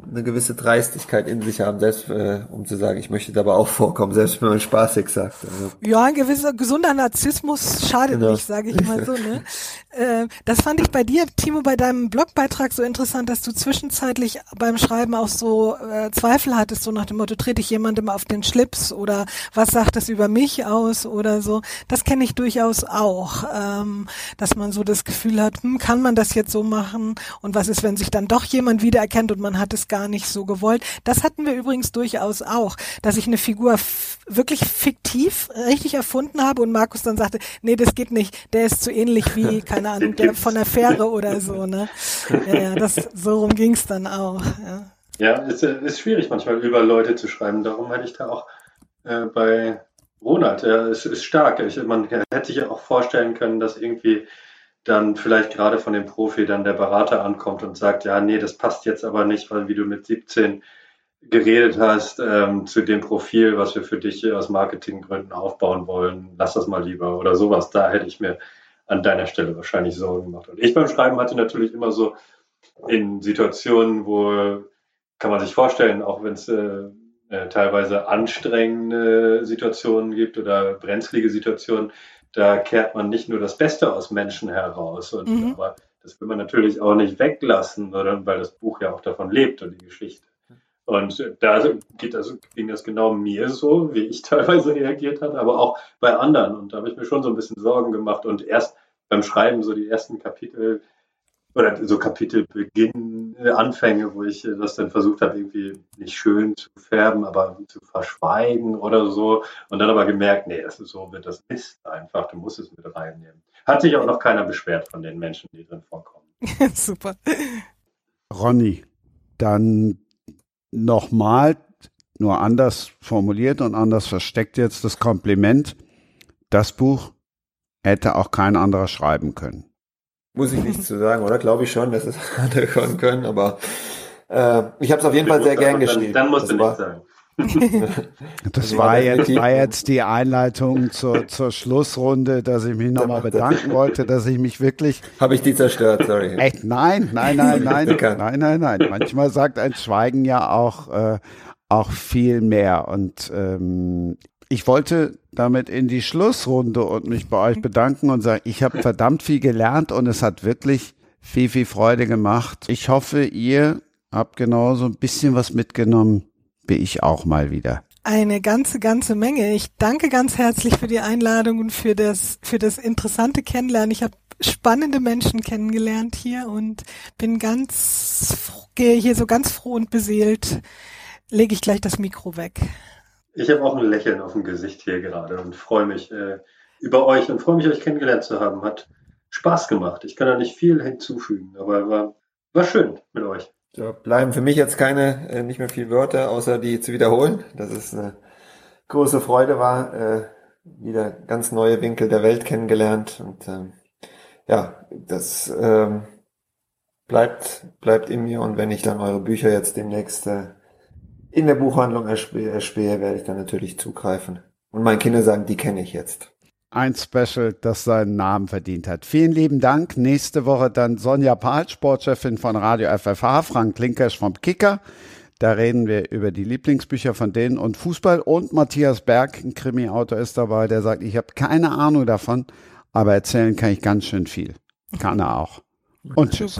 eine gewisse Dreistigkeit in sich haben, selbst äh, um zu sagen, ich möchte dabei auch vorkommen, selbst wenn man spaßig sagt. Also. Ja, ein gewisser gesunder Narzissmus schadet genau. nicht, sage ich mal so. Ne? <laughs> äh, das fand ich bei dir, Timo, bei deinem Blogbeitrag so interessant, dass du zwischenzeitlich beim Schreiben auch so äh, Zweifel hattest, so nach dem Motto, trete ich jemandem auf den Schlips oder was sagt das über mich aus oder so. Das kenne ich durchaus auch, ähm, dass man so das Gefühl hat, hm, kann man das jetzt so machen und was ist, wenn sich dann doch jemand wiedererkennt und man hat es gar nicht so gewollt. Das hatten wir übrigens durchaus auch, dass ich eine Figur wirklich fiktiv richtig erfunden habe und Markus dann sagte, nee, das geht nicht, der ist zu ähnlich wie, <laughs> keine Ahnung, der von der Fähre oder so, ne? Ja, ja das, so rum ging's dann auch, ja. Ja, ist, ist schwierig manchmal über Leute zu schreiben. Darum hatte ich da auch äh, bei Ronald, ja, es ist stark. Ich, man hätte sich ja auch vorstellen können, dass irgendwie dann vielleicht gerade von dem Profi dann der Berater ankommt und sagt, ja, nee, das passt jetzt aber nicht, weil wie du mit 17 geredet hast ähm, zu dem Profil, was wir für dich aus Marketinggründen aufbauen wollen, lass das mal lieber oder sowas. Da hätte ich mir an deiner Stelle wahrscheinlich Sorgen gemacht. Und ich beim Schreiben hatte natürlich immer so in Situationen, wo kann man sich vorstellen, auch wenn es äh, äh, teilweise anstrengende Situationen gibt oder brenzlige Situationen, da kehrt man nicht nur das Beste aus Menschen heraus. Und, mhm. Aber das will man natürlich auch nicht weglassen, sondern weil das Buch ja auch davon lebt und die Geschichte. Und da geht das, ging das genau mir so, wie ich <laughs> teilweise reagiert habe, aber auch bei anderen. Und da habe ich mir schon so ein bisschen Sorgen gemacht. Und erst beim Schreiben, so die ersten Kapitel oder so Kapitelbeginn, äh, Anfänge, wo ich das dann versucht habe, irgendwie nicht schön zu färben, aber zu verschweigen oder so. Und dann aber gemerkt, nee, das ist so, das ist einfach, du musst es mit reinnehmen. Hat sich auch noch keiner beschwert von den Menschen, die drin vorkommen. <laughs> Super. Ronny, dann nochmal, nur anders formuliert und anders versteckt jetzt das Kompliment. Das Buch hätte auch kein anderer schreiben können. Muss ich nichts zu sagen, oder? Glaube ich schon, dass es <laughs> andere können, aber äh, ich habe es auf jeden Fall sehr gern geschrieben. Dann musst du nichts sagen. <laughs> Das war jetzt, war jetzt die Einleitung zur, zur Schlussrunde, dass ich mich nochmal bedanken wollte, dass ich mich wirklich. Habe ich die zerstört, sorry. Echt? Nein, nein, nein, <laughs> nein, nein, nein, nein. Manchmal sagt ein Schweigen ja auch, äh, auch viel mehr. Und ähm, ich wollte damit in die Schlussrunde und mich bei euch bedanken und sagen, ich habe verdammt viel gelernt und es hat wirklich viel, viel Freude gemacht. Ich hoffe, ihr habt genauso ein bisschen was mitgenommen bin ich auch mal wieder. Eine ganze, ganze Menge. Ich danke ganz herzlich für die Einladung und für das, für das interessante Kennenlernen. Ich habe spannende Menschen kennengelernt hier und bin ganz, gehe hier so ganz froh und beseelt, lege ich gleich das Mikro weg. Ich habe auch ein Lächeln auf dem Gesicht hier gerade und freue mich äh, über euch und freue mich, euch kennengelernt zu haben. Hat Spaß gemacht. Ich kann da nicht viel hinzufügen, aber war, war schön mit euch. So, bleiben für mich jetzt keine, äh, nicht mehr viel Wörter, außer die zu wiederholen, dass es eine große Freude war, äh, wieder ganz neue Winkel der Welt kennengelernt und ähm, ja, das ähm, bleibt, bleibt in mir und wenn ich dann eure Bücher jetzt demnächst äh, in der Buchhandlung erspähe, werde ich dann natürlich zugreifen. Und meine Kinder sagen, die kenne ich jetzt. Ein Special, das seinen Namen verdient hat. Vielen lieben Dank. Nächste Woche dann Sonja Pahl, Sportchefin von Radio FFH, Frank Klinkersch vom Kicker. Da reden wir über die Lieblingsbücher von denen und Fußball. Und Matthias Berg, ein Krimi-Autor, ist dabei, der sagt, ich habe keine Ahnung davon, aber erzählen kann ich ganz schön viel. Kann er auch. Und tschüss.